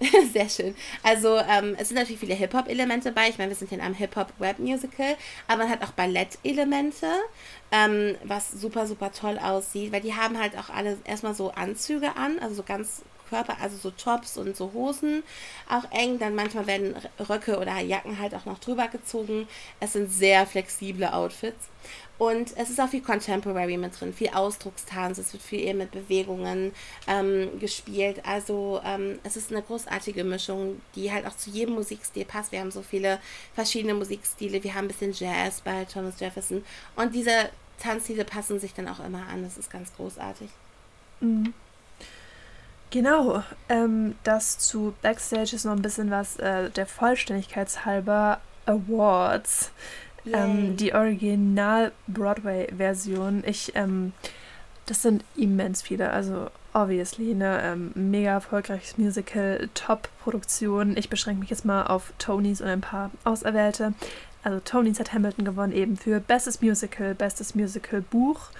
Sehr schön. Also ähm, es sind natürlich viele Hip-Hop-Elemente bei. Ich meine, wir sind hier in einem Hip-Hop-Web-Musical, aber man hat auch Ballett-Elemente, ähm, was super, super toll aussieht, weil die haben halt auch alle erstmal so Anzüge an, also so ganz Körper, also so Tops und so Hosen auch eng. Dann manchmal werden Röcke oder Jacken halt auch noch drüber gezogen. Es sind sehr flexible Outfits. Und es ist auch viel Contemporary mit drin, viel Ausdruckstanz, es wird viel eher mit Bewegungen ähm, gespielt. Also ähm, es ist eine großartige Mischung, die halt auch zu jedem Musikstil passt. Wir haben so viele verschiedene Musikstile. Wir haben ein bisschen Jazz bei Thomas Jefferson. Und diese Tanzstile passen sich dann auch immer an. Das ist ganz großartig. Mhm. Genau, ähm, das zu Backstage ist noch ein bisschen was äh, der Vollständigkeitshalber Awards. Ähm, die Original-Broadway-Version. Ich, ähm, das sind immens viele, also obviously, ne, ähm, mega erfolgreiches Musical, Top-Produktion. Ich beschränke mich jetzt mal auf Tonys und ein paar Auserwählte. Also Tonys hat Hamilton gewonnen eben für Bestes Musical, Bestes Musical Buch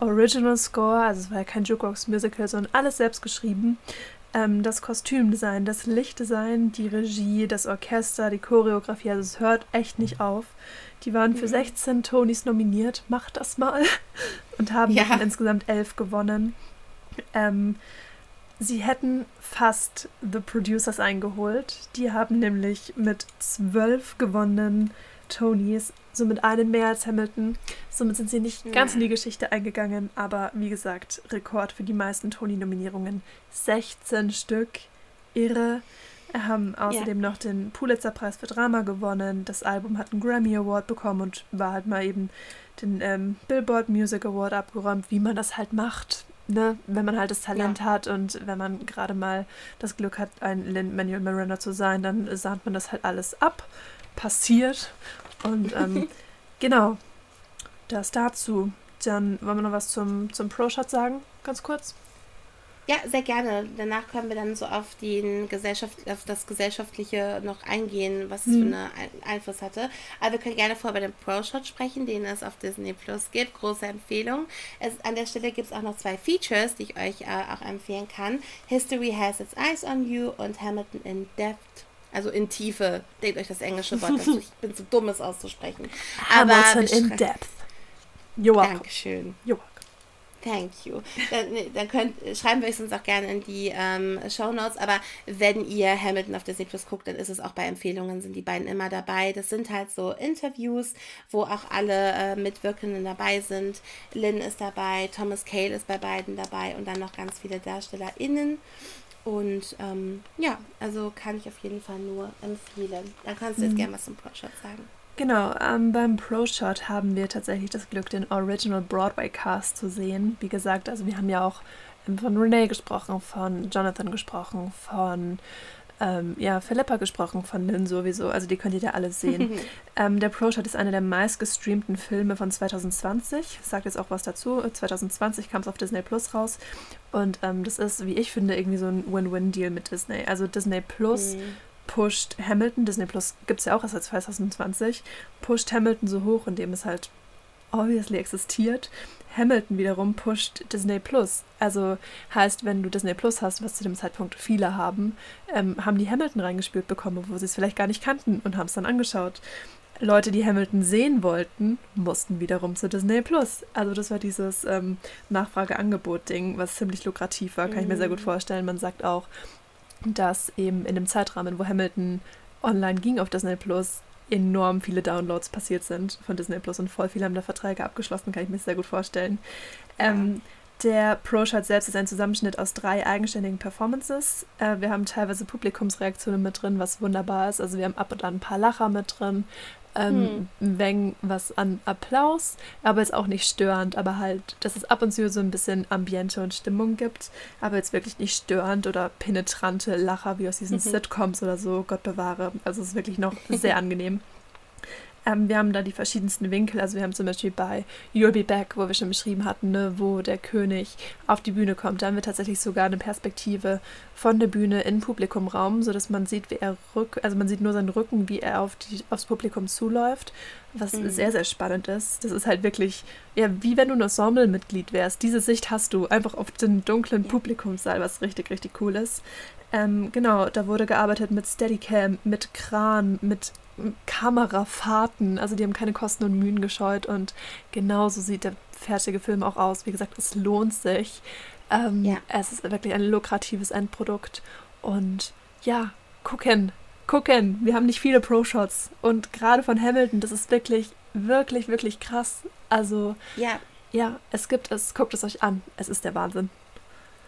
Original Score, also es war ja kein Jukebox Musical, sondern alles selbst geschrieben. Ähm, das Kostümdesign, das Lichtdesign, die Regie, das Orchester, die Choreografie, also es hört echt nicht auf. Die waren für 16 mhm. Tonys nominiert, macht das mal. Und haben ja. insgesamt elf gewonnen. Ähm, sie hätten fast The Producers eingeholt. Die haben nämlich mit zwölf gewonnenen Tonys somit einen mehr als Hamilton. Somit sind sie nicht ganz in die Geschichte eingegangen, aber wie gesagt, Rekord für die meisten Tony-Nominierungen. 16 Stück. Irre. Haben außerdem ja. noch den Pulitzer-Preis für Drama gewonnen. Das Album hat einen Grammy Award bekommen und war halt mal eben den ähm, Billboard Music Award abgeräumt, wie man das halt macht. Ne? Wenn man halt das Talent ja. hat und wenn man gerade mal das Glück hat, ein Lin-Manuel Miranda zu sein, dann sahnt man das halt alles ab. Passiert. Und ähm, genau, das dazu. Dann wollen wir noch was zum, zum Pro-Shot sagen, ganz kurz. Ja, sehr gerne. Danach können wir dann so auf, den Gesellschaft, auf das Gesellschaftliche noch eingehen, was es mhm. für einen Einfluss hatte. Aber wir können gerne vorher bei dem Pro-Shot sprechen, den es auf Disney Plus gibt. Große Empfehlung. Es, an der Stelle gibt es auch noch zwei Features, die ich euch äh, auch empfehlen kann. History Has Its Eyes on You und Hamilton in Depth also in Tiefe. Denkt euch das englische Wort dazu. Ich bin zu dumm, es auszusprechen. Aber Hamilton in depth. You're welcome. Dankeschön. You're welcome. Thank you. Dann, dann könnt, schreiben wir es uns auch gerne in die ähm, Show Notes. Aber wenn ihr Hamilton auf Disney Plus guckt, dann ist es auch bei Empfehlungen, sind die beiden immer dabei. Das sind halt so Interviews, wo auch alle äh, Mitwirkenden dabei sind. Lynn ist dabei, Thomas Cale ist bei beiden dabei und dann noch ganz viele DarstellerInnen. Und ähm, ja, also kann ich auf jeden Fall nur empfehlen. Dann kannst du jetzt mhm. gerne was zum Pro-Shot sagen. Genau, ähm, beim Pro-Shot haben wir tatsächlich das Glück, den Original Broadway-Cast zu sehen. Wie gesagt, also wir haben ja auch ähm, von Renee gesprochen, von Jonathan gesprochen, von ähm, ja, Philippa gesprochen, von Lynn sowieso. Also die könnt ihr da alles sehen. ähm, der Pro-Shot ist einer der meistgestreamten Filme von 2020. Sagt jetzt auch was dazu. 2020 kam es auf Disney Plus raus. Und ähm, das ist, wie ich finde, irgendwie so ein Win-Win-Deal mit Disney. Also Disney Plus. Mhm pusht Hamilton, Disney Plus gibt es ja auch erst seit 2020, pusht Hamilton so hoch, indem es halt obviously existiert. Hamilton wiederum pusht Disney Plus. Also heißt, wenn du Disney Plus hast, was zu dem Zeitpunkt viele haben, ähm, haben die Hamilton reingespielt bekommen, wo sie es vielleicht gar nicht kannten und haben es dann angeschaut. Leute, die Hamilton sehen wollten, mussten wiederum zu Disney Plus. Also das war dieses ähm, Nachfrage-Angebot-Ding, was ziemlich lukrativ war, kann ich mir sehr gut mhm. vorstellen. Man sagt auch, dass eben in dem Zeitrahmen, wo Hamilton online ging auf Disney Plus, enorm viele Downloads passiert sind von Disney Plus und voll viele haben da Verträge abgeschlossen, kann ich mir sehr gut vorstellen. Ähm, Der Pro-Shot selbst ist ein Zusammenschnitt aus drei eigenständigen Performances. Äh, wir haben teilweise Publikumsreaktionen mit drin, was wunderbar ist. Also wir haben ab und an ein paar Lacher mit drin, ähm, hm. Weng was an Applaus, aber jetzt auch nicht störend, aber halt, dass es ab und zu so ein bisschen Ambiente und Stimmung gibt, aber jetzt wirklich nicht störend oder penetrante Lacher wie aus diesen mhm. Sitcoms oder so, Gott bewahre. Also es ist wirklich noch sehr angenehm. Ähm, wir haben da die verschiedensten Winkel. Also wir haben zum Beispiel bei You'll Be Back, wo wir schon beschrieben hatten, ne, wo der König auf die Bühne kommt. Da haben wir tatsächlich sogar eine Perspektive von der Bühne in Publikumraum, sodass man sieht, wie er rück, also man sieht nur seinen Rücken, wie er auf die, aufs Publikum zuläuft, was mhm. sehr, sehr spannend ist. Das ist halt wirklich, ja, wie wenn du ein Ensemble-Mitglied wärst. Diese Sicht hast du einfach auf den dunklen Publikumssaal, was richtig, richtig cool ist. Ähm, genau, da wurde gearbeitet mit Steadicam, mit Kran, mit Kamerafahrten. Also die haben keine Kosten und Mühen gescheut und genauso sieht der fertige Film auch aus. Wie gesagt, es lohnt sich. Ähm, ja. Es ist wirklich ein lukratives Endprodukt und ja, gucken, gucken. Wir haben nicht viele Pro-Shots und gerade von Hamilton, das ist wirklich, wirklich, wirklich krass. Also ja, ja, es gibt es. Guckt es euch an. Es ist der Wahnsinn.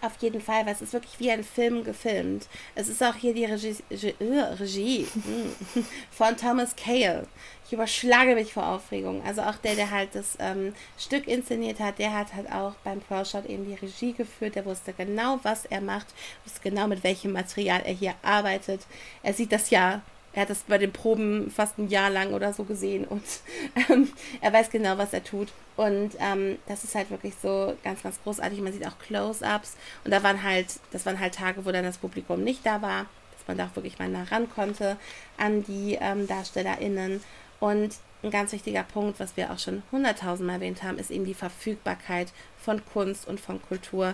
Auf jeden Fall, weil es ist wirklich wie ein Film gefilmt. Es ist auch hier die Regie, Regie, Regie hm, von Thomas Cale. Ich überschlage mich vor Aufregung. Also auch der, der halt das ähm, Stück inszeniert hat, der hat halt auch beim Pro-Shot eben die Regie geführt. Der wusste genau, was er macht, wusste genau, mit welchem Material er hier arbeitet. Er sieht das ja er hat das bei den Proben fast ein Jahr lang oder so gesehen und ähm, er weiß genau, was er tut. Und ähm, das ist halt wirklich so ganz, ganz großartig. Man sieht auch Close-ups und da waren halt, das waren halt Tage, wo dann das Publikum nicht da war, dass man da auch wirklich mal nah ran konnte an die ähm, DarstellerInnen. Und ein ganz wichtiger Punkt, was wir auch schon hunderttausendmal erwähnt haben, ist eben die Verfügbarkeit von Kunst und von Kultur.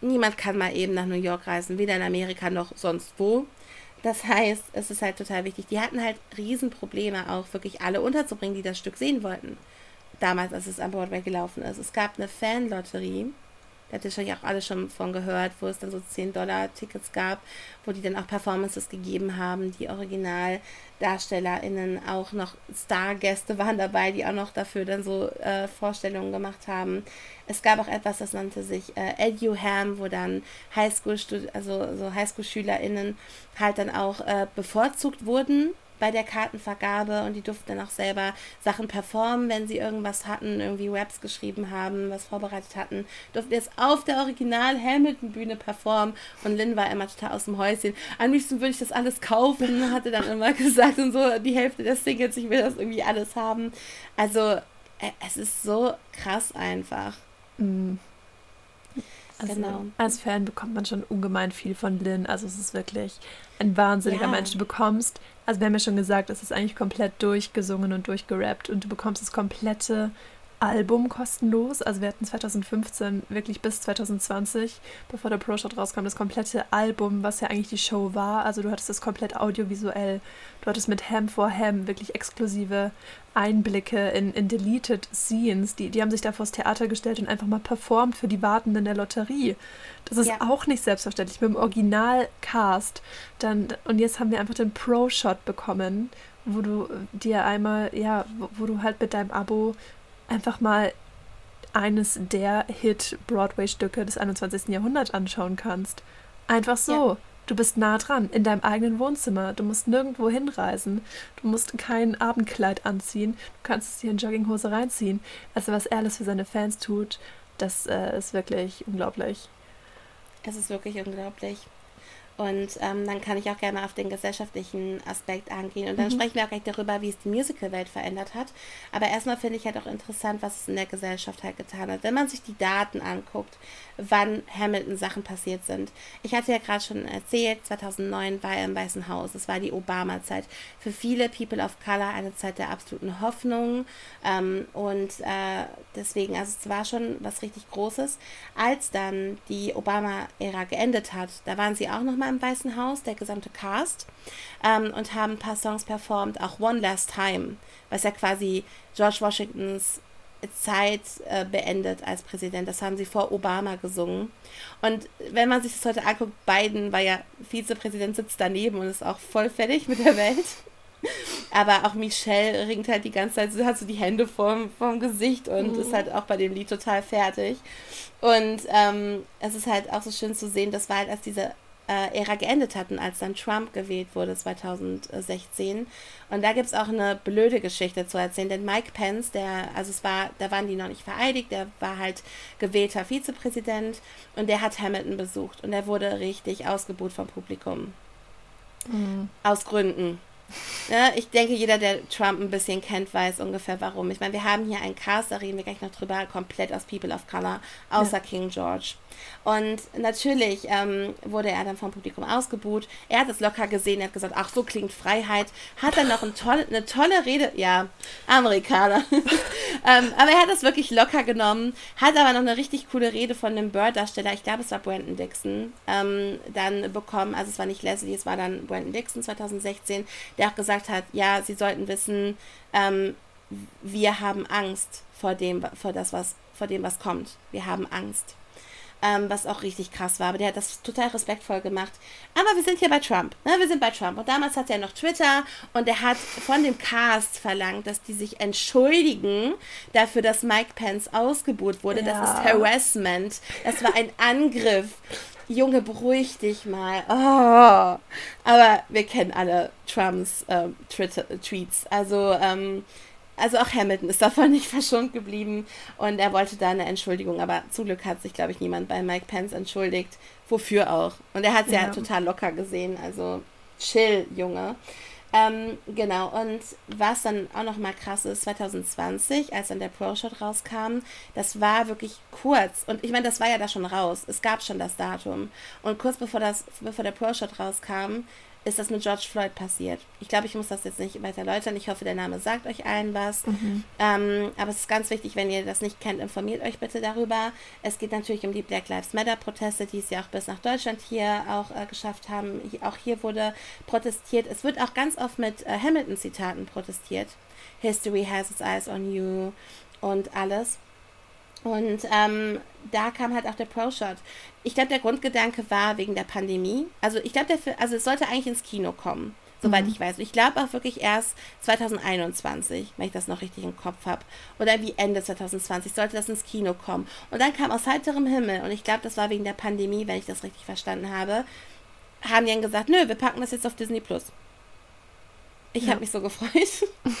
Niemand kann mal eben nach New York reisen, weder in Amerika noch sonst wo. Das heißt, es ist halt total wichtig. Die hatten halt Riesenprobleme, auch wirklich alle unterzubringen, die das Stück sehen wollten. Damals, als es an Broadway gelaufen ist. Es gab eine Fanlotterie da habt ihr wahrscheinlich auch alle schon von gehört, wo es dann so 10 Dollar Tickets gab, wo die dann auch Performances gegeben haben. Die OriginaldarstellerInnen auch noch Stargäste waren dabei, die auch noch dafür dann so äh, Vorstellungen gemacht haben. Es gab auch etwas, das nannte sich äh, EduHam, wo dann Highschool, also so Highschool-SchülerInnen halt dann auch äh, bevorzugt wurden bei der Kartenvergabe und die durften dann auch selber Sachen performen, wenn sie irgendwas hatten, irgendwie Raps geschrieben haben, was vorbereitet hatten, durften jetzt auf der Original Hamilton Bühne performen und Lynn war immer total aus dem Häuschen. Am liebsten würde ich das alles kaufen, hatte dann immer gesagt und so die Hälfte der Singles, ich will das irgendwie alles haben. Also äh, es ist so krass einfach. Mhm. Also genau. als Fan bekommt man schon ungemein viel von Lynn. Also es ist wirklich ein wahnsinniger ja. Mensch. Du bekommst, also wir haben ja schon gesagt, es ist eigentlich komplett durchgesungen und durchgerappt und du bekommst das komplette Album kostenlos. Also wir hatten 2015 wirklich bis 2020, bevor der Pro-Shot rauskam, das komplette Album, was ja eigentlich die Show war. Also du hattest das komplett audiovisuell. Du hattest mit Ham for Ham wirklich exklusive Einblicke in, in Deleted Scenes. Die, die haben sich da vors Theater gestellt und einfach mal performt für die Wartenden der Lotterie. Das ist ja. auch nicht selbstverständlich. Mit dem Originalcast. Dann, und jetzt haben wir einfach den Pro-Shot bekommen, wo du dir einmal, ja, wo, wo du halt mit deinem Abo einfach mal eines der Hit-Broadway-Stücke des 21. Jahrhunderts anschauen kannst. Einfach so. Ja. Du bist nah dran, in deinem eigenen Wohnzimmer. Du musst nirgendwo hinreisen. Du musst kein Abendkleid anziehen. Du kannst es dir in Jogginghose reinziehen. Also was er alles für seine Fans tut, das äh, ist wirklich unglaublich. Es ist wirklich unglaublich. Und ähm, dann kann ich auch gerne auf den gesellschaftlichen Aspekt angehen. Und dann mhm. sprechen wir auch gleich darüber, wie es die Musical-Welt verändert hat. Aber erstmal finde ich halt auch interessant, was es in der Gesellschaft halt getan hat. Wenn man sich die Daten anguckt, wann Hamilton Sachen passiert sind. Ich hatte ja gerade schon erzählt, 2009 war er im Weißen Haus. Es war die Obama-Zeit. Für viele People of Color eine Zeit der absoluten Hoffnung. Ähm, und äh, deswegen, also es war schon was richtig Großes. Als dann die Obama-Ära geendet hat, da waren sie auch nochmal nochmal im Weißen Haus, der gesamte Cast, ähm, und haben ein paar Songs performt, auch One Last Time, was ja quasi George Washingtons Zeit äh, beendet als Präsident. Das haben sie vor Obama gesungen. Und wenn man sich das heute anguckt, Biden war ja Vizepräsident, sitzt daneben und ist auch voll fertig mit der Welt. Aber auch Michelle ringt halt die ganze Zeit, sie hat so die Hände vorm, vorm Gesicht und mhm. ist halt auch bei dem Lied total fertig. Und ähm, es ist halt auch so schön zu sehen, das war halt, als diese Ära geendet hatten, als dann Trump gewählt wurde 2016. Und da gibt es auch eine blöde Geschichte zu erzählen, denn Mike Pence, der, also es war, da waren die noch nicht vereidigt, der war halt gewählter Vizepräsident und der hat Hamilton besucht und er wurde richtig ausgebuht vom Publikum. Mhm. Aus Gründen. Ja, ich denke, jeder, der Trump ein bisschen kennt, weiß ungefähr warum. Ich meine, wir haben hier einen Cast, da reden wir gleich noch drüber, komplett aus People of Color, außer ja. King George. Und natürlich ähm, wurde er dann vom Publikum ausgebuht. Er hat es locker gesehen, er hat gesagt, ach, so klingt Freiheit. Hat dann noch ein toll, eine tolle Rede, ja, Amerikaner. ähm, aber er hat es wirklich locker genommen, hat aber noch eine richtig coole Rede von einem Bird-Darsteller, ich glaube, es war Brandon Dixon, ähm, dann bekommen. Also es war nicht Leslie, es war dann Brandon Dixon 2016, der auch gesagt hat, ja, sie sollten wissen, ähm, wir haben Angst vor dem, vor das, was, vor dem, was kommt. Wir haben Angst ähm, was auch richtig krass war. Aber der hat das total respektvoll gemacht. Aber wir sind hier bei Trump. Ne? Wir sind bei Trump. Und damals hat er noch Twitter und er hat von dem Cast verlangt, dass die sich entschuldigen dafür, dass Mike Pence ausgebuht wurde. Ja. Das ist Harassment. Das war ein Angriff. Junge, beruhig dich mal. Oh. Aber wir kennen alle Trumps ähm, Tweets. Also, ähm, also auch Hamilton ist davon nicht verschont geblieben und er wollte da eine Entschuldigung, aber zum Glück hat sich, glaube ich, niemand bei Mike Pence entschuldigt. Wofür auch? Und er hat es ja. ja. total locker gesehen, also chill, Junge. Ähm, genau, und was dann auch nochmal krass ist, 2020, als dann der Pro-Shot rauskam, das war wirklich kurz. Und ich meine, das war ja da schon raus. Es gab schon das Datum. Und kurz bevor, das, bevor der Pro-Shot rauskam, ist das mit George Floyd passiert. Ich glaube, ich muss das jetzt nicht weiter erläutern. Ich hoffe, der Name sagt euch allen was. Mhm. Ähm, aber es ist ganz wichtig, wenn ihr das nicht kennt, informiert euch bitte darüber. Es geht natürlich um die Black Lives Matter-Proteste, die es ja auch bis nach Deutschland hier auch äh, geschafft haben. Auch hier wurde protestiert. Es wird auch ganz oft mit äh, Hamilton-Zitaten protestiert. History has its eyes on you und alles. Und ähm, da kam halt auch der Pro-Shot. Ich glaube, der Grundgedanke war wegen der Pandemie. Also ich glaube, also es sollte eigentlich ins Kino kommen, soweit mhm. ich weiß. Und ich glaube auch wirklich erst 2021, wenn ich das noch richtig im Kopf habe. Oder wie Ende 2020 sollte das ins Kino kommen. Und dann kam aus heiterem Himmel, und ich glaube, das war wegen der Pandemie, wenn ich das richtig verstanden habe, haben die dann gesagt, nö, wir packen das jetzt auf Disney Plus. Ich ja. habe mich so gefreut.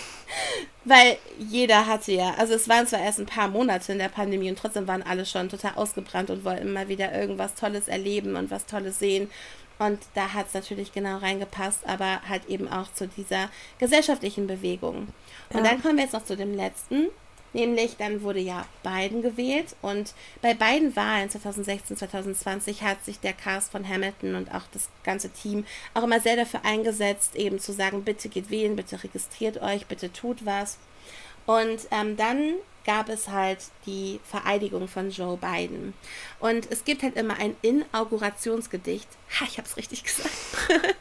Weil jeder hatte ja, also es waren zwar erst ein paar Monate in der Pandemie und trotzdem waren alle schon total ausgebrannt und wollten mal wieder irgendwas Tolles erleben und was Tolles sehen. Und da hat es natürlich genau reingepasst, aber halt eben auch zu dieser gesellschaftlichen Bewegung. Und ja. dann kommen wir jetzt noch zu dem letzten. Nämlich dann wurde ja Biden gewählt und bei beiden Wahlen 2016, 2020 hat sich der Cast von Hamilton und auch das ganze Team auch immer sehr dafür eingesetzt, eben zu sagen, bitte geht wählen, bitte registriert euch, bitte tut was. Und ähm, dann gab es halt die Vereidigung von Joe Biden. Und es gibt halt immer ein Inaugurationsgedicht. Ha, ich habe es richtig gesagt.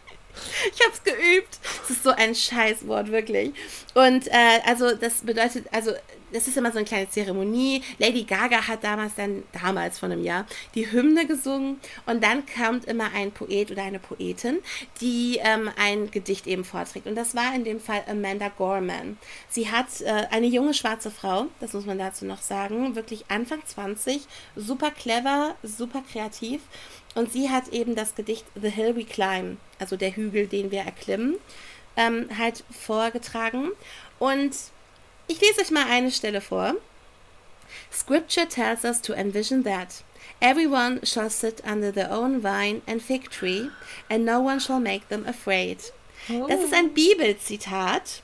Ich habe es geübt. Es ist so ein Scheißwort, wirklich. Und äh, also das bedeutet, also das ist immer so eine kleine Zeremonie. Lady Gaga hat damals dann, damals von einem Jahr, die Hymne gesungen und dann kommt immer ein Poet oder eine Poetin, die ähm, ein Gedicht eben vorträgt. Und das war in dem Fall Amanda Gorman. Sie hat äh, eine junge schwarze Frau, das muss man dazu noch sagen, wirklich Anfang 20, super clever, super kreativ. Und sie hat eben das Gedicht The Hill We Climb, also der Hügel, den wir erklimmen, ähm, halt vorgetragen. Und ich lese euch mal eine Stelle vor. Scripture tells us to envision that everyone shall sit under their own vine and fig tree, and no one shall make them afraid. Oh. Das ist ein Bibelzitat.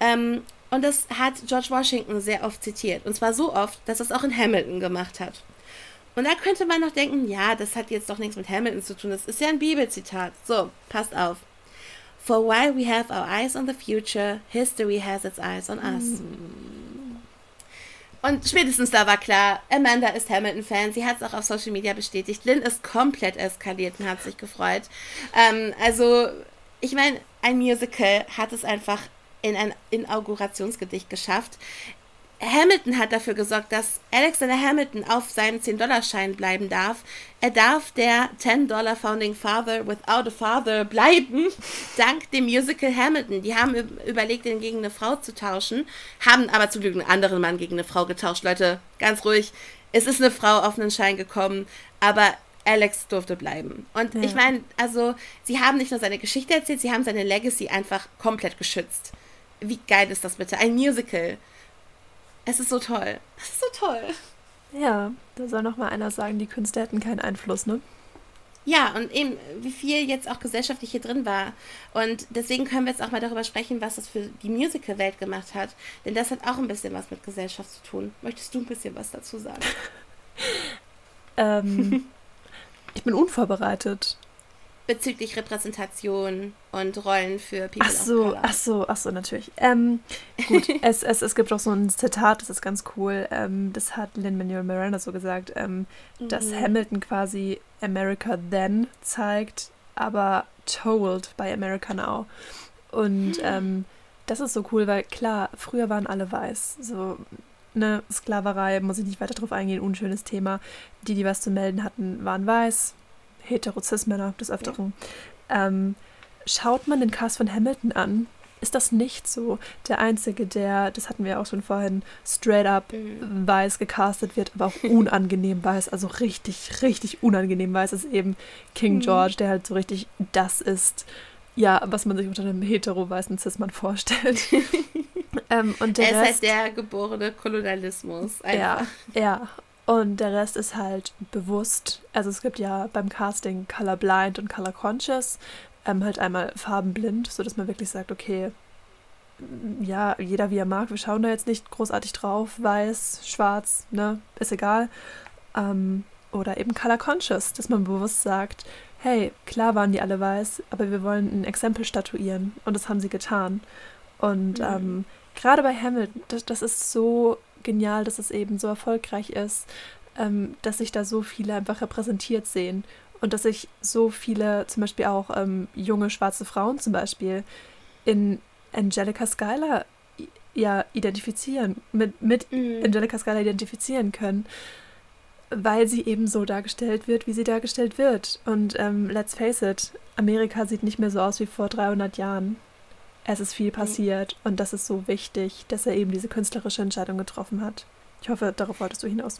Ähm, und das hat George Washington sehr oft zitiert. Und zwar so oft, dass er es auch in Hamilton gemacht hat. Und da könnte man noch denken, ja, das hat jetzt doch nichts mit Hamilton zu tun. Das ist ja ein Bibelzitat. So, passt auf. For while we have our eyes on the future, history has its eyes on us. Mm. Und spätestens da war klar, Amanda ist Hamilton-Fan. Sie hat es auch auf Social Media bestätigt. Lynn ist komplett eskaliert und hat sich gefreut. Ähm, also, ich meine, ein Musical hat es einfach in ein Inaugurationsgedicht geschafft. Hamilton hat dafür gesorgt, dass Alexander Hamilton auf seinem 10-Dollar-Schein bleiben darf. Er darf der 10-Dollar Founding Father without a Father bleiben, dank dem Musical Hamilton. Die haben überlegt, ihn gegen eine Frau zu tauschen, haben aber zum Glück einen anderen Mann gegen eine Frau getauscht. Leute, ganz ruhig. Es ist eine Frau auf einen Schein gekommen, aber Alex durfte bleiben. Und ja. ich meine, also, sie haben nicht nur seine Geschichte erzählt, sie haben seine Legacy einfach komplett geschützt. Wie geil ist das bitte? Ein Musical es ist so toll. Es ist so toll. Ja, da soll noch mal einer sagen, die Künstler hätten keinen Einfluss, ne? Ja, und eben, wie viel jetzt auch gesellschaftlich hier drin war. Und deswegen können wir jetzt auch mal darüber sprechen, was das für die Musical-Welt gemacht hat. Denn das hat auch ein bisschen was mit Gesellschaft zu tun. Möchtest du ein bisschen was dazu sagen? ähm, ich bin unvorbereitet bezüglich Repräsentation und Rollen für People ach so, Ach so, ach so, natürlich. Ähm, gut, es, es, es gibt auch so ein Zitat, das ist ganz cool. Ähm, das hat Lin-Manuel Miranda so gesagt, ähm, mhm. dass Hamilton quasi America Then zeigt, aber told by America Now. Und ähm, das ist so cool, weil klar, früher waren alle weiß. So, ne, Sklaverei, muss ich nicht weiter drauf eingehen, unschönes Thema. Die, die was zu melden hatten, waren weiß Heterozis-Männer des Öfteren. Ja. Ähm, schaut man den Cast von Hamilton an, ist das nicht so. Der Einzige, der, das hatten wir auch schon vorhin, straight up mhm. weiß gecastet wird, aber auch unangenehm weiß, also richtig, richtig unangenehm weiß, ist eben King mhm. George, der halt so richtig das ist, ja, was man sich unter einem hetero-weißen Cis-Mann vorstellt. ähm, und der er ist halt Rest, halt der geborene Kolonialismus. Einfach. Ja, ja. Und der Rest ist halt bewusst. Also es gibt ja beim Casting Colorblind und Color Conscious. Ähm, halt einmal farbenblind, sodass man wirklich sagt, okay, ja, jeder wie er mag. Wir schauen da jetzt nicht großartig drauf. Weiß, schwarz, ne, ist egal. Ähm, oder eben Color Conscious, dass man bewusst sagt, hey, klar waren die alle weiß, aber wir wollen ein Exempel statuieren. Und das haben sie getan. Und mhm. ähm, gerade bei Hamilton, das, das ist so genial, dass es eben so erfolgreich ist, ähm, dass sich da so viele einfach repräsentiert sehen und dass sich so viele, zum Beispiel auch ähm, junge schwarze Frauen zum Beispiel, in Angelica Schuyler ja identifizieren, mit, mit mhm. Angelica Schuyler identifizieren können, weil sie eben so dargestellt wird, wie sie dargestellt wird. Und ähm, let's face it, Amerika sieht nicht mehr so aus wie vor 300 Jahren es ist viel passiert und das ist so wichtig, dass er eben diese künstlerische Entscheidung getroffen hat. Ich hoffe, darauf wolltest du hinaus.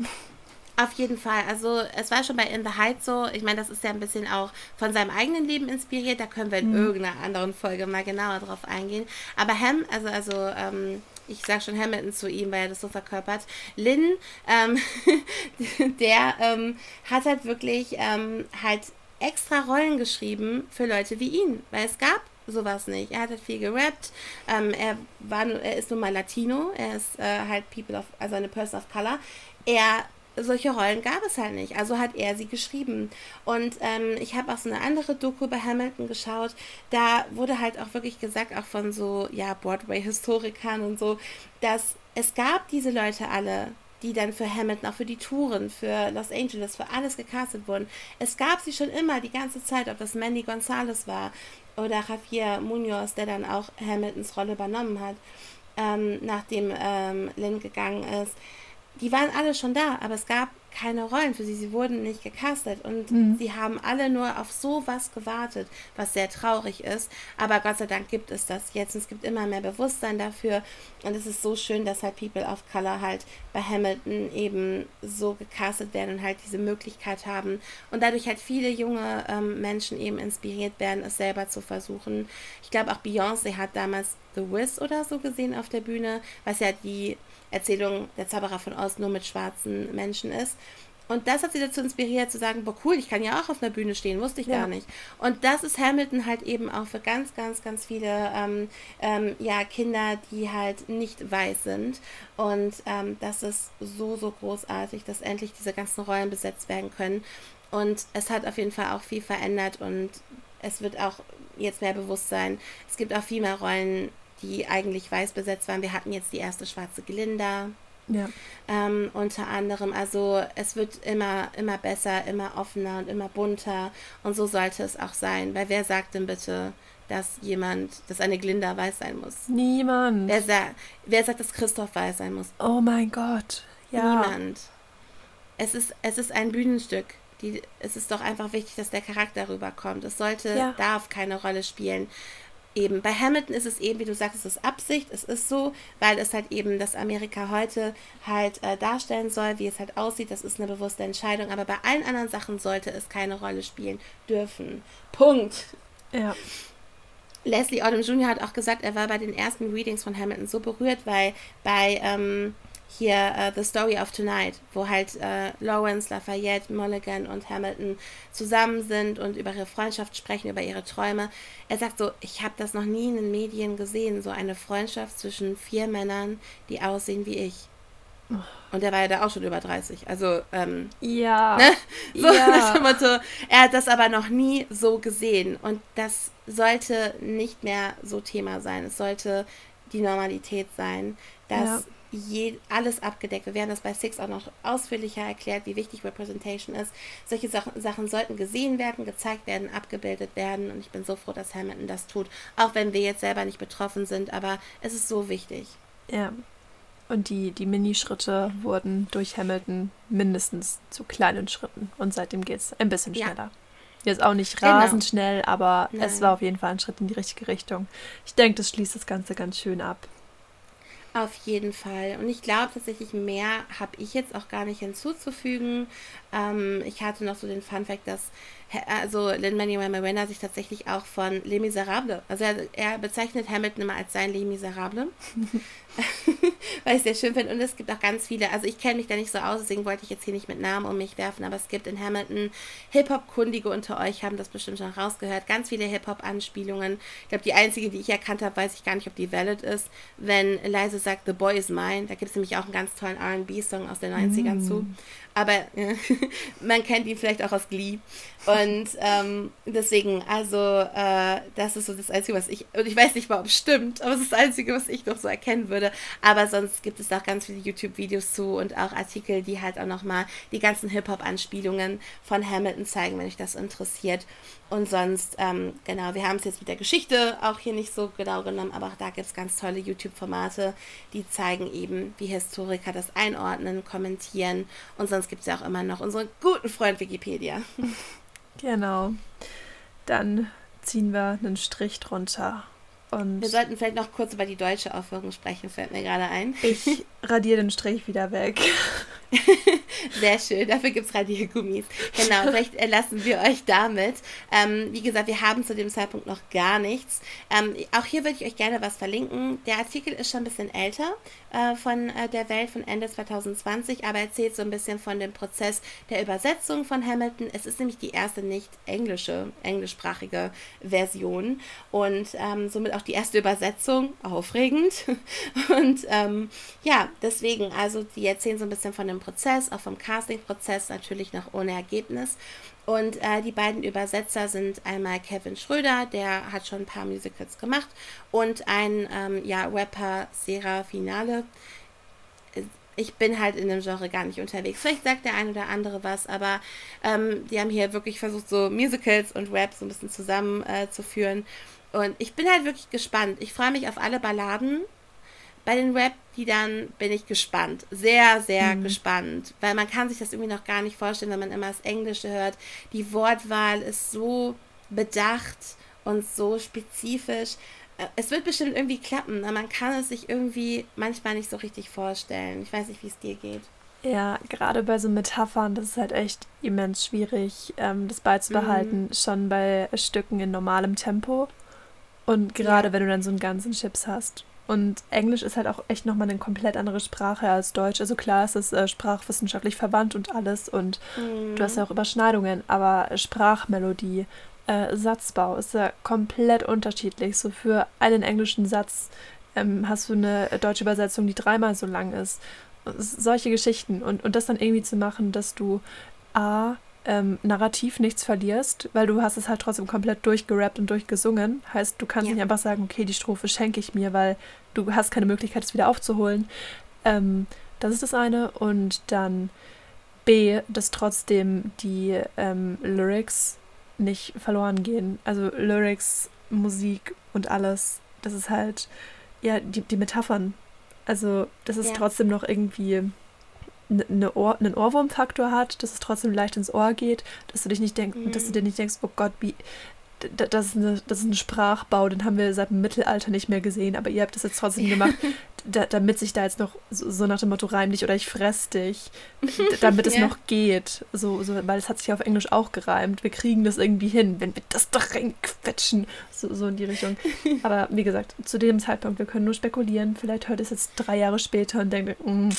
Auf jeden Fall. Also es war schon bei In the Heights so. Ich meine, das ist ja ein bisschen auch von seinem eigenen Leben inspiriert. Da können wir in mhm. irgendeiner anderen Folge mal genauer drauf eingehen. Aber Ham, also, also ähm, ich sage schon Hamilton zu ihm, weil er das so verkörpert. Lynn, ähm, der ähm, hat halt wirklich ähm, halt extra Rollen geschrieben für Leute wie ihn. Weil es gab sowas nicht. Er hat halt viel gerappt. Ähm, er, war, er ist nun mal Latino. Er ist äh, halt People of, also eine Person of Color. Er solche Rollen gab es halt nicht. Also hat er sie geschrieben. Und ähm, ich habe auch so eine andere Doku über Hamilton geschaut. Da wurde halt auch wirklich gesagt, auch von so, ja, Broadway-Historikern und so, dass es gab diese Leute alle, die dann für Hamilton, auch für die Touren, für Los Angeles, für alles gecastet wurden. Es gab sie schon immer, die ganze Zeit, ob das Mandy Gonzalez war, oder Javier Munoz, der dann auch Hamiltons Rolle übernommen hat, ähm, nachdem ähm, Lynn gegangen ist. Die waren alle schon da, aber es gab keine Rollen für sie. Sie wurden nicht gecastet und mhm. sie haben alle nur auf sowas gewartet, was sehr traurig ist. Aber Gott sei Dank gibt es das jetzt. Und es gibt immer mehr Bewusstsein dafür und es ist so schön, dass halt People of Color halt bei Hamilton eben so gecastet werden und halt diese Möglichkeit haben und dadurch halt viele junge ähm, Menschen eben inspiriert werden, es selber zu versuchen. Ich glaube auch Beyoncé hat damals The Wiz oder so gesehen auf der Bühne, was ja die Erzählung der Zauberer von Oz nur mit schwarzen Menschen ist. Und das hat sie dazu inspiriert zu sagen, boah cool, ich kann ja auch auf einer Bühne stehen, wusste ich ja. gar nicht. Und das ist Hamilton halt eben auch für ganz, ganz, ganz viele ähm, ähm, ja, Kinder, die halt nicht weiß sind. Und ähm, das ist so, so großartig, dass endlich diese ganzen Rollen besetzt werden können. Und es hat auf jeden Fall auch viel verändert und es wird auch jetzt mehr Bewusstsein. Es gibt auch viel mehr Rollen, die eigentlich weiß besetzt waren. Wir hatten jetzt die erste schwarze Glinda. Ja. Ähm, unter anderem, also es wird immer, immer besser, immer offener und immer bunter und so sollte es auch sein, weil wer sagt denn bitte, dass jemand, dass eine Glinda weiß sein muss. Niemand. Wer, sa wer sagt, dass Christoph weiß sein muss? Oh mein Gott. Ja. Niemand. Es ist, es ist ein Bühnenstück. Die, es ist doch einfach wichtig, dass der Charakter rüberkommt. Es sollte, Ja. darf keine Rolle spielen. Eben bei Hamilton ist es eben, wie du sagst, es ist Absicht, es ist so, weil es halt eben das Amerika heute halt äh, darstellen soll, wie es halt aussieht. Das ist eine bewusste Entscheidung. Aber bei allen anderen Sachen sollte es keine Rolle spielen dürfen. Punkt. Ja. Leslie Odom Jr. hat auch gesagt, er war bei den ersten Readings von Hamilton so berührt, weil bei ähm, hier äh, The Story of Tonight, wo halt äh, Lawrence, Lafayette, Mulligan und Hamilton zusammen sind und über ihre Freundschaft sprechen, über ihre Träume. Er sagt so, ich habe das noch nie in den Medien gesehen, so eine Freundschaft zwischen vier Männern, die aussehen wie ich. Und er war ja da auch schon über 30. Also, ähm, Ja. Ne? So Ja. nach dem Motto, er hat das aber noch nie so gesehen. Und das sollte nicht mehr so Thema sein. Es sollte die Normalität sein, dass je, alles abgedeckt. Wir haben das bei Six auch noch ausführlicher erklärt, wie wichtig Representation ist. Solche Sachen, Sachen sollten gesehen werden, gezeigt werden, abgebildet werden. Und ich bin so froh, dass Hamilton das tut. Auch wenn wir jetzt selber nicht betroffen sind, aber es ist so wichtig. Ja. Und die, die Minischritte wurden durch Hamilton mindestens zu kleinen Schritten. Und seitdem geht es ein bisschen Ja. schneller. Jetzt auch nicht Genau. rasend schnell, aber es Nein. war auf jeden Fall ein Schritt in die richtige Richtung. Ich denke, das schließt das Ganze ganz schön ab. Auf jeden Fall. Und ich glaube tatsächlich, mehr habe ich jetzt auch gar nicht hinzuzufügen. Ähm, ich hatte noch so den Fun Fact, dass also Lin-Manuel Miranda sich tatsächlich auch von Les Miserables, also er, er bezeichnet Hamilton immer als sein Les Miserables, weil ich sehr schön finde. Und es gibt auch ganz viele, also ich kenne mich da nicht so aus, deswegen wollte ich jetzt hier nicht mit Namen um mich werfen, aber es gibt in Hamilton Hip-Hop-Kundige unter euch, haben das bestimmt schon rausgehört, ganz viele Hip-Hop-Anspielungen. Ich glaube, die einzige, die ich erkannt habe, weiß ich gar nicht, ob die valid ist, wenn Eliza sagt, The Boy is Mine, da gibt es nämlich auch einen ganz tollen R&B-Song aus den 90ern zu. Aber man kennt ihn vielleicht auch aus Glee. Und ähm, deswegen, also, äh, das ist so das Einzige, was ich, und ich weiß nicht mal, ob es stimmt, aber es ist das Einzige, was ich noch so erkennen würde. Aber sonst gibt es auch ganz viele YouTube-Videos zu und auch Artikel, die halt auch nochmal die ganzen Hip-Hop-Anspielungen von Hamilton zeigen, wenn euch das interessiert. Und sonst, ähm, genau, wir haben es jetzt mit der Geschichte auch hier nicht so genau genommen, aber auch da gibt es ganz tolle YouTube-Formate, die zeigen eben, wie Historiker das einordnen, kommentieren. Und sonst gibt es ja auch immer noch unseren guten Freund Wikipedia. Genau. Dann ziehen wir einen Strich drunter. Und Wir sollten vielleicht noch kurz über die deutsche Aufführung sprechen, fällt mir gerade ein. ich radiere den Strich wieder weg. Sehr schön, dafür gibt es Radiergummis. Genau, vielleicht erlassen wir euch damit. Ähm, wie gesagt, wir haben zu dem Zeitpunkt noch gar nichts. Ähm, auch hier würde ich euch gerne was verlinken. Der Artikel ist schon ein bisschen älter äh, von äh, der Welt von Ende 2020, aber erzählt so ein bisschen von dem Prozess der Übersetzung von Hamilton. Es ist nämlich die erste nicht englische, englischsprachige Version und ähm, somit auch die erste Übersetzung. Aufregend. Und ähm, ja, deswegen, also die erzählen so ein bisschen von dem Prozess, auch vom Casting-Prozess, natürlich noch ohne Ergebnis. Und äh, die beiden Übersetzer sind einmal Kevin Schröder, der hat schon ein paar Musicals gemacht, und ein ähm, ja, Rapper, Sera Finale. Ich bin halt in dem Genre gar nicht unterwegs. Vielleicht sagt der ein oder andere was, aber ähm, die haben hier wirklich versucht, so Musicals und Rap so ein bisschen zusammenzuführen. Äh, und ich bin halt wirklich gespannt. Ich freue mich auf alle Balladen. Bei den Rap, die dann bin ich gespannt. Sehr, sehr gespannt. Weil man kann sich das irgendwie noch gar nicht vorstellen, wenn man immer das Englische hört. Die Wortwahl ist so bedacht und so spezifisch. Äh, Es wird bestimmt irgendwie klappen, aber man kann es sich irgendwie manchmal nicht so richtig vorstellen. Ich weiß nicht, wie es dir geht. Ja, gerade bei so Metaphern, das ist halt echt immens schwierig, ähm, das beizubehalten, schon bei Stücken in normalem Tempo. Und gerade Ja. wenn du dann so einen ganzen Chips hast. Und Englisch ist halt auch echt nochmal eine komplett andere Sprache als Deutsch. Also klar, es ist äh, sprachwissenschaftlich verwandt und alles und Mhm. du hast ja auch Überschneidungen, aber Sprachmelodie, äh, Satzbau ist ja komplett unterschiedlich. So für einen englischen Satz ähm, hast du eine deutsche Übersetzung, die dreimal so lang ist. Solche Geschichten. Und, und das dann irgendwie zu machen, dass du A, ähm, narrativ nichts verlierst, weil du hast es halt trotzdem komplett durchgerappt und durchgesungen. Heißt, du kannst Ja. nicht einfach sagen, okay, die Strophe schenke ich mir, weil du hast keine Möglichkeit, es wieder aufzuholen. Ähm, das ist das eine. Und dann B, dass trotzdem die ähm, Lyrics nicht verloren gehen. Also Lyrics Musik und alles, das ist halt, ja, die, die Metaphern. Also, dass es Ja. trotzdem noch irgendwie eine Ohr, einen Ohrwurmfaktor hat, dass es trotzdem leicht ins Ohr geht, dass du dich nicht denk, Mhm. dass du dir nicht denkst, oh Gott, wie das ist, eine, das ist ein Sprachbau, den haben wir seit dem Mittelalter nicht mehr gesehen, aber ihr habt das jetzt trotzdem gemacht, da, damit sich da jetzt noch so, so nach dem Motto reim dich oder ich fress dich, damit es Ja. noch geht, so, so, weil es hat sich ja auf Englisch auch gereimt. Wir kriegen das irgendwie hin, wenn wir das da reinquetschen, so, so in die Richtung. Aber wie gesagt, zu dem Zeitpunkt, wir können nur spekulieren. Vielleicht hört es jetzt drei Jahre später und denkt, mm,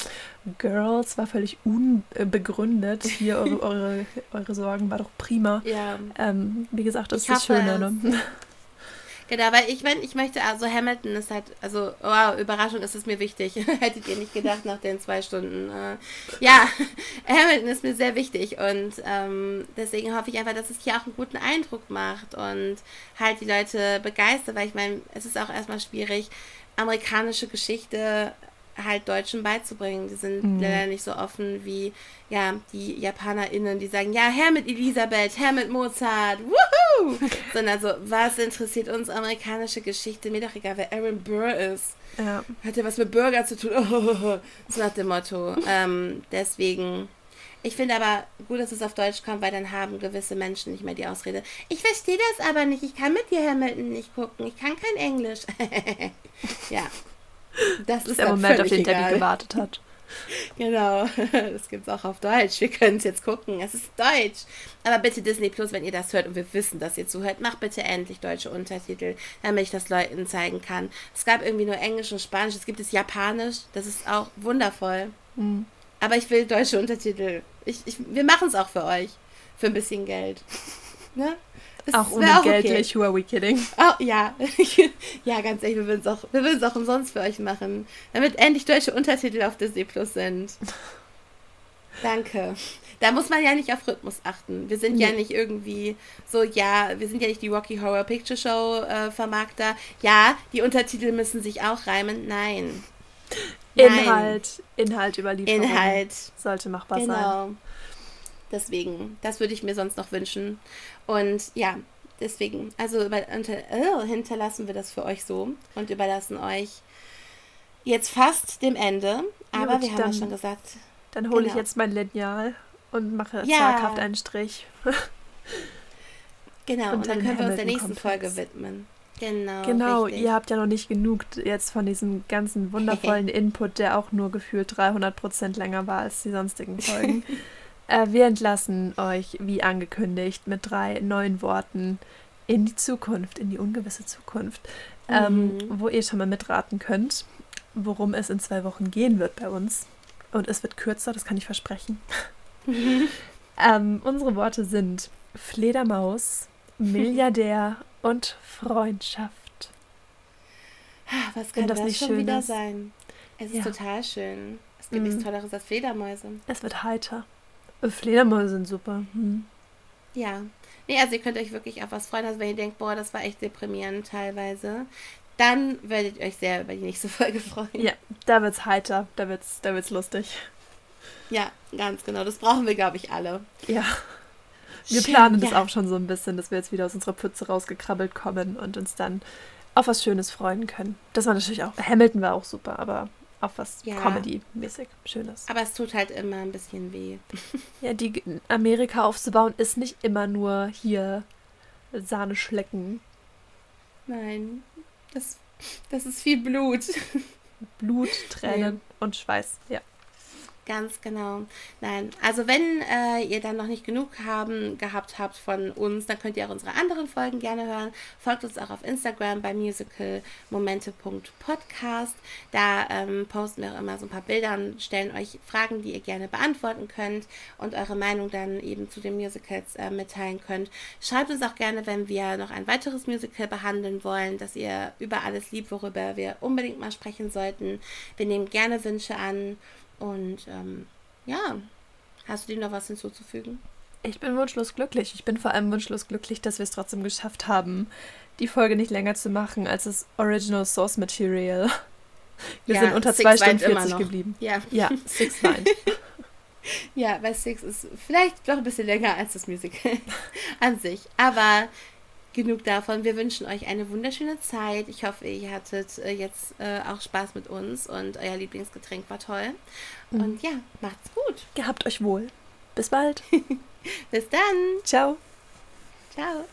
Girls, war völlig unbegründet. Hier, eure, eure, eure Sorgen war doch prima. Ja. Ähm, wie gesagt, das Ich ist das Schöne. Ne? Genau, weil ich meine, ich möchte, also Hamilton ist halt, also, wow, Überraschung ist es mir wichtig. Hättet ihr nicht gedacht nach den zwei Stunden. Äh, ja, Hamilton ist mir sehr wichtig und ähm, deswegen hoffe ich einfach, dass es hier auch einen guten Eindruck macht und halt die Leute begeistert, weil ich meine, es ist auch erstmal schwierig, amerikanische Geschichte halt Deutschen beizubringen. Die sind Mhm. leider nicht so offen wie ja die JapanerInnen, die sagen, ja, her mit Elisabeth, her mit Mozart, wuhu! Sondern so, was interessiert uns amerikanische Geschichte? Mir doch egal, wer Aaron Burr ist. Ja. Hat ja was mit Bürger zu tun. Oh, so nach dem Motto. Ähm, deswegen. Ich finde aber gut, dass es auf Deutsch kommt, weil dann haben gewisse Menschen nicht mehr die Ausrede. Ich verstehe das aber nicht. Ich kann mit dir Hamilton nicht gucken. Ich kann kein Englisch. ja. Das ist der Moment, auf den Debbie egal. gewartet hat. Genau, das gibt's auch auf Deutsch. Wir können es jetzt gucken. Es ist Deutsch. Aber bitte Disney Plus, wenn ihr das hört und wir wissen, dass ihr zuhört, macht bitte endlich deutsche Untertitel, damit ich das Leuten zeigen kann. Es gab irgendwie nur Englisch und Spanisch. Es gibt es Japanisch. Das ist auch wundervoll. Mhm. Aber ich will deutsche Untertitel. Ich, ich, wir machen es auch für euch. Für ein bisschen Geld. Ne? Es Auch ohne Geld, okay. who are we kidding? Oh, ja. ja, ganz ehrlich, wir würden es auch, wir auch umsonst für euch machen. Damit endlich deutsche Untertitel auf Disney Plus sind. Danke. Da muss man ja nicht auf Rhythmus achten. Wir sind ja Nee. nicht irgendwie so, ja, wir sind ja nicht die Rocky Horror Picture Show äh, Vermarkter. Ja, die Untertitel müssen sich auch reimen. Nein. Nein. Inhalt, Inhalt überliefern. Inhalt. Sollte machbar sein. Genau. Deswegen, das würde ich mir sonst noch wünschen. Und ja, deswegen, also über, unter, äh, hinterlassen wir das für euch so und überlassen euch jetzt fast dem Ende. Aber Gut, wir haben ja dann- schon gesagt, Dann hole ich Genau. jetzt mein Lineal und mache Ja. zaghaft einen Strich. genau, Und und, dann können wir uns der nächsten. Folge widmen. Genau. Genau, richtig. ihr habt ja noch nicht genug jetzt von diesem ganzen wundervollen Input, der auch nur gefühlt 300% länger war als die sonstigen Folgen. äh, wir entlassen euch, wie angekündigt, mit drei neuen Worten in die Zukunft, in die ungewisse Zukunft, ähm, Mhm. wo ihr schon mal mitraten könnt, worum es in zwei Wochen gehen wird bei uns. Und es wird kürzer, das kann ich versprechen. ähm, unsere Worte sind Fledermaus, Milliardär und Freundschaft. Ah, Was kann das das, nicht schon schön wieder ist. sein? Es ist Ja. total schön. Es gibt Mhm. nichts Tolleres als Fledermäuse. Es wird heiter. Äh, Fledermäuse sind super. Hm. Ja. Nee, also ihr könnt euch wirklich auf was freuen. Also wenn ihr denkt, boah, das war echt deprimierend teilweise, dann werdet ihr euch sehr über die nächste Folge freuen. Ja, da wird's heiter, da wird's, da wird's lustig. Ja, ganz genau. Das brauchen wir, glaube ich, alle. Ja. Wir Schön, planen das ja. auch schon so ein bisschen, dass wir jetzt wieder aus unserer Pütze rausgekrabbelt kommen und uns dann auf was Schönes freuen können. Das war natürlich auch, Hamilton war auch super, aber auf was Ja. Comedy-mäßig Schönes. Aber es tut halt immer ein bisschen weh. Ja, die Amerika aufzubauen ist nicht immer nur hier Sahne schlecken, Nein, das, das ist viel Blut. Blut, Tränen und Schweiß. Ja. Ganz genau. Nein, also wenn äh, ihr dann noch nicht genug haben, gehabt habt von uns, dann könnt ihr auch unsere anderen Folgen gerne hören. Folgt uns auch auf Instagram bei musicalmomente.podcast. Da ähm, posten wir auch immer so ein paar Bilder und stellen euch Fragen, die ihr gerne beantworten könnt und eure Meinung dann eben zu den Musicals äh, mitteilen könnt. Schreibt uns auch gerne, wenn wir noch ein weiteres Musical behandeln wollen, dass ihr über alles liebt, worüber wir unbedingt mal sprechen sollten. Wir nehmen gerne Wünsche an. Und ähm, ja, hast du dem noch was hinzuzufügen? Ich bin wunschlos glücklich. Ich bin vor allem wunschlos glücklich, dass wir es trotzdem geschafft haben, die Folge nicht länger zu machen als das Original Source Material. Wir Ja, sind unter Six 2 Stunden weint immer 40 noch. geblieben. Ja, Ja, Six weint. ja, weil Six ist vielleicht doch ein bisschen länger als das Musical an sich. Aber genug davon. Wir wünschen euch eine wunderschöne Zeit. Ich hoffe, ihr hattet äh, jetzt äh, auch Spaß mit uns und euer Lieblingsgetränk war toll. Mhm. Und ja, macht's gut. Gehabt euch wohl. Bis bald. Bis dann. Ciao. Ciao.